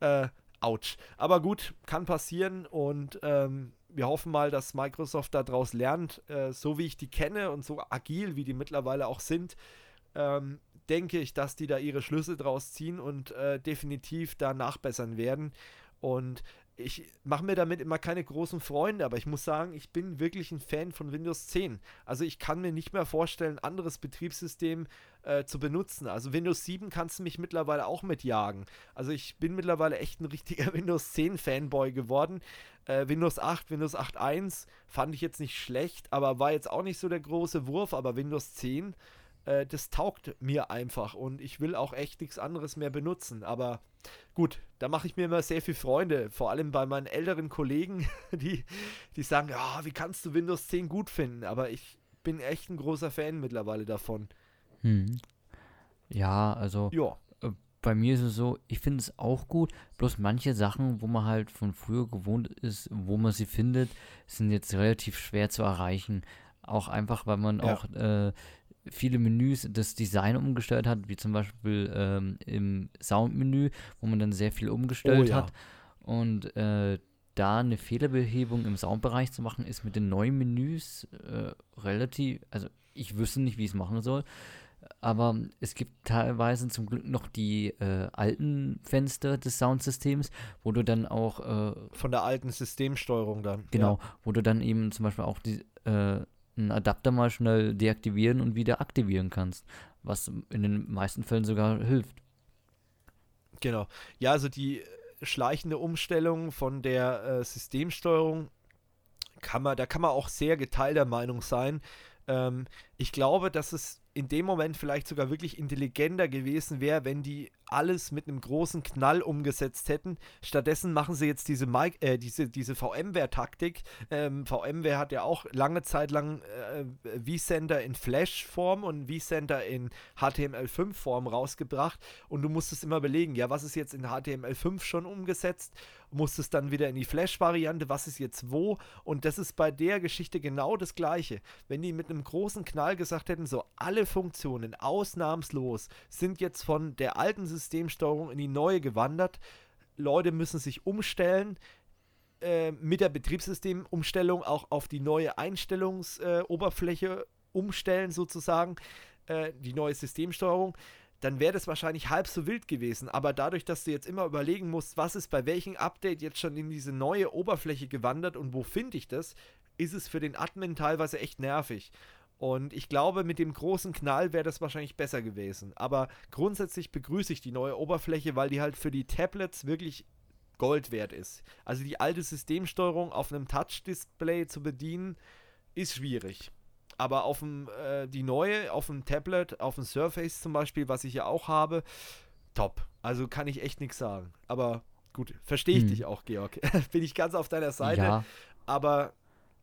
Äh, ouch. Aber gut, kann passieren und ähm, wir hoffen mal, dass Microsoft daraus lernt, äh, so wie ich die kenne und so agil, wie die mittlerweile auch sind, ähm, denke ich, dass die da ihre Schlüsse draus ziehen und äh, definitiv da nachbessern werden. Und ich mache mir damit immer keine großen Freunde, aber ich muss sagen, ich bin wirklich ein Fan von Windows 10. Also ich kann mir nicht mehr vorstellen, ein anderes Betriebssystem äh, zu benutzen. Also Windows 7 kannst du mich mittlerweile auch mitjagen. Also ich bin mittlerweile echt ein richtiger Windows 10 Fanboy geworden. Äh, Windows 8, Windows 8.1 fand ich jetzt nicht schlecht, aber war jetzt auch nicht so der große Wurf, aber Windows 10 äh, das taugt mir einfach und ich will auch echt nichts anderes mehr benutzen. Aber gut, da mache ich mir immer sehr viel Freunde, vor allem bei meinen älteren Kollegen, die, die sagen, ja, wie kannst du Windows 10 gut finden? Aber ich bin echt ein großer Fan mittlerweile davon. Hm. Ja, also ja. Äh, bei mir ist es so, ich finde es auch gut, bloß manche Sachen, wo man halt von früher gewohnt ist, wo man sie findet, sind jetzt relativ schwer zu erreichen. Auch einfach, weil man ja. auch äh, viele Menüs das Design umgestellt hat, wie zum Beispiel ähm, im Soundmenü, wo man dann sehr viel umgestellt oh, ja. hat. Und äh, da eine Fehlerbehebung im Soundbereich zu machen, ist mit den neuen Menüs äh, relativ, also ich wüsste nicht, wie ich es machen soll. Aber es gibt teilweise zum Glück noch die äh, alten Fenster des Soundsystems, wo du dann auch. Äh, Von der alten Systemsteuerung dann. Genau, ja. wo du dann eben zum Beispiel auch die, äh, einen Adapter mal schnell deaktivieren und wieder aktivieren kannst, was in den meisten Fällen sogar hilft. Genau. Ja, also die schleichende Umstellung von der äh, Systemsteuerung kann man, da kann man auch sehr geteilter Meinung sein. Ähm, ich glaube, dass es in dem Moment vielleicht sogar wirklich intelligenter gewesen wäre, wenn die alles mit einem großen Knall umgesetzt hätten. Stattdessen machen sie jetzt diese, äh, diese, diese VMware-Taktik. Ähm, VMware hat ja auch lange Zeit lang äh, vCenter in Flash-Form und vCenter in HTML5-Form rausgebracht. Und du musstest immer belegen, ja, was ist jetzt in HTML5 schon umgesetzt? Musstest dann wieder in die Flash-Variante, was ist jetzt wo? Und das ist bei der Geschichte genau das Gleiche. Wenn die mit einem großen Knall gesagt hätten, so alle Funktionen ausnahmslos sind jetzt von der alten System Systemsteuerung in die neue gewandert. Leute müssen sich umstellen. Äh, mit der Betriebssystemumstellung auch auf die neue Einstellungsoberfläche umstellen, sozusagen, äh, die neue Systemsteuerung, dann wäre das wahrscheinlich halb so wild gewesen. Aber dadurch, dass du jetzt immer überlegen musst, was ist bei welchem Update jetzt schon in diese neue Oberfläche gewandert und wo finde ich das, ist es für den Admin teilweise echt nervig. Und ich glaube, mit dem großen Knall wäre das wahrscheinlich besser gewesen. Aber grundsätzlich begrüße ich die neue Oberfläche, weil die halt für die Tablets wirklich Gold wert ist. Also die alte Systemsteuerung auf einem Touch-Display zu bedienen, ist schwierig. Aber auf dem, äh, die neue, auf dem Tablet, auf dem Surface zum Beispiel, was ich ja auch habe, top. Also kann ich echt nichts sagen. Aber gut, verstehe ich hm. dich auch, Georg. Bin ich ganz auf deiner Seite. Ja. Aber.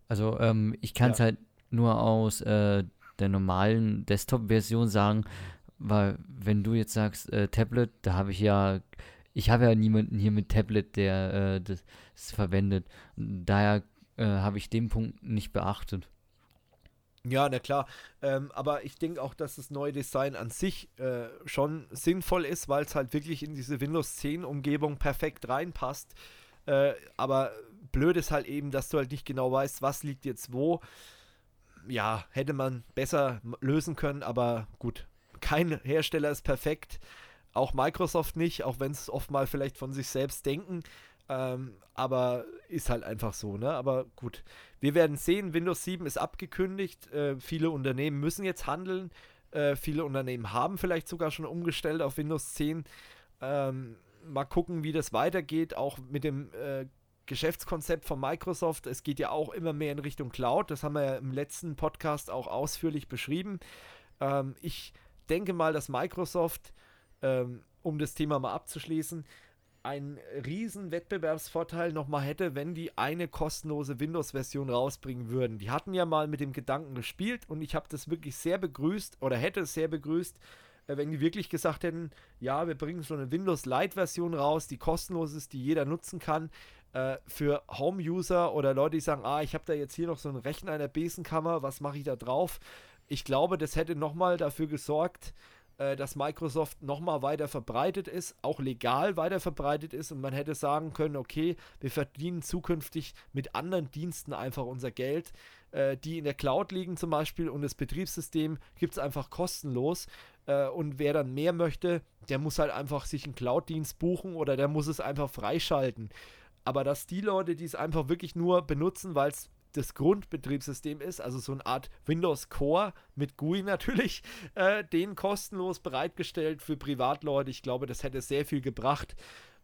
Also, ähm, ich kann es ja. halt nur aus äh, der normalen Desktop-Version sagen, weil wenn du jetzt sagst äh, Tablet, da habe ich ja, ich habe ja niemanden hier mit Tablet, der äh, das, verwendet. Daher äh, habe ich den Punkt nicht beachtet. Ja, na klar. Ähm, aber ich denke auch, dass das neue Design an sich äh, schon sinnvoll ist, weil es halt wirklich in diese Windows 10 Umgebung perfekt reinpasst. Äh, aber blöd ist halt eben, dass du halt nicht genau weißt, was liegt jetzt wo ja, hätte man besser lösen können, aber gut. Kein Hersteller ist perfekt. Auch Microsoft nicht, auch wenn es oft mal vielleicht von sich selbst denken. Ähm, aber ist halt einfach so, ne? Aber gut. Wir werden sehen, Windows 7 ist abgekündigt. Äh, viele Unternehmen müssen jetzt handeln. Äh, viele Unternehmen haben vielleicht sogar schon umgestellt auf Windows 10. Ähm, mal gucken, wie das weitergeht, auch mit dem äh, Geschäftskonzept von Microsoft. Es geht ja auch immer mehr in Richtung Cloud. Das haben wir ja im letzten Podcast auch ausführlich beschrieben. Ähm, ich denke mal, dass Microsoft, ähm, um das Thema mal abzuschließen, einen riesen Wettbewerbsvorteil nochmal hätte, wenn die eine kostenlose Windows-Version rausbringen würden. Die hatten ja mal mit dem Gedanken gespielt und ich habe das wirklich sehr begrüßt oder hätte es sehr begrüßt, äh, wenn die wirklich gesagt hätten, ja, wir bringen so eine Windows Lite-Version raus, die kostenlos ist, die jeder nutzen kann, äh, für Home-User oder Leute, die sagen, ah, ich habe da jetzt hier noch so einen Rechner in der Besenkammer, was mache ich da drauf? Ich glaube, das hätte nochmal dafür gesorgt, äh, dass Microsoft nochmal weiter verbreitet ist, auch legal weiter verbreitet ist und man hätte sagen können, okay, wir verdienen zukünftig mit anderen Diensten einfach unser Geld, äh, die in der Cloud liegen zum Beispiel und das Betriebssystem gibt es einfach kostenlos äh, und wer dann mehr möchte, der muss halt einfach sich einen Cloud-Dienst buchen oder der muss es einfach freischalten. Aber dass die Leute, die es einfach wirklich nur benutzen, weil es das Grundbetriebssystem ist, also so eine Art Windows Core mit GUI natürlich, äh, den kostenlos bereitgestellt für Privatleute. Ich glaube, das hätte sehr viel gebracht.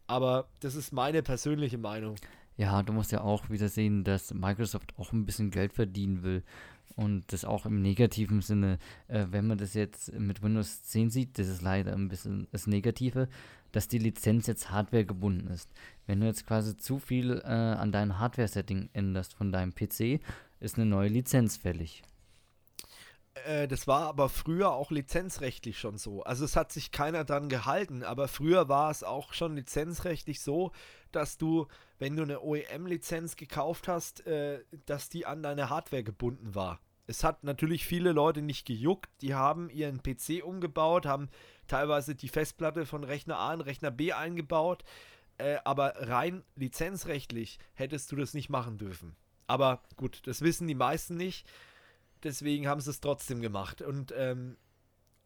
Aber das ist meine persönliche Meinung. Ja, du musst ja auch wieder sehen, dass Microsoft auch ein bisschen Geld verdienen will. Und das auch im negativen Sinne. Äh, wenn man das jetzt mit Windows 10 sieht, das ist leider ein bisschen das Negative, dass die Lizenz jetzt Hardware gebunden ist. Wenn du jetzt quasi zu viel äh, an deinem Hardware-Setting änderst von deinem PC, ist eine neue Lizenz fällig. Äh, das war aber früher auch lizenzrechtlich schon so. Also es hat sich keiner dran gehalten, aber früher war es auch schon lizenzrechtlich so, dass du, wenn du eine OEM-Lizenz gekauft hast, äh, dass die an deine Hardware gebunden war. Es hat natürlich viele Leute nicht gejuckt, die haben ihren PC umgebaut, haben teilweise die Festplatte von Rechner A in Rechner B eingebaut, äh, aber rein lizenzrechtlich hättest du das nicht machen dürfen. Aber gut, das wissen die meisten nicht deswegen haben sie es trotzdem gemacht. Und ähm,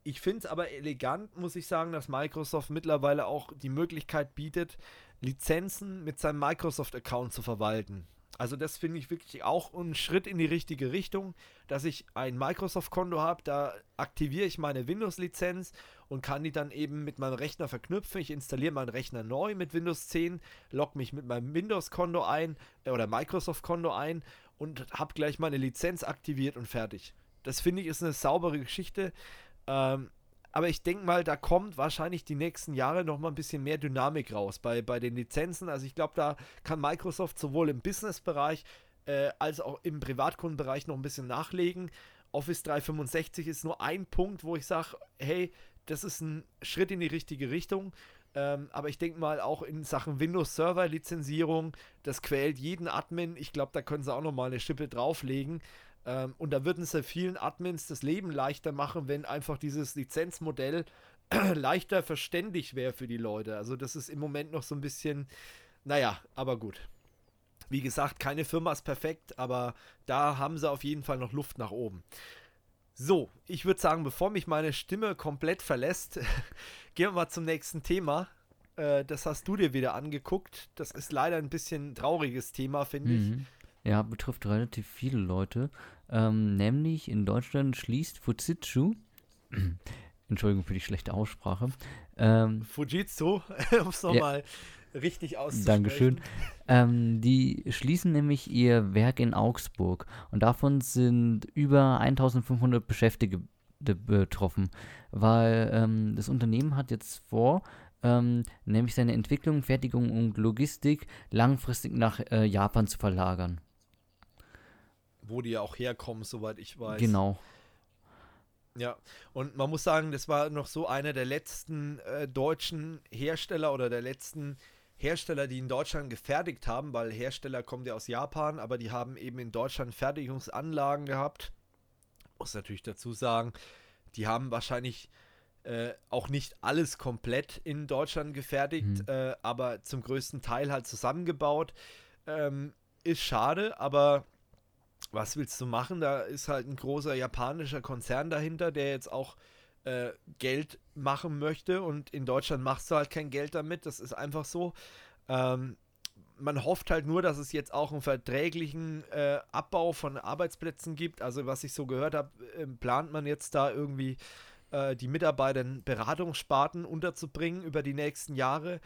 ich finde es aber elegant, muss ich sagen, dass Microsoft mittlerweile auch die Möglichkeit bietet, Lizenzen mit seinem Microsoft-Account zu verwalten. Also das finde ich wirklich auch ein Schritt in die richtige Richtung, dass ich ein Microsoft-Konto habe, da aktiviere ich meine Windows-Lizenz und kann die dann eben mit meinem Rechner verknüpfen. Ich installiere meinen Rechner neu mit Windows 10, logge mich mit meinem Windows-Konto ein äh, oder Microsoft-Konto ein und habe gleich meine Lizenz aktiviert und fertig. Das finde ich ist eine saubere Geschichte. Ähm, aber ich denke mal, da kommt wahrscheinlich die nächsten Jahre noch mal ein bisschen mehr Dynamik raus bei, bei den Lizenzen. Also ich glaube, da kann Microsoft sowohl im Business-Bereich äh, als auch im Privatkundenbereich noch ein bisschen nachlegen. Office 365 ist nur ein Punkt, wo ich sage, hey, das ist ein Schritt in die richtige Richtung. Ähm, aber ich denke mal auch in Sachen Windows Server Lizenzierung, das quält jeden Admin. Ich glaube, da können sie auch noch mal eine Schippe drauflegen. Ähm, und da würden sie vielen Admins das Leben leichter machen, wenn einfach dieses Lizenzmodell leichter verständlich wäre für die Leute. Also das ist im Moment noch so ein bisschen, naja, aber gut. Wie gesagt, keine Firma ist perfekt, aber da haben sie auf jeden Fall noch Luft nach oben. So, ich würde sagen, bevor mich meine Stimme komplett verlässt, gehen wir mal zum nächsten Thema. Äh, das hast du dir wieder angeguckt. Das ist leider ein bisschen trauriges Thema, finde mhm. ich. Ja, betrifft relativ viele Leute. Ähm, nämlich in Deutschland schließt Fujitsu, Entschuldigung für die schlechte Aussprache. Ähm, Fujitsu, um es nochmal ja, richtig auszusprechen. Dankeschön. Ähm, die schließen nämlich ihr Werk in Augsburg und davon sind über 1500 Beschäftigte betroffen, weil ähm, das Unternehmen hat jetzt vor, ähm, nämlich seine Entwicklung, Fertigung und Logistik langfristig nach äh, Japan zu verlagern wo die ja auch herkommen, soweit ich weiß. Genau. Ja, und man muss sagen, das war noch so einer der letzten äh, deutschen Hersteller oder der letzten Hersteller, die in Deutschland gefertigt haben, weil Hersteller kommen ja aus Japan, aber die haben eben in Deutschland Fertigungsanlagen gehabt. Muss natürlich dazu sagen, die haben wahrscheinlich äh, auch nicht alles komplett in Deutschland gefertigt, mhm. äh, aber zum größten Teil halt zusammengebaut. Ähm, ist schade, aber was willst du machen? Da ist halt ein großer japanischer Konzern dahinter, der jetzt auch äh, Geld machen möchte und in Deutschland machst du halt kein Geld damit. Das ist einfach so. Ähm, man hofft halt nur, dass es jetzt auch einen verträglichen äh, Abbau von Arbeitsplätzen gibt. Also was ich so gehört habe, äh, plant man jetzt da irgendwie äh, die Mitarbeiter in Beratungssparten unterzubringen über die nächsten Jahre.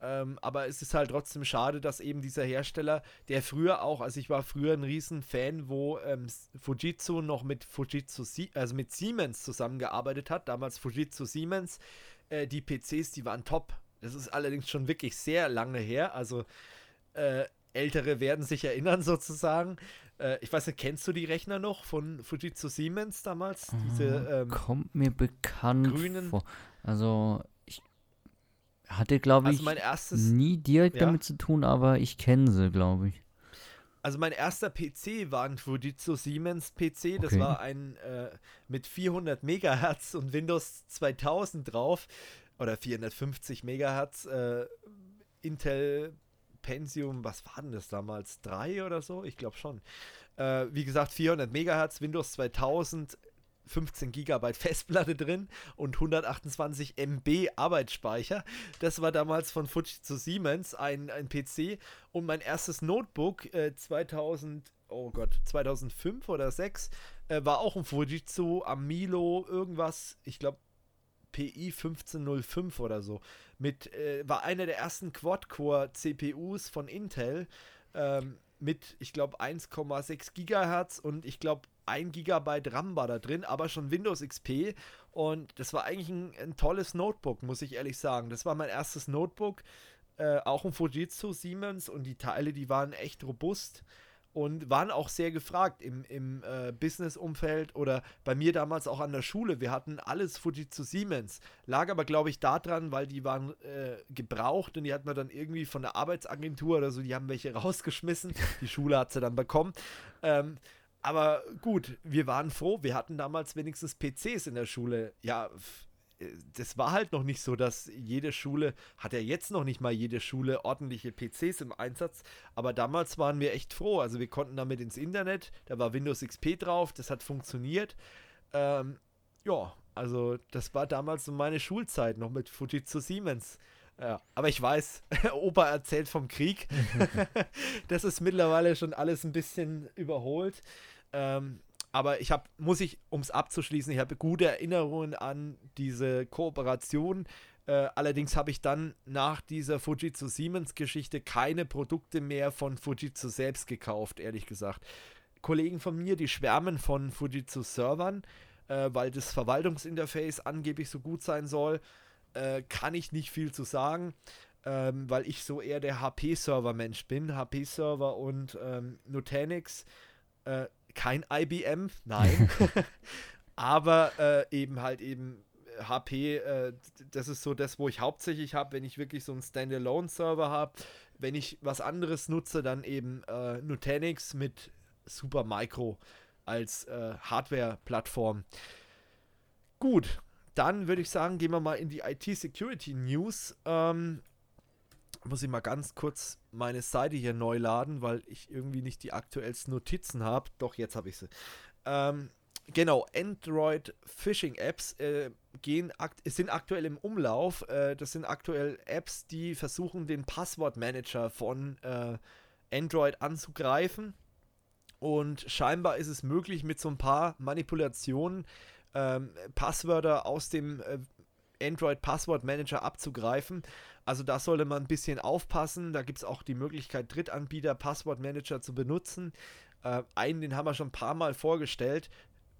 Ähm, aber es ist halt trotzdem schade, dass eben dieser Hersteller, der früher auch, also ich war früher ein riesen Fan, wo ähm, Fujitsu noch mit Fujitsu, also mit Siemens zusammengearbeitet hat, damals Fujitsu Siemens, äh, die PCs, die waren top. Das ist allerdings schon wirklich sehr lange her, also äh, Ältere werden sich erinnern sozusagen. Äh, ich weiß nicht, kennst du die Rechner noch von Fujitsu Siemens damals? Diese, ah, ähm, Kommt mir bekannt grünen. vor. Also hatte, glaube also ich, nie direkt ja. damit zu tun, aber ich kenne sie, glaube ich. Also mein erster PC war ein Fujitsu Siemens PC. Das Okay. war ein äh, mit 400 Megahertz und Windows 2000 drauf oder 450 Megahertz. Äh, Intel Pentium, was war denn das damals? 3 oder so? Ich glaube schon. Äh, wie gesagt, 400 Megahertz, Windows 2000, 15 Gigabyte Festplatte drin und 128 MB Arbeitsspeicher. Das war damals von Fujitsu Siemens ein, ein PC und mein erstes Notebook äh, 2000, oh Gott, 2005 oder 6 äh, war auch ein Fujitsu Amilo irgendwas, ich glaube PI 1505 oder so. Mit, äh, war einer der ersten Quad-Core CPUs von Intel ähm, mit, ich glaube, 1,6 Gigahertz und ich glaube, 1 Gigabyte RAM war da drin, aber schon Windows XP und das war eigentlich ein, ein tolles Notebook, muss ich ehrlich sagen. Das war mein erstes Notebook, äh, auch ein Fujitsu Siemens und die Teile, die waren echt robust und waren auch sehr gefragt im, im äh, Business-Umfeld oder bei mir damals auch an der Schule. Wir hatten alles Fujitsu Siemens. Lag aber, glaube ich, daran, weil die waren äh, gebraucht und die hat man dann irgendwie von der Arbeitsagentur oder so, die haben welche rausgeschmissen. Die Schule hat sie dann bekommen. Ähm, aber gut, wir waren froh. Wir hatten damals wenigstens PCs in der Schule. Ja, äh, das war halt noch nicht so, dass jede Schule, hat ja jetzt noch nicht mal jede Schule ordentliche PCs im Einsatz, aber damals waren wir echt froh. Also wir konnten damit ins Internet, da war Windows XP drauf, das hat funktioniert. Ähm, ja, also das war damals so meine Schulzeit noch mit Fujitsu Siemens. Ja, aber ich weiß, Opa erzählt vom Krieg. das ist mittlerweile schon alles ein bisschen überholt. Ähm, aber ich habe, muss ich, um es abzuschließen, ich habe gute Erinnerungen an diese Kooperation. Äh, allerdings habe ich dann nach dieser Fujitsu Siemens Geschichte keine Produkte mehr von Fujitsu selbst gekauft, ehrlich gesagt. Kollegen von mir, die schwärmen von Fujitsu Servern, äh, weil das Verwaltungsinterface angeblich so gut sein soll. Äh, kann ich nicht viel zu sagen, ähm, weil ich so eher der HP-Server-Mensch bin. HP-Server und ähm, Nutanix. Äh, kein IBM, nein. Aber äh, eben halt eben HP, äh, das ist so das, wo ich hauptsächlich habe, wenn ich wirklich so einen Standalone-Server habe. Wenn ich was anderes nutze, dann eben äh, Nutanix mit Supermicro als äh, Hardware-Plattform. Gut, dann würde ich sagen, gehen wir mal in die IT-Security-News. Ähm, muss ich mal ganz kurz meine Seite hier neu laden, weil ich irgendwie nicht die aktuellsten Notizen habe. Doch, jetzt habe ich sie. Ähm, genau, Android Phishing Apps äh, akt sind aktuell im Umlauf. Äh, das sind aktuell Apps, die versuchen, den Passwortmanager von äh, Android anzugreifen. Und scheinbar ist es möglich, mit so ein paar Manipulationen ähm, Passwörter aus dem äh, Android Passwort Manager abzugreifen. Also da sollte man ein bisschen aufpassen. Da gibt es auch die Möglichkeit, Drittanbieter Passwort Manager zu benutzen. Äh, einen, den haben wir schon ein paar Mal vorgestellt.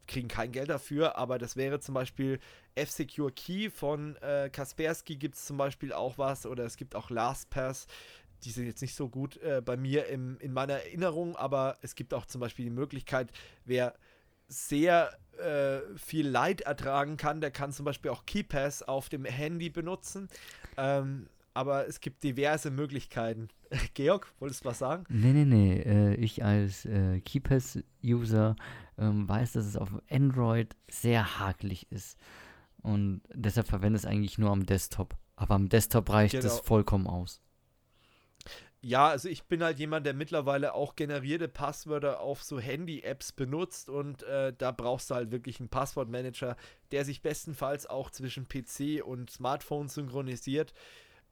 Kriegen kein Geld dafür, aber das wäre zum Beispiel F-Secure Key von äh, Kaspersky gibt es zum Beispiel auch was oder es gibt auch LastPass. Die sind jetzt nicht so gut äh, bei mir im, in meiner Erinnerung, aber es gibt auch zum Beispiel die Möglichkeit, wer sehr äh, viel Leid ertragen kann, der kann zum Beispiel auch KeyPass auf dem Handy benutzen. Ähm, aber es gibt diverse Möglichkeiten. Georg, wolltest du was sagen? Nee, nee, nee. Äh, ich als äh, KeyPass-User ähm, weiß, dass es auf Android sehr hakelig ist. Und deshalb verwende es eigentlich nur am Desktop. Aber am Desktop reicht es Genau. vollkommen aus. Ja, also ich bin halt jemand, der mittlerweile auch generierte Passwörter auf so Handy-Apps benutzt und äh, da brauchst du halt wirklich einen Passwortmanager, der sich bestenfalls auch zwischen PC und Smartphone synchronisiert.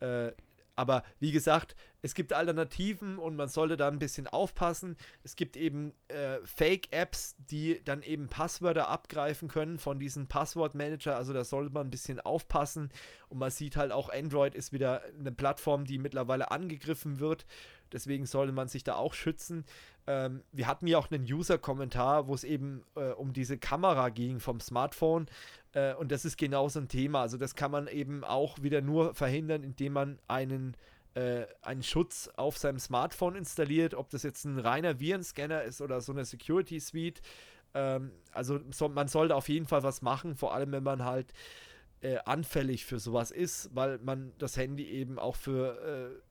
Äh, aber wie gesagt, es gibt Alternativen und man sollte da ein bisschen aufpassen. Es gibt eben äh, Fake-Apps, die dann eben Passwörter abgreifen können von diesem Passwortmanager. Also da sollte man ein bisschen aufpassen. Und man sieht halt auch, Android ist wieder eine Plattform, die mittlerweile angegriffen wird. Deswegen sollte man sich da auch schützen. Ähm, wir hatten ja auch einen User-Kommentar, wo es eben äh, um diese Kamera ging vom Smartphone. Äh, und das ist genau so ein Thema. Also das kann man eben auch wieder nur verhindern, indem man einen, äh, einen Schutz auf seinem Smartphone installiert. Ob das jetzt ein reiner Virenscanner ist oder so eine Security Suite. Ähm, also so, man sollte auf jeden Fall was machen, vor allem wenn man halt äh, anfällig für sowas ist, weil man das Handy eben auch für äh,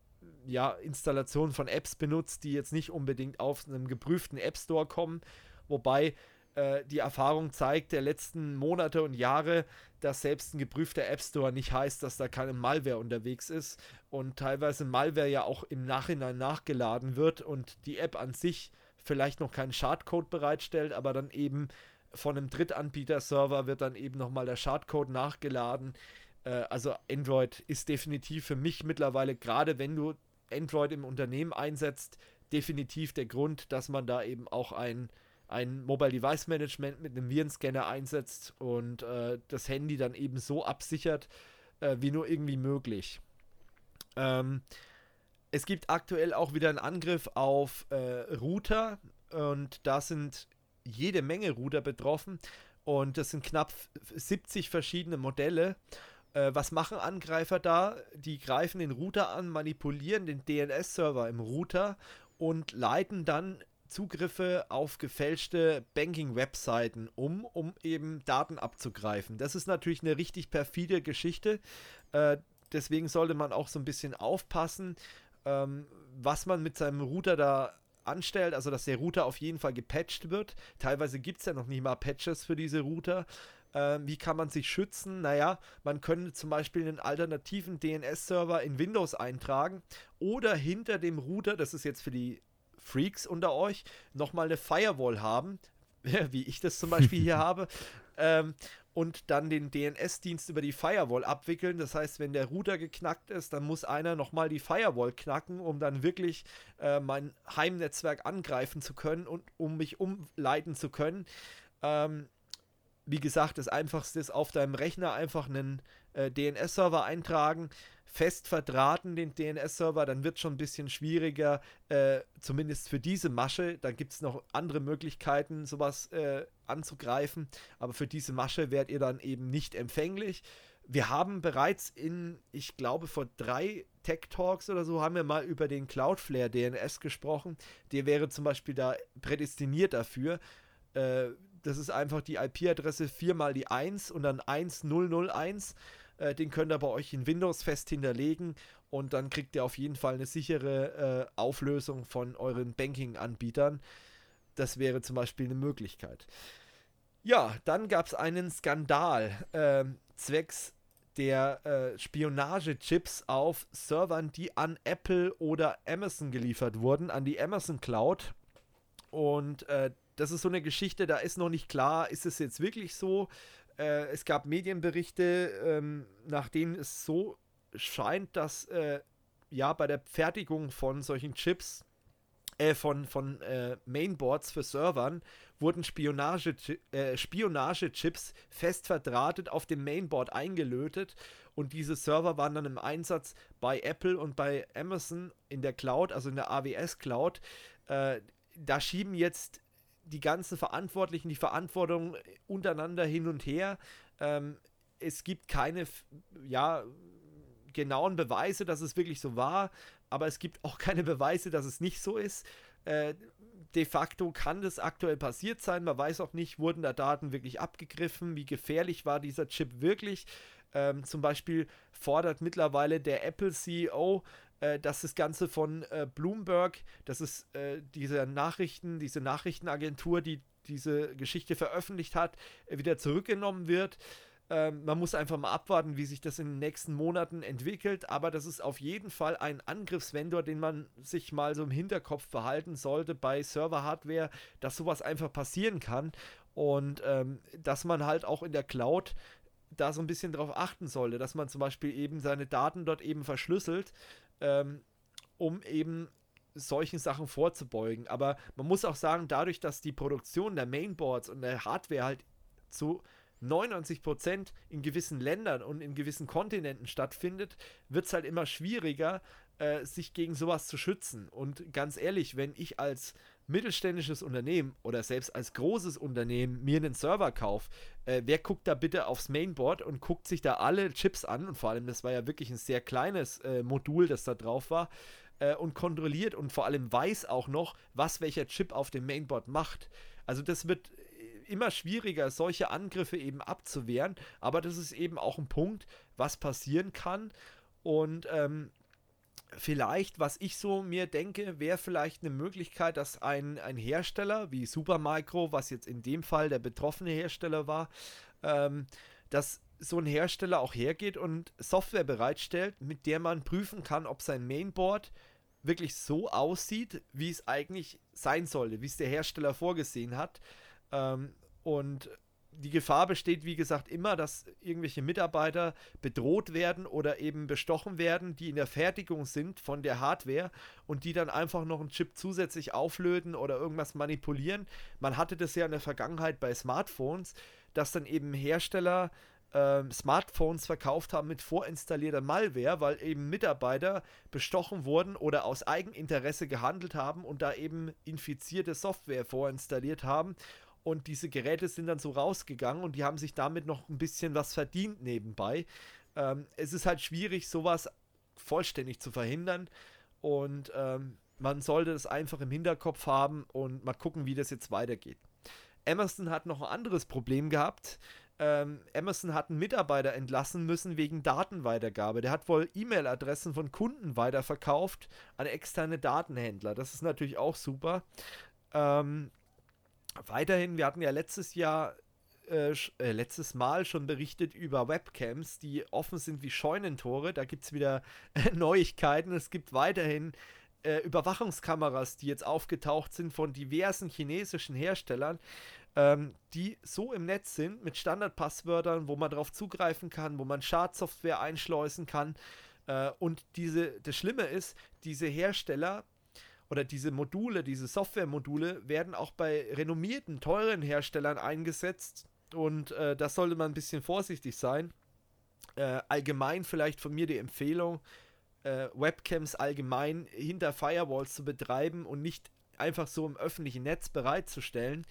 ja, Installation von Apps benutzt, die jetzt nicht unbedingt auf einem geprüften App Store kommen. Wobei äh, die Erfahrung zeigt der letzten Monate und Jahre, dass selbst ein geprüfter App Store nicht heißt, dass da keine Malware unterwegs ist und teilweise Malware ja auch im Nachhinein nachgeladen wird und die App an sich vielleicht noch keinen Schadcode bereitstellt, aber dann eben von einem Drittanbieter-Server wird dann eben nochmal der Schadcode nachgeladen. Äh, also Android ist definitiv für mich mittlerweile, gerade wenn du Android im Unternehmen einsetzt, definitiv der Grund, dass man da eben auch ein, ein Mobile Device Management mit einem Virenscanner einsetzt und äh, das Handy dann eben so absichert, äh, wie nur irgendwie möglich. Ähm, es gibt aktuell auch wieder einen Angriff auf äh, Router und da sind jede Menge Router betroffen und das sind knapp 70 verschiedene Modelle. Äh, was machen Angreifer da? Die greifen den Router an, manipulieren den DNS-Server im Router und leiten dann Zugriffe auf gefälschte Banking-Webseiten um, um eben Daten abzugreifen. Das ist natürlich eine richtig perfide Geschichte. Äh, deswegen sollte man auch so ein bisschen aufpassen, ähm, was man mit seinem Router da anstellt, also dass der Router auf jeden Fall gepatcht wird. Teilweise gibt es ja noch nicht mal Patches für diese Router. Ähm, wie kann man sich schützen? Naja, man könnte zum Beispiel einen alternativen DNS-Server in Windows eintragen oder hinter dem Router, das ist jetzt für die Freaks unter euch, nochmal eine Firewall haben, wie ich das zum Beispiel hier habe. Ähm, und dann den DNS-Dienst über die Firewall abwickeln. Das heißt, wenn der Router geknackt ist, dann muss einer nochmal die Firewall knacken, um dann wirklich äh, mein Heimnetzwerk angreifen zu können und um mich umleiten zu können. Ähm, wie gesagt, das Einfachste ist auf deinem Rechner einfach einen äh, DNS-Server eintragen, fest verdrahten den DNS-Server, dann wird es schon ein bisschen schwieriger, äh, zumindest für diese Masche. Da gibt es noch andere Möglichkeiten, sowas äh, anzugreifen, aber für diese Masche werdet ihr dann eben nicht empfänglich. Wir haben bereits in, ich glaube, vor drei Tech Talks oder so haben wir mal über den Cloudflare DNS gesprochen. Der wäre zum Beispiel da prädestiniert dafür. Das ist einfach die IP-Adresse 4 mal die 1 und dann 1001. Äh, den könnt ihr bei euch in Windows fest hinterlegen und dann kriegt ihr auf jeden Fall eine sichere äh, Auflösung von euren Banking-Anbietern. Das wäre zum Beispiel eine Möglichkeit. Ja, dann gab es einen Skandal äh, zwecks der äh, Spionagechips auf Servern, die an Apple oder Amazon geliefert wurden, an die Amazon Cloud. Und äh, das ist so eine Geschichte, da ist noch nicht klar, ist es jetzt wirklich so? Äh, es gab Medienberichte, ähm, nach denen es so scheint, dass äh, ja bei der Fertigung von solchen Chips, äh, von, von äh, Mainboards für Servern, wurden Spionage, äh, Spionagechips fest verdrahtet auf dem Mainboard eingelötet und diese Server waren dann im Einsatz bei Apple und bei Amazon in der Cloud, also in der AWS Cloud. Äh, da schieben jetzt die ganzen Verantwortlichen die Verantwortung untereinander hin und her. Ähm, es gibt keine, ja, genauen Beweise, dass es wirklich so war, aber es gibt auch keine Beweise, dass es nicht so ist. Äh, de facto kann das aktuell passiert sein. Man weiß auch nicht, wurden da Daten wirklich abgegriffen, wie gefährlich war dieser Chip wirklich. Ähm, zum Beispiel fordert mittlerweile der Apple CEO, äh, dass das Ganze von äh, Bloomberg, das ist äh, diese Nachrichten, diese Nachrichtenagentur, die diese Geschichte veröffentlicht hat, äh, wieder zurückgenommen wird. Ähm, man muss einfach mal abwarten, wie sich das in den nächsten Monaten entwickelt, aber das ist auf jeden Fall ein Angriffsvendor, den man sich mal so im Hinterkopf behalten sollte bei Server-Hardware, dass sowas einfach passieren kann. Und ähm, dass man halt auch in der Cloud da so ein bisschen drauf achten sollte, dass man zum Beispiel eben seine Daten dort eben verschlüsselt, ähm, um eben solchen Sachen vorzubeugen. Aber man muss auch sagen, dadurch, dass die Produktion der Mainboards und der Hardware halt zu 99% in gewissen Ländern und in gewissen Kontinenten stattfindet, wird es halt immer schwieriger, äh, sich gegen sowas zu schützen. Und ganz ehrlich, wenn ich als mittelständisches Unternehmen oder selbst als großes Unternehmen mir einen Server kaufe, äh, wer guckt da bitte aufs Mainboard und guckt sich da alle Chips an? Und vor allem, das war ja wirklich ein sehr kleines äh, Modul, das da drauf war äh, und kontrolliert und vor allem weiß auch noch, was welcher Chip auf dem Mainboard macht. Also das wird immer schwieriger, solche Angriffe eben abzuwehren, aber das ist eben auch ein Punkt, was passieren kann. Und ähm, vielleicht, was ich so mir denke, wäre vielleicht eine Möglichkeit, dass ein, ein Hersteller wie Supermicro, was jetzt in dem Fall der betroffene Hersteller war, ähm, dass so ein Hersteller auch hergeht und Software bereitstellt, mit der man prüfen kann, ob sein Mainboard wirklich so aussieht, wie es eigentlich sein sollte, wie es der Hersteller vorgesehen hat. Ähm, und die Gefahr besteht, wie gesagt, immer, dass irgendwelche Mitarbeiter bedroht werden oder eben bestochen werden, die in der Fertigung sind von der Hardware und die dann einfach noch einen Chip zusätzlich auflöten oder irgendwas manipulieren. Man hatte das ja in der Vergangenheit bei Smartphones, dass dann eben Hersteller äh, Smartphones verkauft haben mit vorinstallierter Malware, weil eben Mitarbeiter bestochen wurden oder aus Eigeninteresse gehandelt haben und da eben infizierte Software vorinstalliert haben. Und diese Geräte sind dann so rausgegangen und die haben sich damit noch ein bisschen was verdient nebenbei. Ähm, es ist halt schwierig, sowas vollständig zu verhindern. Und ähm, man sollte das einfach im Hinterkopf haben und mal gucken, wie das jetzt weitergeht. Emerson hat noch ein anderes Problem gehabt ähm, Amazon hat einen Mitarbeiter entlassen müssen wegen Datenweitergabe. Der hat wohl E-Mail-Adressen von Kunden weiterverkauft an externe Datenhändler. Das ist natürlich auch super. Ähm, weiterhin, wir hatten ja letztes Jahr äh, äh, letztes Mal schon berichtet über Webcams, die offen sind wie Scheunentore. Da gibt es wieder Neuigkeiten. Es gibt weiterhin äh, Überwachungskameras, die jetzt aufgetaucht sind von diversen chinesischen Herstellern, ähm, die so im Netz sind mit Standardpasswörtern, wo man darauf zugreifen kann, wo man Schadsoftware einschleusen kann. Äh, und diese, das Schlimme ist, diese Hersteller oder diese Module, diese Softwaremodule werden auch bei renommierten, teuren Herstellern eingesetzt. Und äh, das sollte man ein bisschen vorsichtig sein. Äh, allgemein vielleicht von mir die Empfehlung, äh, Webcams allgemein hinter Firewalls zu betreiben und nicht einfach so im öffentlichen Netz bereitzustellen.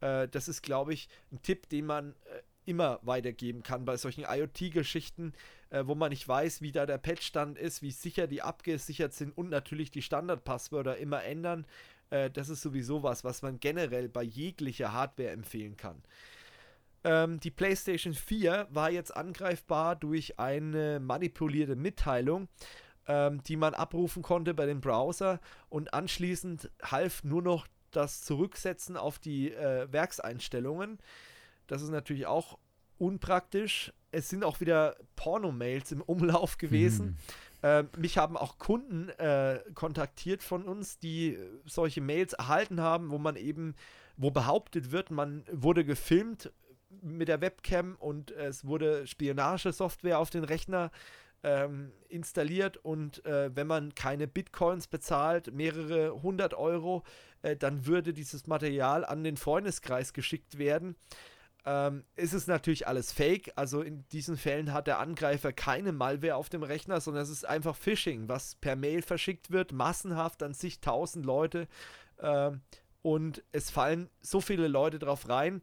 Äh, das ist, glaube ich, ein Tipp, den man äh, immer weitergeben kann bei solchen IoT-Geschichten, äh, wo man nicht weiß, wie da der Patchstand ist, wie sicher die abgesichert sind und natürlich die Standardpasswörter immer ändern. Äh, das ist sowieso was, was man generell bei jeglicher Hardware empfehlen kann. Ähm, die PlayStation 4 war jetzt angreifbar durch eine manipulierte Mitteilung ähm, die man abrufen konnte bei dem Browser und anschließend half nur noch das Zurücksetzen auf die äh, Werkseinstellungen. Das ist natürlich auch unpraktisch. Es sind auch wieder Porno-Mails im Umlauf gewesen. Mhm. Äh, mich haben auch Kunden äh, kontaktiert von uns, die solche Mails erhalten haben, wo man eben, wo behauptet wird, man wurde gefilmt mit der Webcam und es wurde Spionagesoftware auf den Rechner ähm, installiert und äh, wenn man keine Bitcoins bezahlt, mehrere hundert Euro, äh, dann würde dieses Material an den Freundeskreis geschickt werden. Ähm, ist es natürlich alles fake, also in diesen Fällen hat der Angreifer keine Malware auf dem Rechner, sondern es ist einfach Phishing, was per Mail verschickt wird, massenhaft an sich tausend Leute ähm, und es fallen so viele Leute drauf rein.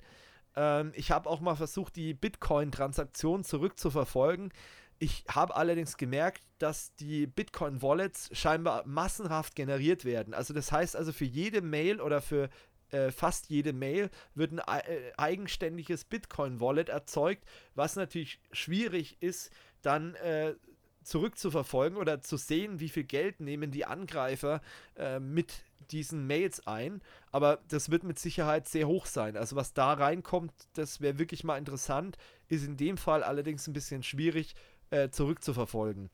Ähm, ich habe auch mal versucht, die Bitcoin-Transaktion zurückzuverfolgen. Ich habe allerdings gemerkt, dass die Bitcoin-Wallets scheinbar massenhaft generiert werden. Also das heißt also für jede Mail oder für äh, fast jede Mail wird ein äh, eigenständiges Bitcoin-Wallet erzeugt, was natürlich schwierig ist, dann äh, zurückzuverfolgen oder zu sehen, wie viel Geld nehmen die Angreifer äh, mit diesen Mails ein. Aber das wird mit Sicherheit sehr hoch sein. Also was da reinkommt, das wäre wirklich mal interessant. Ist in dem Fall allerdings ein bisschen schwierig, äh, zurückzuverfolgen.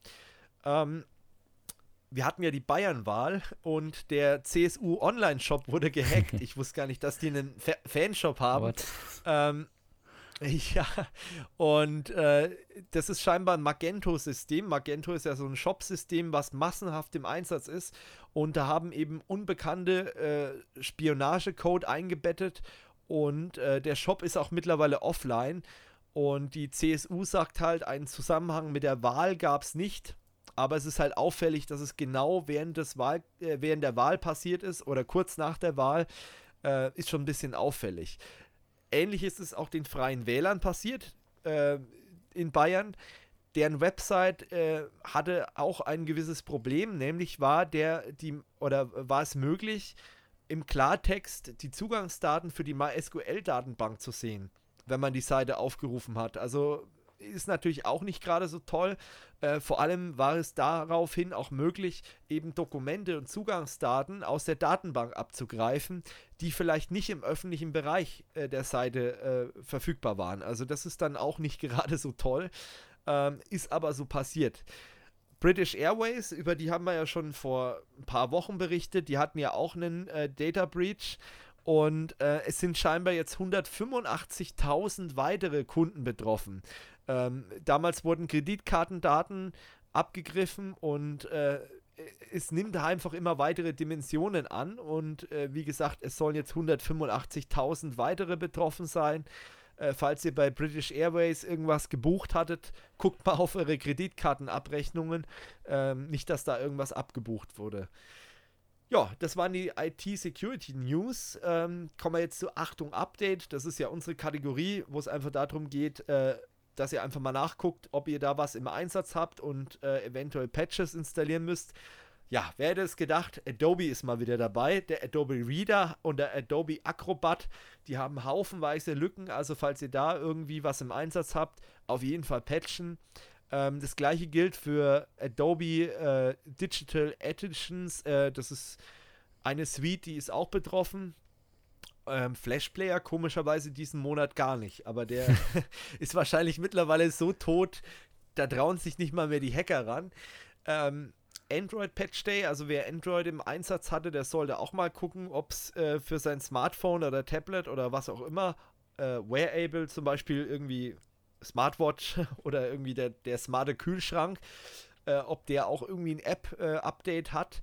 Ähm, wir hatten ja die Bayernwahl und der CSU Online-Shop wurde gehackt. Ich wusste gar nicht, dass die einen Fa Fanshop haben. Ähm, ja, und äh, das ist scheinbar ein Magento-System. Magento ist ja so ein Shop-System, was massenhaft im Einsatz ist. Und da haben eben unbekannte äh, Spionagecode eingebettet. Und äh, der Shop ist auch mittlerweile offline. Und die CSU sagt halt, einen Zusammenhang mit der Wahl gab es nicht. Aber es ist halt auffällig, dass es genau während, des Wahl, äh, während der Wahl passiert ist oder kurz nach der Wahl. Äh, ist schon ein bisschen auffällig. Ähnlich ist es auch den Freien Wählern passiert äh, in Bayern. Deren Website äh, hatte auch ein gewisses Problem, nämlich war der die oder war es möglich, im Klartext die Zugangsdaten für die MySQL-Datenbank zu sehen wenn man die Seite aufgerufen hat. Also ist natürlich auch nicht gerade so toll. Äh, vor allem war es daraufhin auch möglich, eben Dokumente und Zugangsdaten aus der Datenbank abzugreifen, die vielleicht nicht im öffentlichen Bereich äh, der Seite äh, verfügbar waren. Also das ist dann auch nicht gerade so toll, ähm, ist aber so passiert. British Airways, über die haben wir ja schon vor ein paar Wochen berichtet, die hatten ja auch einen äh, Data Breach und äh, es sind scheinbar jetzt 185.000 weitere Kunden betroffen. Ähm, damals wurden Kreditkartendaten abgegriffen und äh, es nimmt einfach immer weitere Dimensionen an und äh, wie gesagt, es sollen jetzt 185.000 weitere betroffen sein. Äh, falls ihr bei British Airways irgendwas gebucht hattet, guckt mal auf eure Kreditkartenabrechnungen. Ähm, nicht, dass da irgendwas abgebucht wurde. Ja, das waren die IT-Security News. Ähm, kommen wir jetzt zu Achtung Update. Das ist ja unsere Kategorie, wo es einfach darum geht, äh, dass ihr einfach mal nachguckt, ob ihr da was im Einsatz habt und äh, eventuell Patches installieren müsst. Ja, wer hätte es gedacht, Adobe ist mal wieder dabei. Der Adobe Reader und der Adobe Acrobat, die haben haufenweise Lücken. Also falls ihr da irgendwie was im Einsatz habt, auf jeden Fall patchen. Ähm, das gleiche gilt für Adobe äh, Digital Editions. Äh, das ist eine Suite, die ist auch betroffen. Ähm, Flash Player komischerweise diesen Monat gar nicht. Aber der ist wahrscheinlich mittlerweile so tot, da trauen sich nicht mal mehr die Hacker ran. Ähm, Android Patch Day, also wer Android im Einsatz hatte, der sollte auch mal gucken, ob es äh, für sein Smartphone oder Tablet oder was auch immer, äh, Wearable zum Beispiel irgendwie Smartwatch oder irgendwie der, der smarte Kühlschrank, äh, ob der auch irgendwie ein App-Update hat.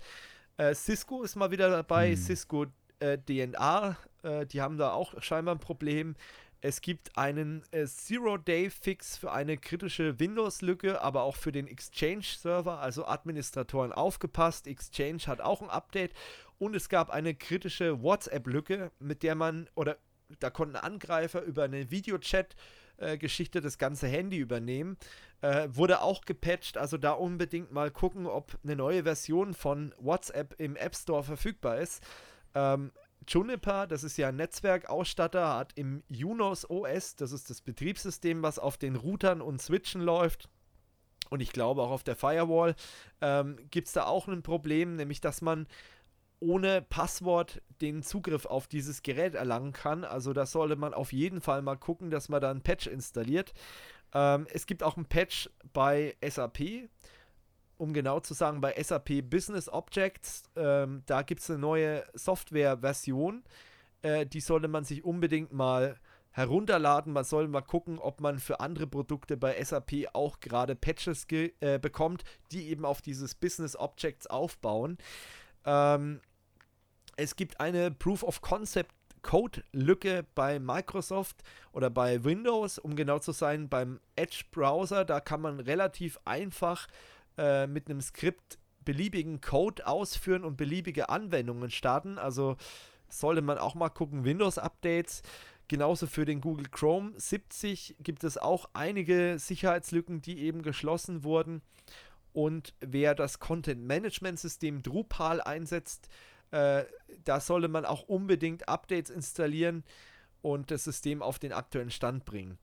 Äh, Cisco ist mal wieder dabei, hm. Cisco äh, DNA, äh, die haben da auch scheinbar ein Problem. Es gibt einen äh, Zero-Day-Fix für eine kritische Windows-Lücke, aber auch für den Exchange-Server, also Administratoren aufgepasst. Exchange hat auch ein Update und es gab eine kritische WhatsApp-Lücke, mit der man oder da konnten Angreifer über eine Videochat-Geschichte das ganze Handy übernehmen. Äh, wurde auch gepatcht, also da unbedingt mal gucken, ob eine neue Version von WhatsApp im App Store verfügbar ist. Ähm, Juniper, das ist ja ein Netzwerkausstatter, hat im Junos OS, das ist das Betriebssystem, was auf den Routern und Switchen läuft, und ich glaube auch auf der Firewall, ähm, gibt es da auch ein Problem, nämlich dass man ohne Passwort den Zugriff auf dieses Gerät erlangen kann. Also da sollte man auf jeden Fall mal gucken, dass man da ein Patch installiert. Ähm, es gibt auch ein Patch bei SAP um genau zu sagen, bei SAP Business Objects, ähm, da gibt es eine neue Software-Version. Äh, die sollte man sich unbedingt mal herunterladen. Man soll mal gucken, ob man für andere Produkte bei SAP auch gerade Patches äh, bekommt, die eben auf dieses Business Objects aufbauen. Ähm, es gibt eine Proof of Concept Code-Lücke bei Microsoft oder bei Windows, um genau zu sein, beim Edge-Browser. Da kann man relativ einfach äh, mit einem Skript beliebigen Code ausführen und beliebige Anwendungen starten. Also sollte man auch mal gucken, Windows-Updates. Genauso für den Google Chrome 70 gibt es auch einige Sicherheitslücken, die eben geschlossen wurden. Und wer das Content Management System Drupal einsetzt, äh, da sollte man auch unbedingt Updates installieren und das System auf den aktuellen Stand bringen.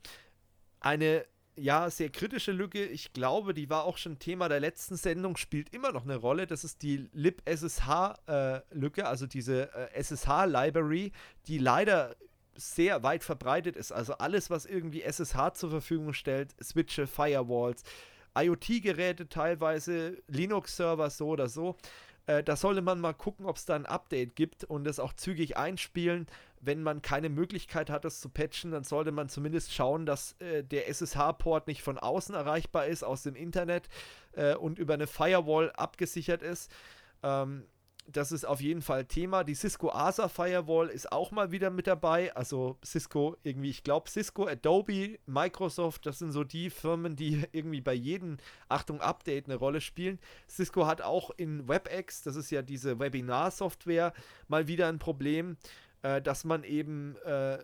Eine ja, sehr kritische Lücke. Ich glaube, die war auch schon Thema der letzten Sendung, spielt immer noch eine Rolle. Das ist die lib-SSH-Lücke, äh, also diese äh, SSH-Library, die leider sehr weit verbreitet ist. Also alles, was irgendwie SSH zur Verfügung stellt, Switche, Firewalls, IoT-Geräte teilweise, Linux-Server so oder so. Äh, da sollte man mal gucken, ob es da ein Update gibt und es auch zügig einspielen. Wenn man keine Möglichkeit hat, das zu patchen, dann sollte man zumindest schauen, dass äh, der SSH-Port nicht von außen erreichbar ist, aus dem Internet äh, und über eine Firewall abgesichert ist. Ähm, das ist auf jeden Fall Thema. Die Cisco ASA Firewall ist auch mal wieder mit dabei. Also Cisco irgendwie, ich glaube Cisco, Adobe, Microsoft, das sind so die Firmen, die irgendwie bei jedem, Achtung, Update eine Rolle spielen. Cisco hat auch in WebEx, das ist ja diese Webinar-Software, mal wieder ein Problem, äh, dass man eben äh,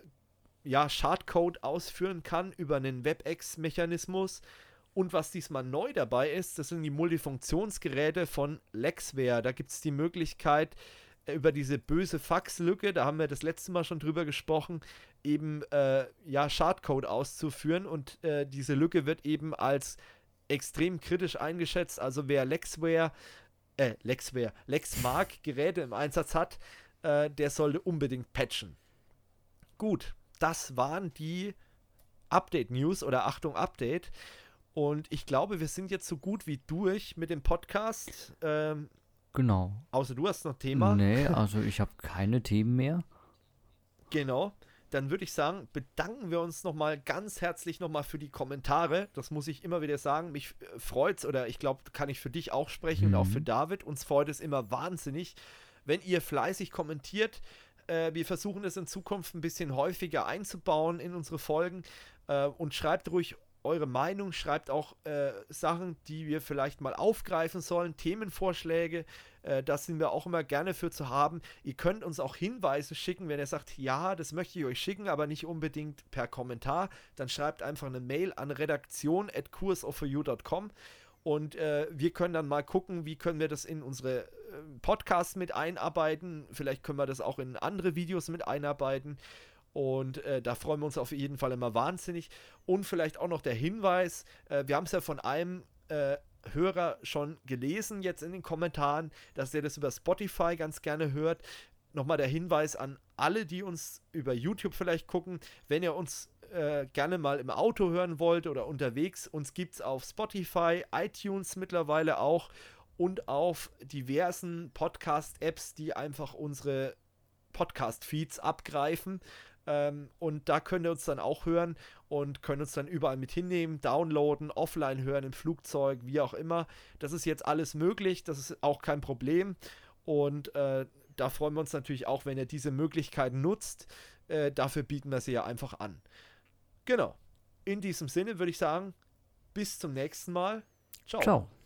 ja, Schadcode ausführen kann über einen WebEx-Mechanismus. Und was diesmal neu dabei ist, das sind die Multifunktionsgeräte von Lexware. Da gibt es die Möglichkeit, äh, über diese böse Faxlücke, da haben wir das letzte Mal schon drüber gesprochen, eben äh, ja Schadcode auszuführen und äh, diese Lücke wird eben als extrem kritisch eingeschätzt. Also wer Lexware, äh, Lexware, Lexmark Geräte im Einsatz hat, äh, der sollte unbedingt patchen. Gut, das waren die Update-News oder Achtung Update. Und ich glaube, wir sind jetzt so gut wie durch mit dem Podcast. Ähm, genau. Außer du hast noch Thema. Nee, also ich habe keine Themen mehr. Genau. Dann würde ich sagen, bedanken wir uns nochmal ganz herzlich nochmal für die Kommentare. Das muss ich immer wieder sagen. Mich äh, freut es, oder ich glaube, kann ich für dich auch sprechen mhm. und auch für David. Uns freut es immer wahnsinnig, wenn ihr fleißig kommentiert. Äh, wir versuchen es in Zukunft ein bisschen häufiger einzubauen in unsere Folgen. Äh, und schreibt ruhig eure Meinung, schreibt auch äh, Sachen, die wir vielleicht mal aufgreifen sollen, Themenvorschläge. Äh, das sind wir auch immer gerne für zu haben. Ihr könnt uns auch Hinweise schicken, wenn ihr sagt, ja, das möchte ich euch schicken, aber nicht unbedingt per Kommentar. Dann schreibt einfach eine Mail an redaktion.kursofforyou.com und äh, wir können dann mal gucken, wie können wir das in unsere äh, Podcasts mit einarbeiten. Vielleicht können wir das auch in andere Videos mit einarbeiten. Und äh, da freuen wir uns auf jeden Fall immer wahnsinnig. Und vielleicht auch noch der Hinweis, äh, wir haben es ja von einem äh, Hörer schon gelesen jetzt in den Kommentaren, dass er das über Spotify ganz gerne hört. Nochmal der Hinweis an alle, die uns über YouTube vielleicht gucken, wenn ihr uns äh, gerne mal im Auto hören wollt oder unterwegs, uns gibt es auf Spotify, iTunes mittlerweile auch und auf diversen Podcast-Apps, die einfach unsere Podcast-Feeds abgreifen. Ähm, und da könnt ihr uns dann auch hören und können uns dann überall mit hinnehmen, downloaden, offline hören, im Flugzeug, wie auch immer. Das ist jetzt alles möglich, das ist auch kein Problem. Und äh, da freuen wir uns natürlich auch, wenn ihr diese Möglichkeiten nutzt. Äh, dafür bieten wir sie ja einfach an. Genau. In diesem Sinne würde ich sagen, bis zum nächsten Mal. Ciao. Ciao.